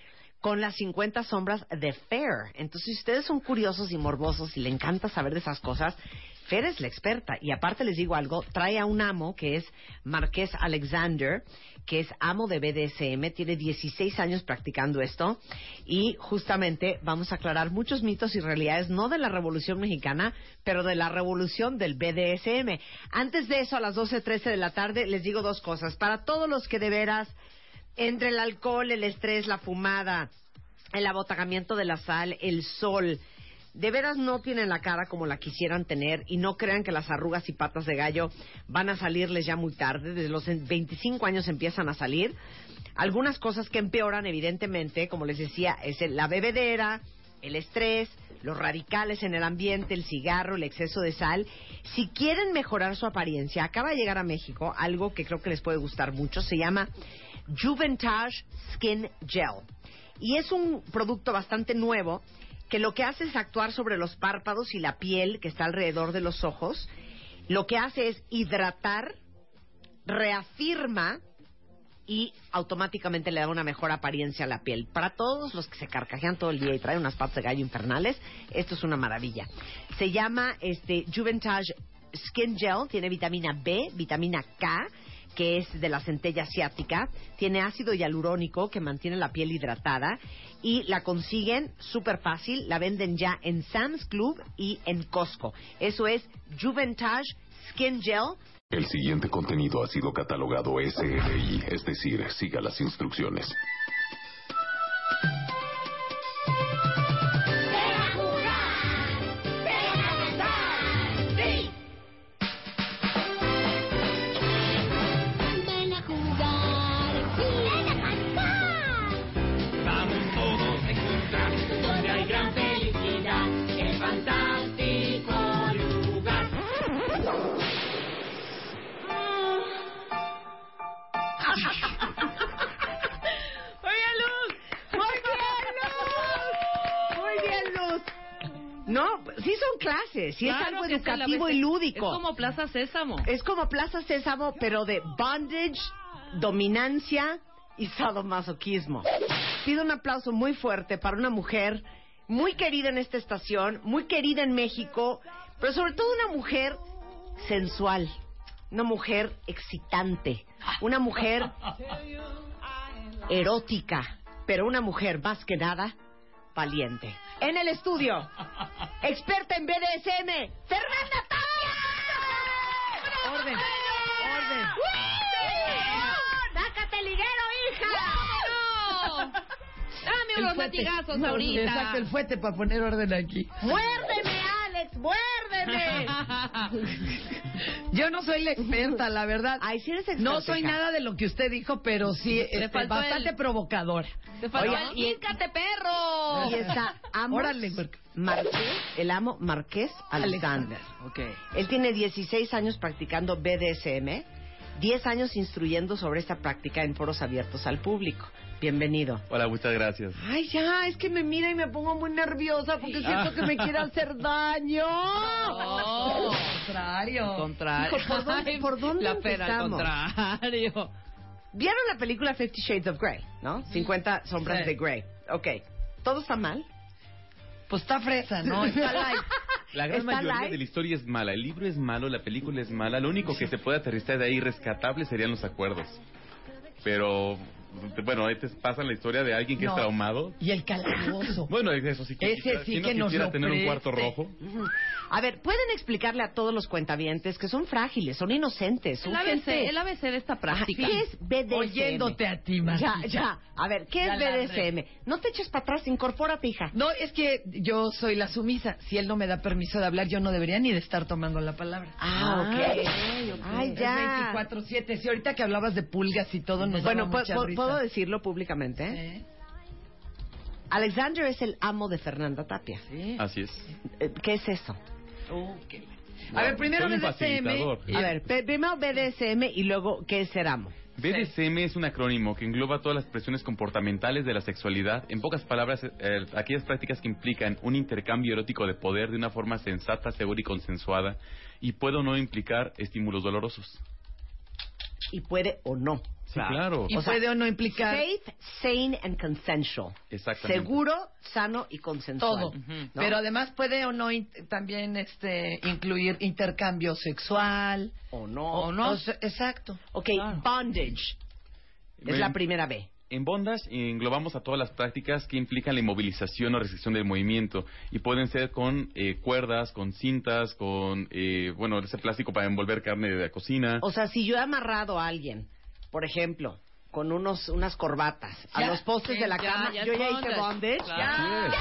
con las 50 sombras de Fair. Entonces, si ustedes son curiosos y morbosos y le encanta saber de esas cosas, Fer es la experta. Y aparte les digo algo, trae a un amo que es Marqués Alexander, que es amo de BDSM, tiene 16 años practicando esto. Y justamente vamos a aclarar muchos mitos y realidades, no de la Revolución Mexicana, pero de la revolución del BDSM. Antes de eso, a las 12.13 de la tarde, les digo dos cosas. Para todos los que de veras, entre el alcohol, el estrés, la fumada, el abotagamiento de la sal, el sol, de veras no tienen la cara como la quisieran tener y no crean que las arrugas y patas de gallo van a salirles ya muy tarde, desde los 25 años empiezan a salir. Algunas cosas que empeoran, evidentemente, como les decía, es la bebedera, el estrés, los radicales en el ambiente, el cigarro, el exceso de sal. Si quieren mejorar su apariencia, acaba de llegar a México algo que creo que les puede gustar mucho, se llama Juventage Skin Gel. Y es un producto bastante nuevo que lo que hace es actuar sobre los párpados y la piel que está alrededor de los ojos. Lo que hace es hidratar, reafirma y automáticamente le da una mejor apariencia a la piel. Para todos los que se carcajean todo el día y traen unas patas de gallo infernales, esto es una maravilla. Se llama este Juventage Skin Gel, tiene vitamina B, vitamina K, que es de la centella asiática, tiene ácido hialurónico que mantiene la piel hidratada y la consiguen súper fácil, la venden ya en Sam's Club y en Costco. Eso es Juventage Skin Gel El siguiente contenido ha sido catalogado SRI, es decir, siga las instrucciones. No, sí son clases, sí Claro es algo educativo y lúdico. Es como Plaza Sésamo. Es como Plaza Sésamo, pero de bondage, dominancia y sadomasoquismo. Pido un aplauso muy fuerte para una mujer muy querida en esta estación, muy querida en México, pero sobre todo una mujer sensual, una mujer excitante, una mujer erótica, pero una mujer más que nada valiente. En el estudio, experta en BDSM, Fernanda Tapia. Orden, orden. ¡Sácate el liguero, hija! Dame unos latigazos No, ahorita. Le saco el fuete para poner orden aquí. ¡Muérdeme, Alex! ¡Muérdeme! Yo no soy la experta, la verdad. Ay, sí eres experta. No soy nada de lo que usted dijo, pero sí este, faltó bastante el- provocadora. Te faltó Oigan, el ¡Híncate, perro! Y está Amos Órale. Marqués, el amo Marqués Alexander. Ok. Él tiene 16 años practicando BDSM, 10 años instruyendo sobre esta práctica en foros abiertos al público. Bienvenido. Hola, muchas gracias. Ay, ya, es que me mira y me pongo muy nerviosa porque siento que me quiere hacer daño. No, al contrario. Contrario. Hijo, ¿por dónde, por dónde La pena, al empezamos? contrario. ¿Vieron la película Fifty Shades of Grey, no? 50 sombras Sí. de Grey. Ok. ¿Todo está mal? Pues está fresa, ¿no? Está light. La gran ¿Está mayoría de la historia es mala. El libro es malo, la película es mala. Lo único que se puede aterrizar de ahí rescatable serían los acuerdos. Pero, bueno, ahí te pasan la historia de alguien que No. es traumado. Y el calabozo. Bueno, eso sí que Ese sí ¿quién no que nos quisiera lo tener un cuarto rojo. A ver, ¿pueden explicarle a todos los cuentavientes que son frágiles, son inocentes, son El ABC, gente... el ABC de esta Ajá, práctica. ¿Qué es BDSM? Oyéndote a ti, Martita. Ya, ya. A ver, ¿qué Ya es BDSM? No te eches para atrás, incorpórate, hija. No, es que yo soy la sumisa. Si él no me da permiso de hablar, yo no debería ni de estar tomando la palabra. Ah, ok. Ay, Es ya. 24-7. Si ahorita que hablabas de pulgas y todo, nos Bueno, daba ¿pu- mucha risa. ¿Puedo decirlo públicamente? ¿Eh? Alexander es el amo de Fernanda Tapia. Así es. Eh, ¿Qué es eso? Ok. A ver, primero BDSM. facilitador. A ver, primero BDSM y luego, ¿qué es ser amo? BDSM es un acrónimo que engloba todas las presiones comportamentales de la sexualidad. En pocas palabras, eh, aquellas prácticas que implican un intercambio erótico de poder de una forma sensata, segura y consensuada, y puede o no implicar estímulos dolorosos. Y puede o no. Sí, claro. Y O sea, puede o no implicar Safe, sane and consensual. Exactamente. Seguro, sano y consensual. todo. ¿no? Pero además puede o no in- también este incluir intercambio sexual. O no. O no. sea, exacto. Ok, bondage. Es la primera B. En bondage englobamos a todas las prácticas que implican la inmovilización o restricción del movimiento y pueden ser con eh, cuerdas, con cintas, con, eh, bueno, ese plástico para envolver carne de la cocina. O sea, si yo he amarrado a alguien, por ejemplo, con unos unas corbatas a Ya. los postes de la Ya, cama, ya yo ya hice bondage. bondage. Claro.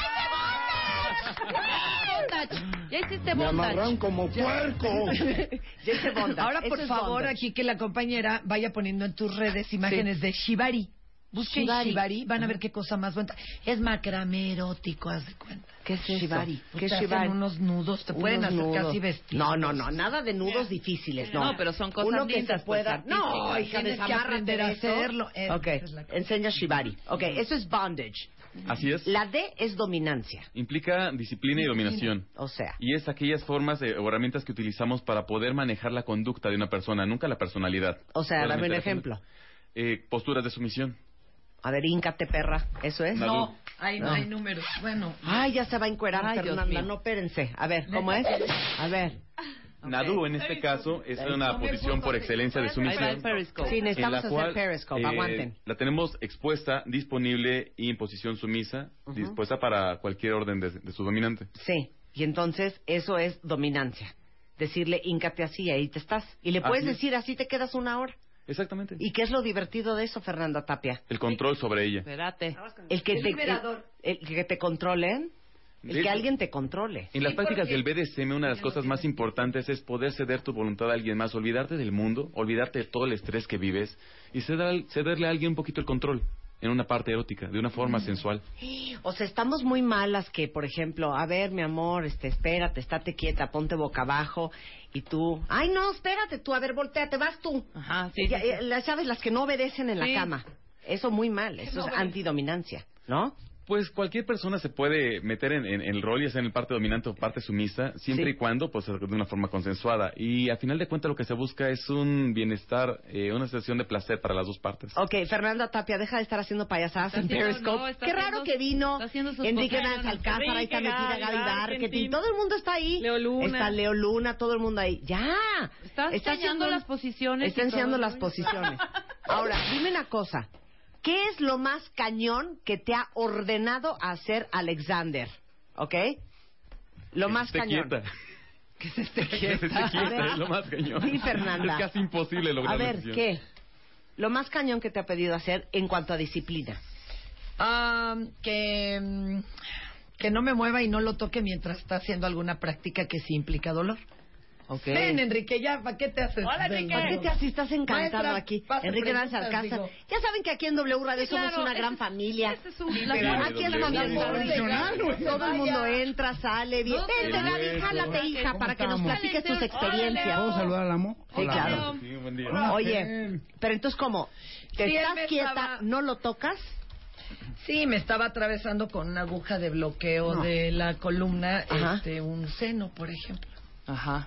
Bondage. Ya hiciste bondage. como puerco. Ya hice bondage. Ahora, Eso por es favor, bondage. aquí que la compañera vaya poniendo en tus redes imágenes de Shibari. Busquen Shibari. Shibari. van a ver qué cosa más bonita. Es macramé erótico, haz de cuenta. ¿Qué es eso? Shibari? ¿Qué ¿Qué es te hacen shibari? unos nudos, te pueden Unos hacer nudos. casi vestidos. No, no, no, nada de nudos difíciles, no. No, pero son cosas Uno que lindas, se pues, pueda. no, artísticas. hija, Tienes que aprender a de eso. hacerlo. Eh, Ok, es enseña shibari. Ok, eso es bondage. Así es. La D es dominancia. Implica disciplina y dominación. O sea, Y es aquellas formas de- o herramientas que utilizamos para poder manejar la conducta de una persona, nunca la personalidad. o sea, dame un ejemplo. Eh, posturas de sumisión. A ver, híncate, perra. ¿Eso es? No, ahí no No. hay números. Bueno. Ay, ya se va a encuerar, Ay, Fernanda. No, espérense. A ver, ¿cómo es? A ver. Nadu, en este caso, es una posición por excelencia de sumisión. Periscope. Sí, en necesitamos la hacer cual Periscope. eh, Aguanten. la tenemos expuesta, disponible y en posición sumisa, dispuesta para cualquier orden de, de su dominante. Sí. Y entonces, eso es dominancia. Decirle, híncate así y ahí te estás. Y le puedes Así decir, así te quedas una hora. Exactamente. ¿Y qué es lo divertido de eso, Fernanda Tapia? El control sobre ella. Espérate. El que, te, el, el que te controlen. El que alguien te controle. En las Sí, prácticas del BDSM, una de las cosas más importantes es poder ceder tu voluntad a alguien más, olvidarte del mundo, olvidarte de todo el estrés que vives y ceder- cederle a alguien un poquito el control en una parte erótica, de una forma sensual. O sea, estamos muy malas que, por ejemplo, a ver, mi amor, este, espérate, estate quieta, ponte boca abajo y tú, ay, no, espérate tú, a ver, volteate, vas tú. Ajá, sí. Ya, sí, sí. eh, las sabes, las que no obedecen en Sí. la cama. Eso muy mal, eso es antidominancia, ¿no? Pues cualquier persona se puede meter en, en- en el rol, ya sea en el parte dominante o parte sumisa, siempre Sí. y cuando, pues, de una forma consensuada. Y a final de cuentas lo que se busca es un bienestar, eh, una sensación de placer para las dos partes. Ok, Fernanda Tapia, deja de estar haciendo payasadas Está en haciendo- Periscope. no, está Qué raro haciendo- que vino está haciendo sus Enrique. Danz Alcázar, ahí está metida Gaby, Marketing. todo el mundo está ahí. Leo Luna. Está Leo Luna, todo el mundo ahí. Ya. Estás Está enseñando haciendo- las posiciones. Está y enseñando las posiciones. Ahora, dime una cosa. ¿Qué es lo más cañón que te ha ordenado hacer Alexander? ¿Ok? Lo Que más esté cañón. quieta. Que se esté Que quieta. se esté quieta, es lo más cañón. Sí, Fernanda. Es casi imposible lograr A ver. ¿qué? Lo más cañón que te ha pedido hacer en cuanto a disciplina. Ah, que, mm, que no me mueva y no lo toque mientras está haciendo alguna práctica que sí implica dolor. Ok. Ven, Enrique, ya, ¿para qué te haces? Hola, Enrique. ¿Por qué te así estás encantado Maestra, aquí? Enrique preguntas, Alcázar. digo. Ya saben que aquí en W Radio Sí, somos claro, una este gran es- familia. este es un- Sí, la aquí es W. familia. Todo el mundo entra, sale, bien. No, Vente, Gaby, jálate, hija, ¿Cómo para que nos platiques tus experiencias. ¿Puedo saludar al amo? Sí, Hola. claro. Sí, Oye, pero entonces, ¿cómo? ¿Te Sí, estás quieta, no lo tocas? Sí, me estaba atravesando con una aguja de bloqueo No. de la columna, este, un seno, por ejemplo. Ajá.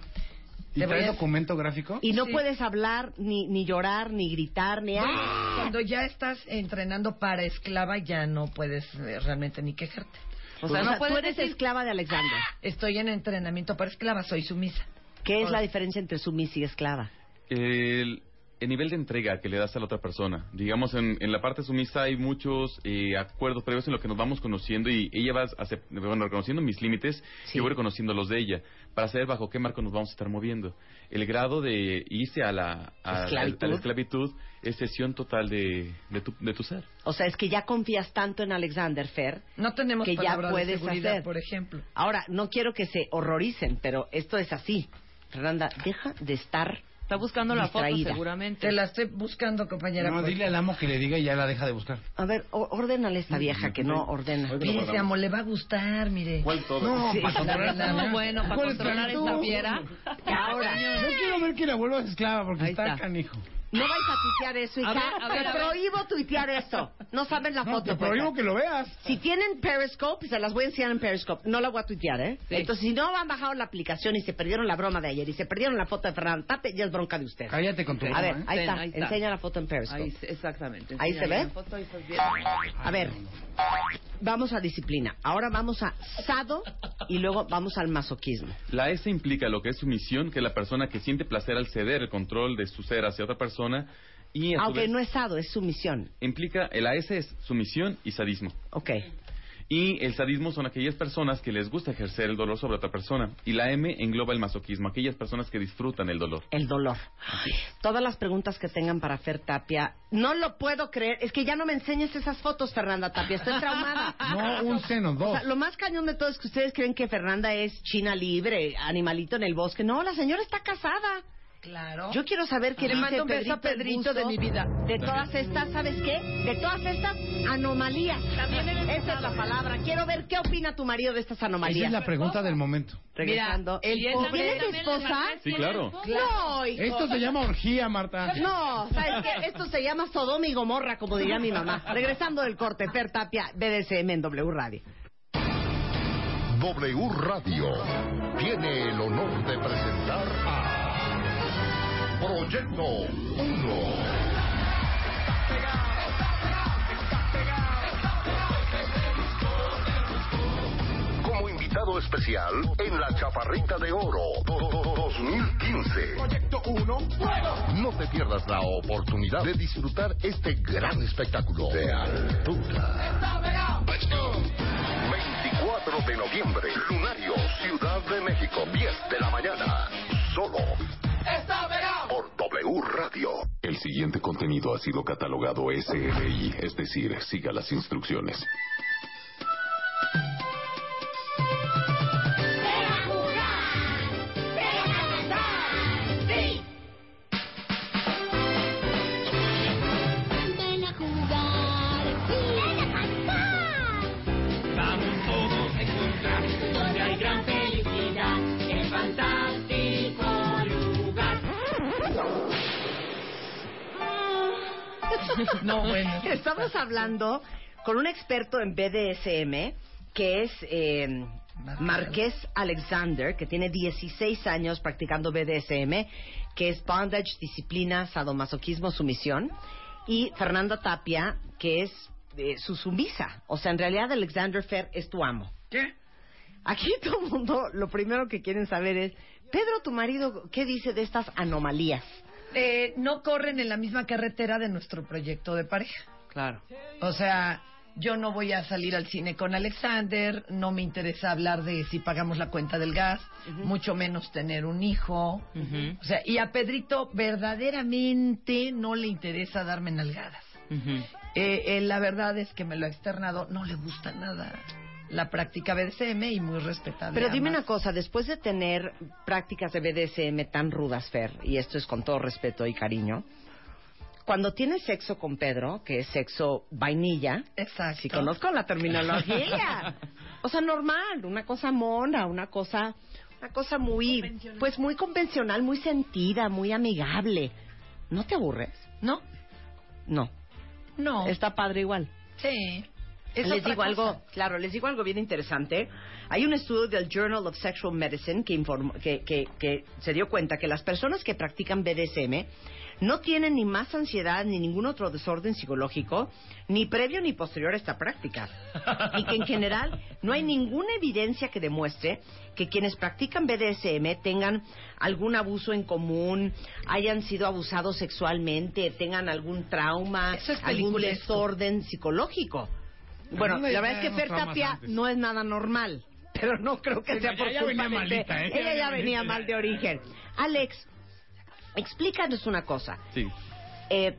¿Y trae a- documento gráfico? Y no Sí. puedes hablar, ni, ni llorar, ni gritar, ni... ¡Ah! Cuando ya estás entrenando para esclava, ya no puedes eh, realmente ni quejarte. O sea, no tú eres esclava de Alexander. Estoy en entrenamiento para esclava, soy sumisa. ¿Qué es la diferencia entre sumisa y esclava? El, el nivel de entrega que le das a la otra persona. Digamos, en, en la parte sumisa hay muchos eh, acuerdos previos en lo que nos vamos conociendo y ella va bueno, reconociendo mis límites y yo voy reconociendo los de ella para saber bajo qué marco nos vamos a estar moviendo. El grado de irse a la, a, Esclavitud. a la esclavitud es cesión total de, de, tu, de tu ser. O sea, es que ya confías tanto en Alexander Fer No tenemos que ya de puedes seguridad, hacer. por ejemplo. Ahora, no quiero que se horroricen, pero esto es así. Fernanda, deja de estar Está buscando la foto distraída. seguramente. Te la estoy buscando, compañera. No, pues. dile al amo que le diga y ya la deja de buscar. A ver, o- ordénale a esta vieja que no ordena. Espérese, amo, le va a gustar, mire. ¿Cuál todo? No, Sí, para la controlar verdad, no, bueno, para ¿Cuál controlar esta fiera. Ahora, Yo quiero ver que la vuelvas esclava porque Ahí está, está. canijo. No vais a tuitear eso, hija. A ver, a ver, Te a ver. prohíbo tuitear eso. No saben la No, foto. te prohíbo pues. que lo veas. Si tienen Periscope, se las voy a enseñar en Periscope. No la voy a tuitear, ¿eh? Sí. Entonces, si no han bajado la aplicación y se perdieron la broma de ayer y se perdieron la foto de Fernanda Tate, ya es bronca de ustedes. Cállate con tu A broma, ver, ¿eh? ahí, Ten, está. ahí está. Enseña la foto en Periscope. Ahí, exactamente. Ahí se ve. la foto, ahí estás viendo. A ver, vamos a disciplina. Ahora vamos a sado y luego vamos al masoquismo. La S implica lo que es sumisión, que la persona que siente placer al ceder el control de su ser hacia otra persona. Y Aunque vez, no es sado, es sumisión. implica, la S es sumisión y sadismo. Ok. Y el sadismo son aquellas personas que les gusta ejercer el dolor sobre otra persona. Y la M engloba el masoquismo, aquellas personas que disfrutan el dolor. El dolor. Todas las preguntas que tengan para Fer Tapia. No lo puedo creer. Es que ya no me enseñes esas fotos, Fernanda Tapia. Estoy traumada. No, un seno, O dos. sea, lo más cañón de todo es que ustedes creen que Fernanda es china libre, animalito en el bosque. No, la señora está casada. Claro. Yo quiero saber qué Le dice mando un beso a Pedrito, de mi vida. De todas estas, ¿sabes qué? De todas estas anomalías. Esa es la palabra. Quiero ver qué opina tu marido de estas Esa anomalías. es la pregunta del momento. Regresando. Mira, el ¿Tienes pobre- tu esposa? Sí, claro. No, hijo. Esto se llama orgía, Marta. No, ¿sabes qué? Esto se llama Sodoma y Gomorra, como diría mi mamá. Regresando del corte, Fer Tapia, BDSM en W Radio. W Radio tiene el honor de presentar Proyecto 1. Como invitado especial en la Chaparrita de Oro 2015. Proyecto 1, No te pierdas la oportunidad de disfrutar este gran espectáculo de altura. 24 de noviembre, Lunario, Ciudad de México, 10 de la mañana. Solo por W Radio. El siguiente contenido ha sido catalogado SRI, es decir, siga las instrucciones. No, bueno. Estamos hablando con un experto en BDSM que es eh, Marqués Alexander, que tiene 16 años practicando BDSM, que es bondage, disciplina, sadomasoquismo, sumisión, y Fernanda Tapia, que es eh, su sumisa. O sea, en realidad Alexander Fer es tu amo. ¿Qué? Aquí todo el mundo lo primero que quieren saber es, Pedro, tu marido, ¿qué dice de estas anomalías? Eh, no corren en la misma carretera de nuestro proyecto de pareja. Claro. O sea, yo no voy a salir al cine con Alexander, no me interesa hablar de si pagamos la cuenta del gas, mucho menos tener un hijo. O sea, y a Pedrito verdaderamente no le interesa darme nalgadas. Eh, eh, la verdad es que me lo ha externado, no le gusta nada la práctica BDSM y muy respetable. Pero dime ambas. una cosa, después de tener prácticas de BDSM tan rudas, Fer, y esto es con todo respeto y cariño, cuando tienes sexo con Pedro, que es sexo vainilla, Exacto. si conozco la terminología, o sea, normal, una cosa mona, una cosa, una cosa muy, pues muy convencional, muy sentida, muy amigable. ¿No te aburres? No. No. No. Está padre igual. Sí. Es les digo cosa. algo, claro, les digo algo bien interesante. Hay un estudio del Journal of Sexual Medicine que, informó, que, que, que se dio cuenta que las personas que practican BDSM no tienen ni más ansiedad ni ningún otro desorden psicológico, ni previo ni posterior a esta práctica. Y que en general no hay ninguna evidencia que demuestre que quienes practican BDSM tengan algún abuso en común, hayan sido abusados sexualmente, tengan algún trauma, es algún desorden psicológico. Bueno, la verdad es que Fer Tapia antes. no es nada normal, pero no creo que Sí, sea no, por ella culpa venía de malita, ¿eh? Ella ya Venía mal de origen. Alex, explícanos una cosa. Sí. Eh,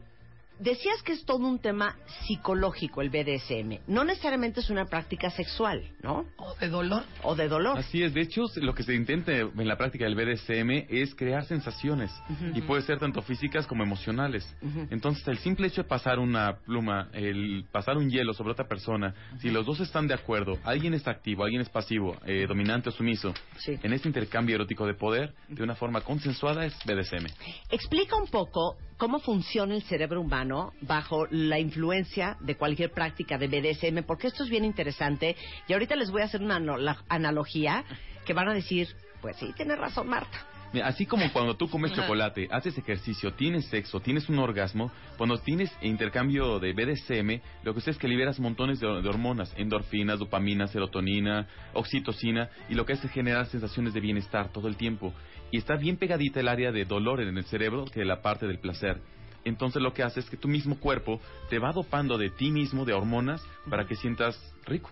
decías que es todo un tema psicológico el BDSM. No necesariamente es una práctica sexual, ¿no? O de dolor. O de dolor. Así es, de hecho, lo que se intenta en la práctica del BDSM es crear sensaciones y puede ser tanto físicas como emocionales. Entonces, el simple hecho de pasar una pluma, el pasar un hielo sobre otra persona, si los dos están de acuerdo, alguien está activo, alguien es pasivo, eh, dominante o sumiso, en este intercambio erótico de poder, de una forma consensuada, es BDSM. Explica un poco cómo funciona el cerebro humano bajo la influencia de cualquier práctica de BDSM, porque esto es bien interesante. Y ahorita les voy a hacer una analogía que van a decir, pues sí, tiene razón Marta. Mira, así como cuando tú comes chocolate, haces ejercicio, tienes sexo, tienes un orgasmo, cuando tienes intercambio de BDSM, lo que sucede es que liberas montones de, de hormonas, endorfinas, dopamina, serotonina, oxitocina, y lo que hace es generar sensaciones de bienestar todo el tiempo. Y está bien pegadita el área de dolor en el cerebro que la parte del placer. Entonces lo que hace es que tu mismo cuerpo te va dopando de ti mismo, de hormonas, para que sientas rico.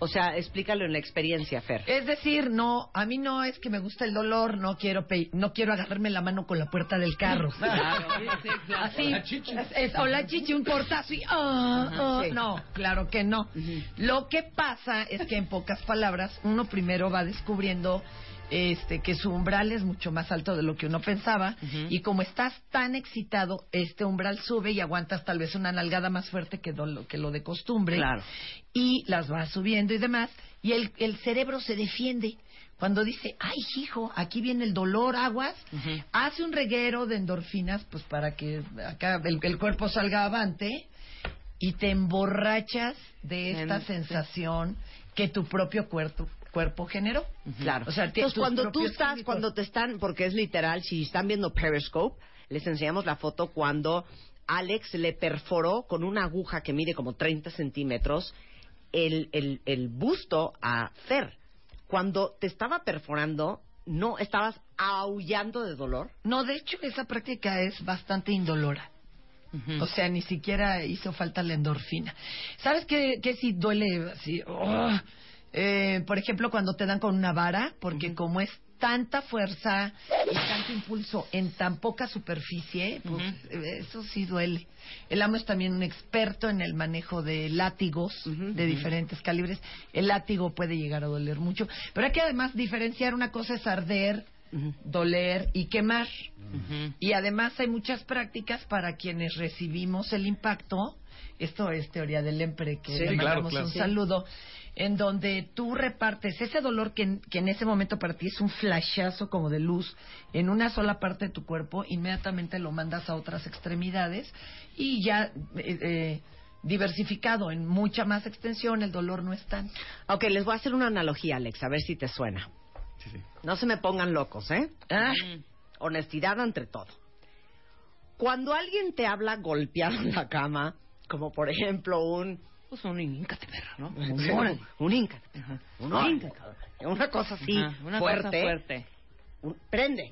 O sea, explícalo en la experiencia, Fer. Es decir, no, a mí no es que me gusta el dolor, no quiero pe- no quiero agarrarme la mano con la puerta del carro. Claro. Así, La chichi. es- es- o la chichi, un portazo y sí. no, claro que no. Lo que pasa es que en pocas palabras uno primero va descubriendo este que su umbral es mucho más alto de lo que uno pensaba y como estás tan excitado, este umbral sube y aguantas tal vez una nalgada más fuerte que, do- que lo de costumbre Claro. y las vas subiendo y demás y el, el cerebro se defiende. Cuando dice, ay, hijo, aquí viene el dolor, aguas, hace un reguero de endorfinas, pues para que acá el, el cuerpo salga avante y te emborrachas de esta En- sensación que tu propio cuerpo, cuerpo generó. Claro. O sea, ti- Entonces, tus cuando tú estás, químicos. cuando te están, porque es literal, si están viendo Periscope, les enseñamos la foto cuando Alex le perforó con una aguja que mide como 30 centímetros el, el, el busto a Fer. Cuando te estaba perforando, ¿no estabas aullando de dolor? No, de hecho, esa práctica es bastante indolora. O sea, ni siquiera hizo falta la endorfina. ¿Sabes qué, qué sí duele? Así, ¡oh! Eh, por ejemplo, cuando te dan con una vara, porque como es tanta fuerza y tanto impulso en tan poca superficie, pues eh, eso sí duele. El amo es también un experto en el manejo de látigos de diferentes calibres. El látigo puede llegar a doler mucho, pero hay que además diferenciar una cosa es arder, doler y quemar. Y además hay muchas prácticas para quienes recibimos el impacto. Esto es teoría del EMPRE, que Sí, le mandamos claro. un Sí. En donde tú repartes ese dolor que, en- que en ese momento para ti es un flashazo como de luz en una sola parte de tu cuerpo, inmediatamente lo mandas a otras extremidades y ya eh, eh, diversificado en mucha más extensión, el dolor no es tan. Ok, les voy a hacer una analogía, Alex, a ver si te suena. No se me pongan locos, ¿eh? Honestidad ante todo. Cuando alguien te habla golpeado en la cama, como por ejemplo un... Pues un íncate, perra, ¿no? Un, Sí. un, un íncate. Un Ay. íncate. Una cosa así, Ajá, una fuerte. cosa fuerte. Un- prende.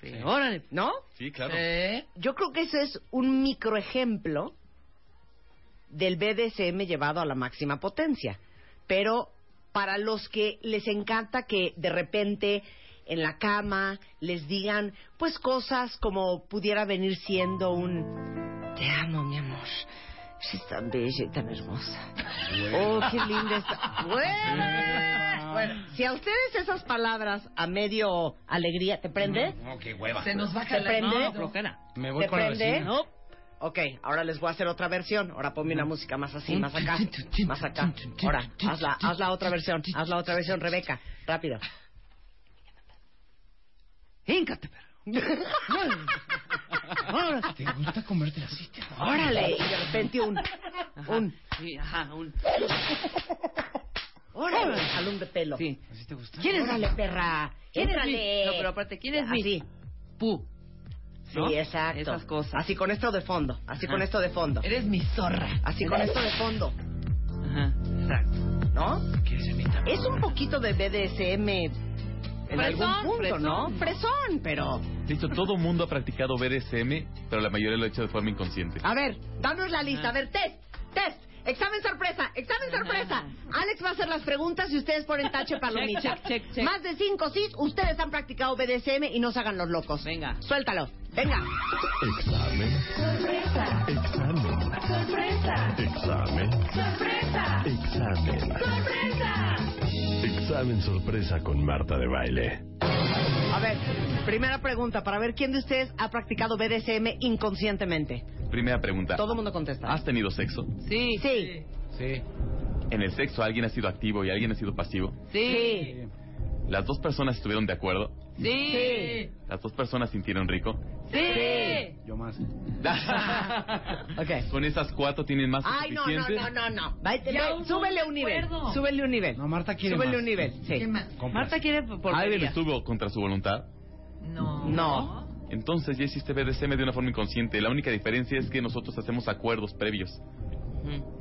Sí. Órale. ¿No? Sí, claro. Yo creo que ese es un microejemplo del BDSM llevado a la máxima potencia. Pero para los que les encanta que de repente en la cama les digan pues cosas como pudiera venir siendo un te amo mi amor eres tan bella y tan hermosa oh qué linda está bueno, bueno si a ustedes esas palabras a medio alegría te prende No, qué hueva. Se nos baja ¿Te la prende? No, flojera. Me voy ¿Te con la prende? vecina. No. Ok, ahora les voy a hacer otra versión. Ahora ponme una música más así, más acá, más acá. Ahora, haz la, haz la otra versión, haz la otra versión, Rebeca. Rápido. Híncate, perro. Ahora, ¿te gusta comerte así? Órale, y de repente un, un, Sí, ajá, un... órale, jalón de pelo. Sí. ¿Así te gusta? ¿Quién es Órale, perra? ¿Quién es mi? No, pero aparte, ¿quién es mi? Así. Pu. Sí, exacto. Esas cosas. Así con esto de fondo, así Ajá. con esto de fondo. Eres mi zorra. Así con esto de fondo, Ajá, exacto. ¿no? Es un poquito de BDSM en Fresón, algún punto, fresón. ¿no? Fresón, pero... De hecho, todo mundo ha practicado BDSM, pero la mayoría lo ha hecho de forma inconsciente. A ver, danos la lista. A ver, test, test. Examen sorpresa, examen sorpresa. Alex va a hacer las preguntas y ustedes ponen tache palomita. Check, check, check, check. Más de cinco sí, ustedes han practicado BDSM y no se hagan los locos. Venga. Suéltalo. Venga. Examen. Sorpresa. Examen. Sorpresa. Examen. Sorpresa. Examen. Sorpresa. Examen sorpresa con Marta de Baile. A ver, primera pregunta para ver quién de ustedes ha practicado BDSM inconscientemente. Primera pregunta. Todo el mundo contesta. ¿Has tenido sexo? Sí. Sí. Sí. En el sexo alguien ha sido activo y alguien ha sido pasivo. Sí. Las dos personas estuvieron de acuerdo. Sí. Las dos personas sintieron rico. Sí. Yo más. Ok. Con esas cuatro tienen más que Ay, no, no, no, no, no. Va- Ya súbele un un nivel. acuerdo. Súbele un nivel. No, Marta quiere Súbele más. un nivel. Sí. ¿Qué más? Marta quiere por ¿Alguien estuvo contra su voluntad? No. No. Entonces ya hiciste BDSM de una forma inconsciente. La única diferencia es que nosotros hacemos acuerdos previos.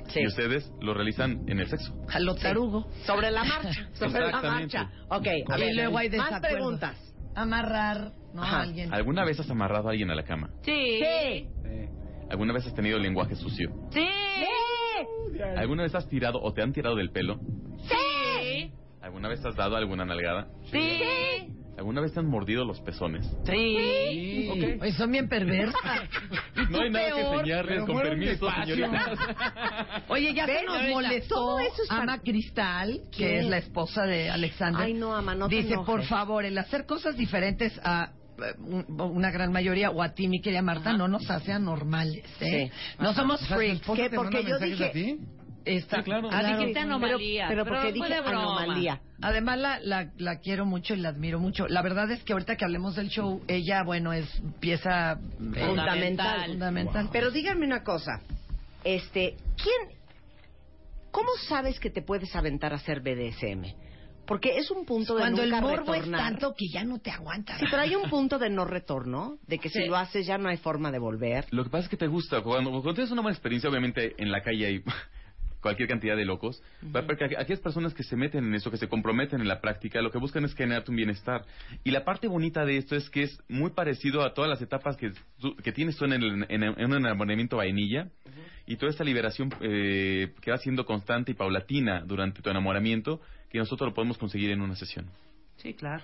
Sí. Y ustedes lo realizan en el sexo. Jalotarugo. Sobre la marcha. Sobre la marcha. Ok, a Y ver. luego hay más preguntas. Amarrar. A alguien. ¿Alguna vez has amarrado a alguien a la cama? Sí. Sí. ¿Alguna vez has tenido lenguaje sucio? Sí. ¿Alguna vez has tirado o te han tirado del pelo? Sí. ¿Alguna vez has dado alguna nalgada? Sí. ¿Alguna vez te han mordido los pezones? Sí. Ok. Oye, son bien perversas. No hay nada que peor. enseñarles, Pero con permiso, señoritas. Oye, ya se Ven, nos molestó todo eso es Ama Cristal, que ¿Qué? es la esposa de Alexander. Ay, no, Ama, no te Dice, enojes. por favor, el hacer cosas diferentes a eh, un- una gran mayoría o a ti, mi querida Marta, no nos hace anormales, ¿eh? Sí. No Ajá. somos O sea, ¿tu freaks. esposa ¿Qué? Porque yo dije- Esta- Sí, claro. Ah, Claro. dijiste anomalía. Pero, pero porque fue dije anomalía. Además la, la, la quiero mucho y la admiro mucho. La verdad es que ahorita que hablemos del show, ella, bueno, es pieza eh, Fundamental. fundamental. Pero díganme una cosa. Este, ¿quién... ¿Cómo sabes que te puedes aventar a hacer BDSM? Porque es un punto de Cuando el morbo es tanto que ya no te aguantas. Sí, pero hay un punto de no retorno, de que si lo haces ya no hay forma de volver. Lo que pasa es que te gusta. Cuando, cuando tienes una buena experiencia, obviamente en la calle hay cualquier cantidad de locos. Porque aqu- aquellas personas que se meten en eso, que se comprometen en la práctica, lo que buscan es generarte un bienestar. Y la parte bonita de esto es que es muy parecido a todas las etapas que, que tienes tú en, el, en, en un enamoramiento vainilla. Y toda esta liberación eh, que va siendo constante y paulatina durante tu enamoramiento, que nosotros lo podemos conseguir en una sesión. Sí, claro.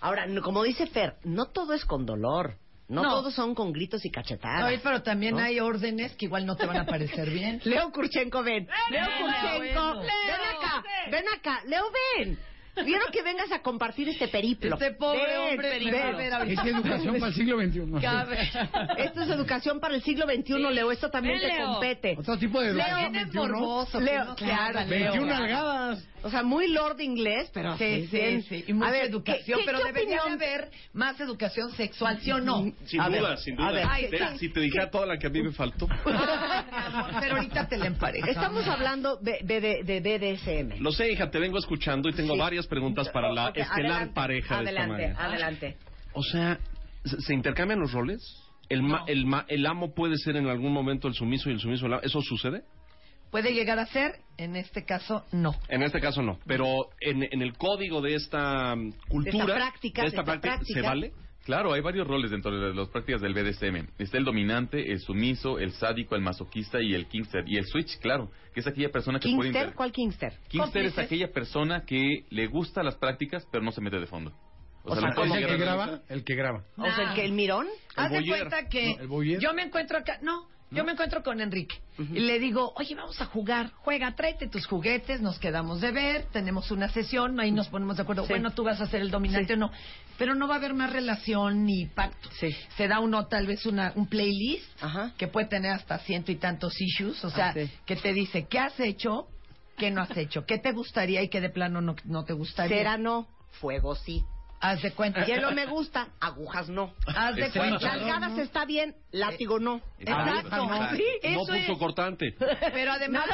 Ahora, como dice Fer, no todo es con dolor. No, No. todos son con gritos y cachetadas. Oye, pero también ¿no? hay órdenes que igual no te van a parecer bien. Leo Kurchenko, ven. Leo Leo, Kurchenko, ven acá, ven acá. Leo, ven. Quiero que vengas a compartir este periplo. Este pobre Ven, hombre ven. ahorita. Es educación para el siglo XXI. Cabe. Esto es educación para el siglo XXI, Leo. Esto también Ven, te Leo. compete. Otro tipo de Leo, educación. eres 21. morboso. Leo, claro, haga, Leo. 21 Leo. O sea, muy lord inglés, pero Sí, sí, bien. sí. Y mucha A ver, educación, ¿qué- qué- pero qué debería opinión? haber más educación sexual, ¿sí o no? Sin A duda, ver, sin a duda. ver, Ay, Te- sí. si te dijera toda la que a mí me faltó. Pero ahorita te la emparejas. Estamos hablando de, de, de, de BDSM. Lo sé, hija, te vengo escuchando y tengo Sí. varias preguntas para la estelar adelante, pareja de esta Adelante, adelante. O sea, ¿se, se intercambian los roles? ¿El, ma- el, ma- ¿El amo puede ser en algún momento el sumiso y el sumiso el amo? ¿Eso sucede? Puede llegar a ser, en este caso, no. En este caso no. Pero en, en el código de esta mm, cultura, De esta práctica, de esta de esta práctica, ¿se vale? Claro, hay varios roles dentro de las prácticas del BDSM. Está el dominante, el sumiso, el sádico, el masoquista y el kingster. Y el switch, claro, que es aquella persona que puede... ¿Kingster? ¿Cuál Kingster? Kingster es aquella persona que le gusta las prácticas pero no se mete de fondo. O sea, no ¿Es puede el que graba? El que graba. O sea, el que el mirón. Haz de cuenta que No, yo me encuentro acá, no, yo me encuentro con Enrique y le digo, oye, vamos a jugar, juega, tráete tus juguetes, nos quedamos de ver, tenemos una sesión, ahí nos ponemos de acuerdo, Sí. bueno, tú vas a ser el dominante Sí. o no, pero no va a haber más relación ni pacto. Sí. Se da uno tal vez una, un playlist Ajá. que puede tener hasta ciento y tantos issues, o sea, Ah, que te dice qué has hecho, qué no has hecho, qué te gustaría y qué de plano no, no te gustaría. Cera no, fuego sí. Haz de cuenta. Hielo me gusta, agujas no. Haz de cuenta. Nalgadas está bien, látigo no. Exacto. Sí, no puso es. cortante. Pero además,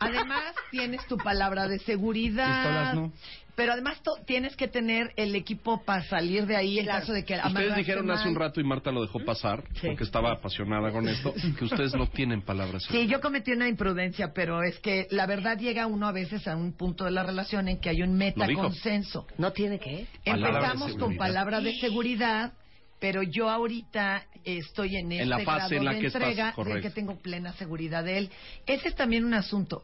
además tienes tu palabra de seguridad. Pistolas no. Pero además to- tienes que tener el equipo para salir de ahí en caso de que Ustedes dijeron hace un rato y Marta lo dejó pasar porque estaba apasionada con esto que ustedes no tienen palabras. Sí, yo cometí una imprudencia, pero es que la verdad llega uno a veces a un punto de la relación en que hay un metaconsenso. ¿No tiene de Empezamos con palabra de seguridad, pero yo ahorita estoy en este En la fase grado en la de que estás, entrega de que tengo plena seguridad de él. Ese es también un asunto.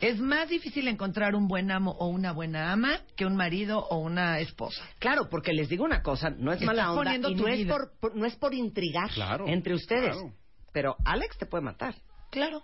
Es más difícil encontrar un buen amo o una buena ama que un marido o una esposa. Claro, porque les digo una cosa, no es Estás mala onda y no es por, por- no es por intrigar Claro, entre ustedes. claro. Pero Alex te puede matar, Claro.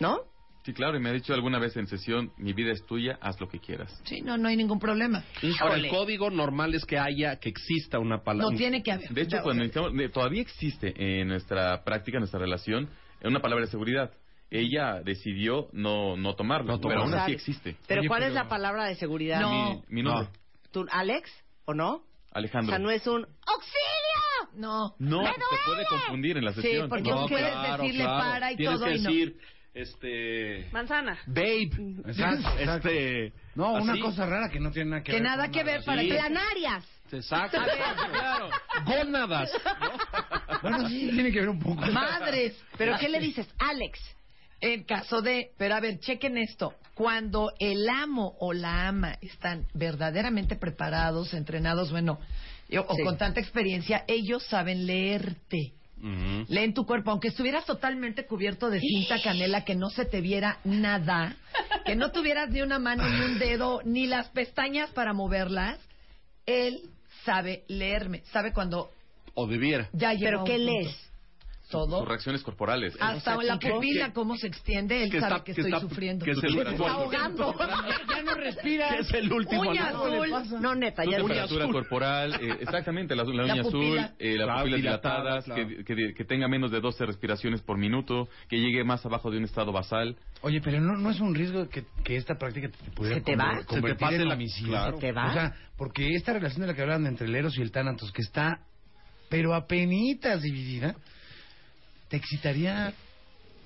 ¿no? Sí, claro, y me ha dicho alguna vez en sesión, mi vida es tuya, haz lo que quieras. Sí, no, no hay ningún problema. Ahora, el código normal es que haya, que exista una palabra. No tiene que haber. De hecho, cuando todavía existe en nuestra práctica, en nuestra relación, una palabra de seguridad. Ella decidió no, no tomarlo, pero aún así existe. Pero ¿cuál es la palabra de seguridad? Mi, mi nombre, ¿Tú, Alex o no? O Alejandro. sea, no es un ¡Auxilio! No. No, se puede confundir en la Sí, sesión. porque No, puedes claro, decirle claro. para y Tienes todo que y no. decir, este... Manzana. Babe. Exacto, exacto. Este... No, una así. cosa rara que no tiene nada que, Que ver. nada que ver para que- Planarias. Exacto. Claro. Gónadas. Bueno, sí, tiene que ver un poco. Madres. ¿Pero qué le dices? Alex. En caso de, pero a ver, chequen esto. Cuando el amo o la ama están verdaderamente preparados, entrenados, bueno, o Sí. con tanta experiencia, ellos saben leerte. Ujú. Leen tu cuerpo, aunque estuvieras totalmente cubierto de cinta canela, que no se te viera nada, que no tuvieras ni una mano, ni un dedo, ni las pestañas para moverlas, él sabe leerme, sabe cuando O debiera. ya ¿Pero qué lees? Todo. Sus reacciones corporales. Hasta O sea, la ¿qué- pupila, cómo se extiende, él que sabe está- que que estoy está- sufriendo. que es el Se está ahogando. Ya no respira. Que es el último Uña azul. No, neta, ya temperatura corporal, eh, exactamente, la, la La uña pupila. azul, eh, las Claro, pupilas dilatadas, claro. que, que- que tenga menos de 12 respiraciones por minuto, que llegue más abajo de un estado basal. Oye, pero no, no es un riesgo que, que esta práctica te, pudiera ¿Se te va? Se te pase en la- homicidio. claro. ¿Se te va? O sea, porque esta relación de la que hablaban entre el Eros y el Tánatos, que está, pero apenitas dividida, ¿te excitaría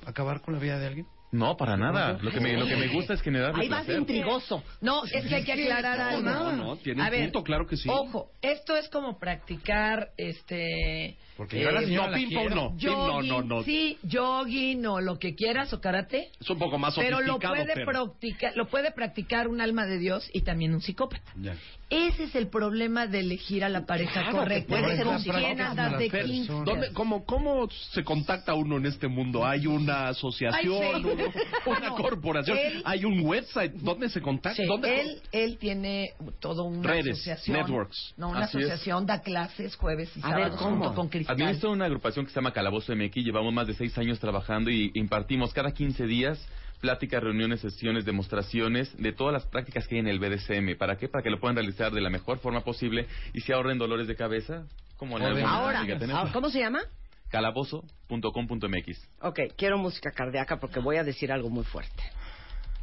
acabar con la vida de alguien? No, para nada. Lo que me, lo que me gusta es generarle Ahí vas placer. intrigoso. No, es que hay que aclarar algo. No, no, tiene un ver, punto, claro que sí. Ojo, esto es como practicar, este... Porque yo a la eh, señora no, la quiero. no. Ping, no, jogging, no, no. Sí, jogging o lo que quieras o karate. Es un poco más Pero lo sofisticado, puede, pero... practicar, lo puede practicar un alma de Dios y también un psicópata. Ya. Ese es el problema de elegir a la pareja Claro, correcta. puede ser un ¿Con quién psicópata. andas de? ¿Dónde, cómo, ¿Cómo se contacta uno en este mundo? ¿Hay una asociación, un- una corporación? él- ¿Hay un website? ¿Dónde se contacta? Sí, ¿Dónde él, él tiene toda una Redes, asociación. networks. No, una Así es. asociación, da clases jueves y A ver, sábados ¿cómo? junto con Cristal. Administro una agrupación que se llama Calabozo MX. Llevamos más de seis años trabajando y impartimos cada 15 días pláticas, reuniones, sesiones, demostraciones de todas las prácticas que hay en el BDSM. ¿Para qué? Para que lo puedan realizar de la mejor forma posible y se ahorren dolores de cabeza. Como en Ahora, ahora, ¿cómo se llama? Calabozo.com.mx. Ok, quiero música cardíaca porque voy a decir algo muy fuerte.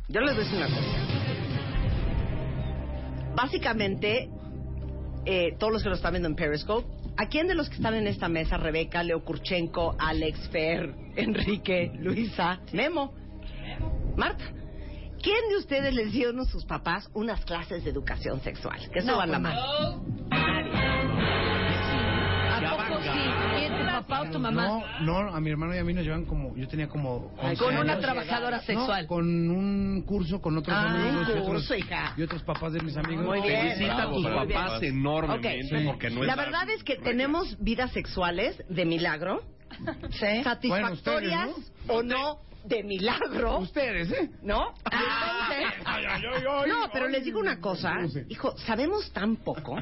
Yo les voy a decir una cosa. Básicamente, eh, todos los que lo están viendo en Periscope, ¿a quién de los que están en esta mesa, Rebeca, Leo Kurchenko, Alex, Fer, Enrique, Luisa, Memo, Marta? ¿Quién de ustedes les dieron a sus papás unas clases de educación sexual? Que No, suban la pues, mano. ¿A poco sí? ¿Quién, tu papá o tu mamá? No, no, a mi hermano y a mí nos llevan como, yo tenía como... Ay, 11 con una trabajadora sexual. No, con un curso con otros Ah, amigos un otros, hija. y otros papás de mis amigos. Muy bien. Felicita a tus papás enormemente Ok. porque no es la verdad es que tenemos vidas sexuales de milagro, ¿Sí? satisfactorias Bueno, o no de milagro, Ustedes, ¿eh? ¿no? Entonces- no, pero les digo una cosa, hijo, sabemos tan poco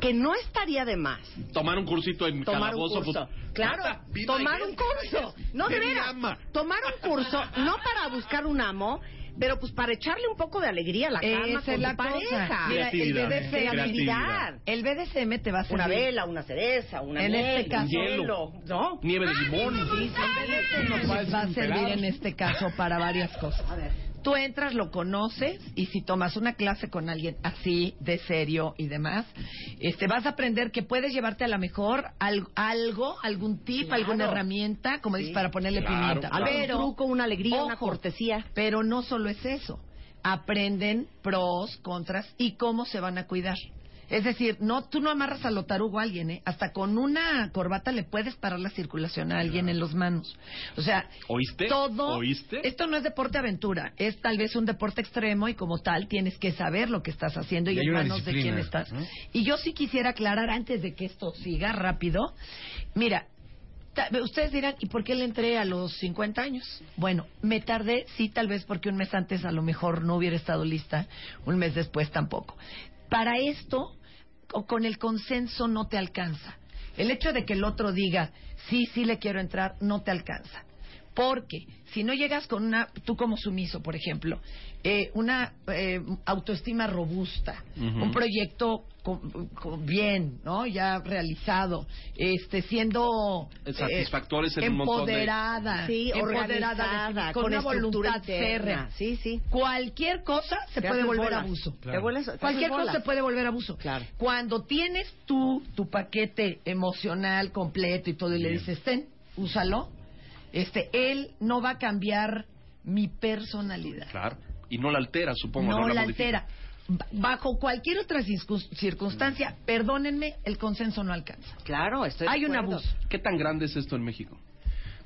que no estaría de más Tomar un cursito en tomar un calabozo. curso. pues, Claro, Marta, vida tomar un curso. No, de veras. Tomar un curso, no para buscar un amo, pero pues para echarle un poco de alegría a la cama Esa con es la tu pareja. cosa. Mira, el Creatividad, BDSM, Creatividad. el BDSM te va a servir. Una vela, una cereza, una En miel, este caso- un hielo, ¿no? Nieve de limón. Sí, sí, el BDSM nos va a servir en este caso para varias cosas. Tú entras, lo conoces y si tomas una clase con alguien así, de serio y demás, este, vas a aprender que puedes llevarte a la mejor al- algo, algún tip, Claro. alguna herramienta, como dices, para ponerle Claro, pimienta. claro. Pero, Un truco, una alegría, una cortesía. Pero no solo es eso. Aprenden pros, contras y cómo se van a cuidar. Es decir, no, tú no amarras a lo tarugo a alguien, ¿eh? Hasta con una corbata le puedes parar la circulación a alguien en las manos. O sea, ¿Oíste? todo. ¿Oíste? Esto no es deporte aventura, es tal vez un deporte extremo y como tal tienes que saber lo que estás haciendo y, Y en manos de quién estás. ¿no? Y yo sí quisiera aclarar antes de que esto siga rápido. Mira, ustedes dirán, ¿y por qué le entré a los 50 años? Bueno, me tardé, sí, tal vez porque un mes antes a lo mejor no hubiera estado lista, un mes después tampoco. Para esto, o con el consenso no te alcanza. El hecho de que el otro diga, sí, sí le quiero entrar, no te alcanza. Porque si no llegas con una, tú como sumiso, por ejemplo, eh, una eh, autoestima robusta, un proyecto con- con- bien, ¿no? Ya realizado, este, siendo El satisfactor es el montón de- empoderada, Sí, empoderada, organizada, con, con una voluntad férrea. Sí, sí. Cualquier cosa se Te puede volver bolas. abuso. Te vuelves- te haces Cualquier cosa bolas. se puede volver abuso. Cuando tienes tú tu paquete emocional completo y todo y le dices, ten, úsalo, este, él no va a cambiar mi personalidad. Claro. Y no la altera, supongo. no la modifica. altera. Ba- Bajo cualquier otra circun- circunstancia, perdónenme, el consenso no alcanza. Claro, estoy de Hay un abuso. ¿Qué tan grande es esto en México?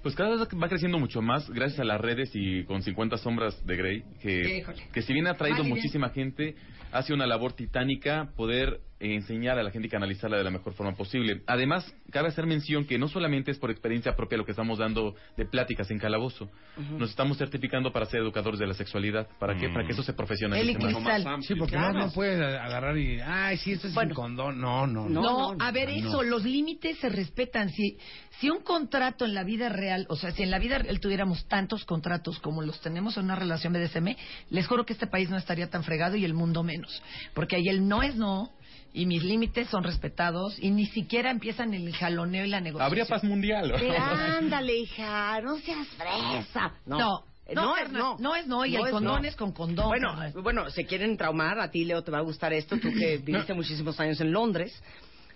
Pues cada vez va creciendo mucho más gracias a las redes y con 50 sombras de Grey, que, que si bien ha traído bien. muchísima gente, hace una labor titánica poder enseñar a la gente y canalizarla de la mejor forma posible. Además, cabe hacer mención que no solamente es por experiencia propia lo que estamos dando de pláticas en calabozo, nos estamos certificando para ser educadores de la sexualidad. ¿Para qué? Para que eso se profesionalice más. Sí, porque no, no puedes agarrar y. Ay, sí, esto es un condón. No, no, No, no. a ver, No. eso, los límites se respetan. Si, si un contrato en la vida real, o sea, si en la vida real tuviéramos tantos contratos como los tenemos en una relación BDSM, les juro que este país no estaría tan fregado y el mundo menos. Porque ahí el no es no y mis límites son respetados y ni siquiera empiezan el jaloneo y la negociación. Habría paz mundial. Pero ándale, hija, no seas fresa. No, No, Eh, no, no es Fernanda, no. no es no, y el es condón no. es con condón. Bueno, bueno, se quieren traumar. A ti, Leo, te va a gustar esto. Tú que viviste muchísimos años en Londres.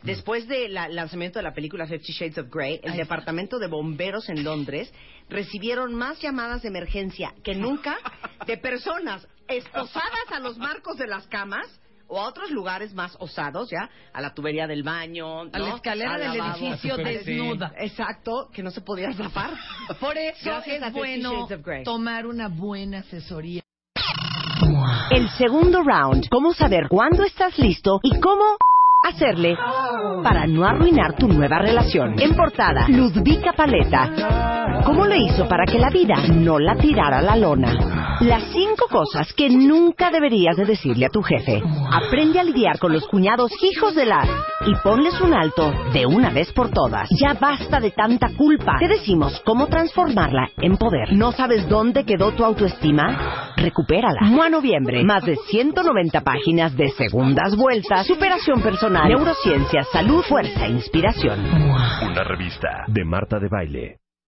Después del lanzamiento de la película Fifty Shades of Grey, el departamento de bomberos en Londres recibieron más llamadas de emergencia que nunca de personas esposadas a los marcos de las camas o a otros lugares más osados, ¿ya? A la tubería del baño, ¿no? A la escalera Al del lavabo. edificio desnuda. Exacto, que no se podía zafar. Por eso Gracias es bueno tomar una buena asesoría. El segundo round. ¿Cómo saber cuándo estás listo y cómo hacerle para no arruinar tu nueva relación? En portada, Ludvika Paleta. ¿Cómo le hizo para que la vida no la tirara a la lona? Las cinco cosas que nunca deberías de decirle a tu jefe. Aprende a lidiar con los cuñados hijos de la y ponles un alto de una vez por todas. Ya basta de tanta culpa. Te decimos cómo transformarla en poder. ¿No sabes dónde quedó tu autoestima? Recupérala. Mua Noviembre. Más de 190 páginas de segundas vueltas, superación personal, neurociencia, salud, fuerza e inspiración. Una revista de Marta de Baile.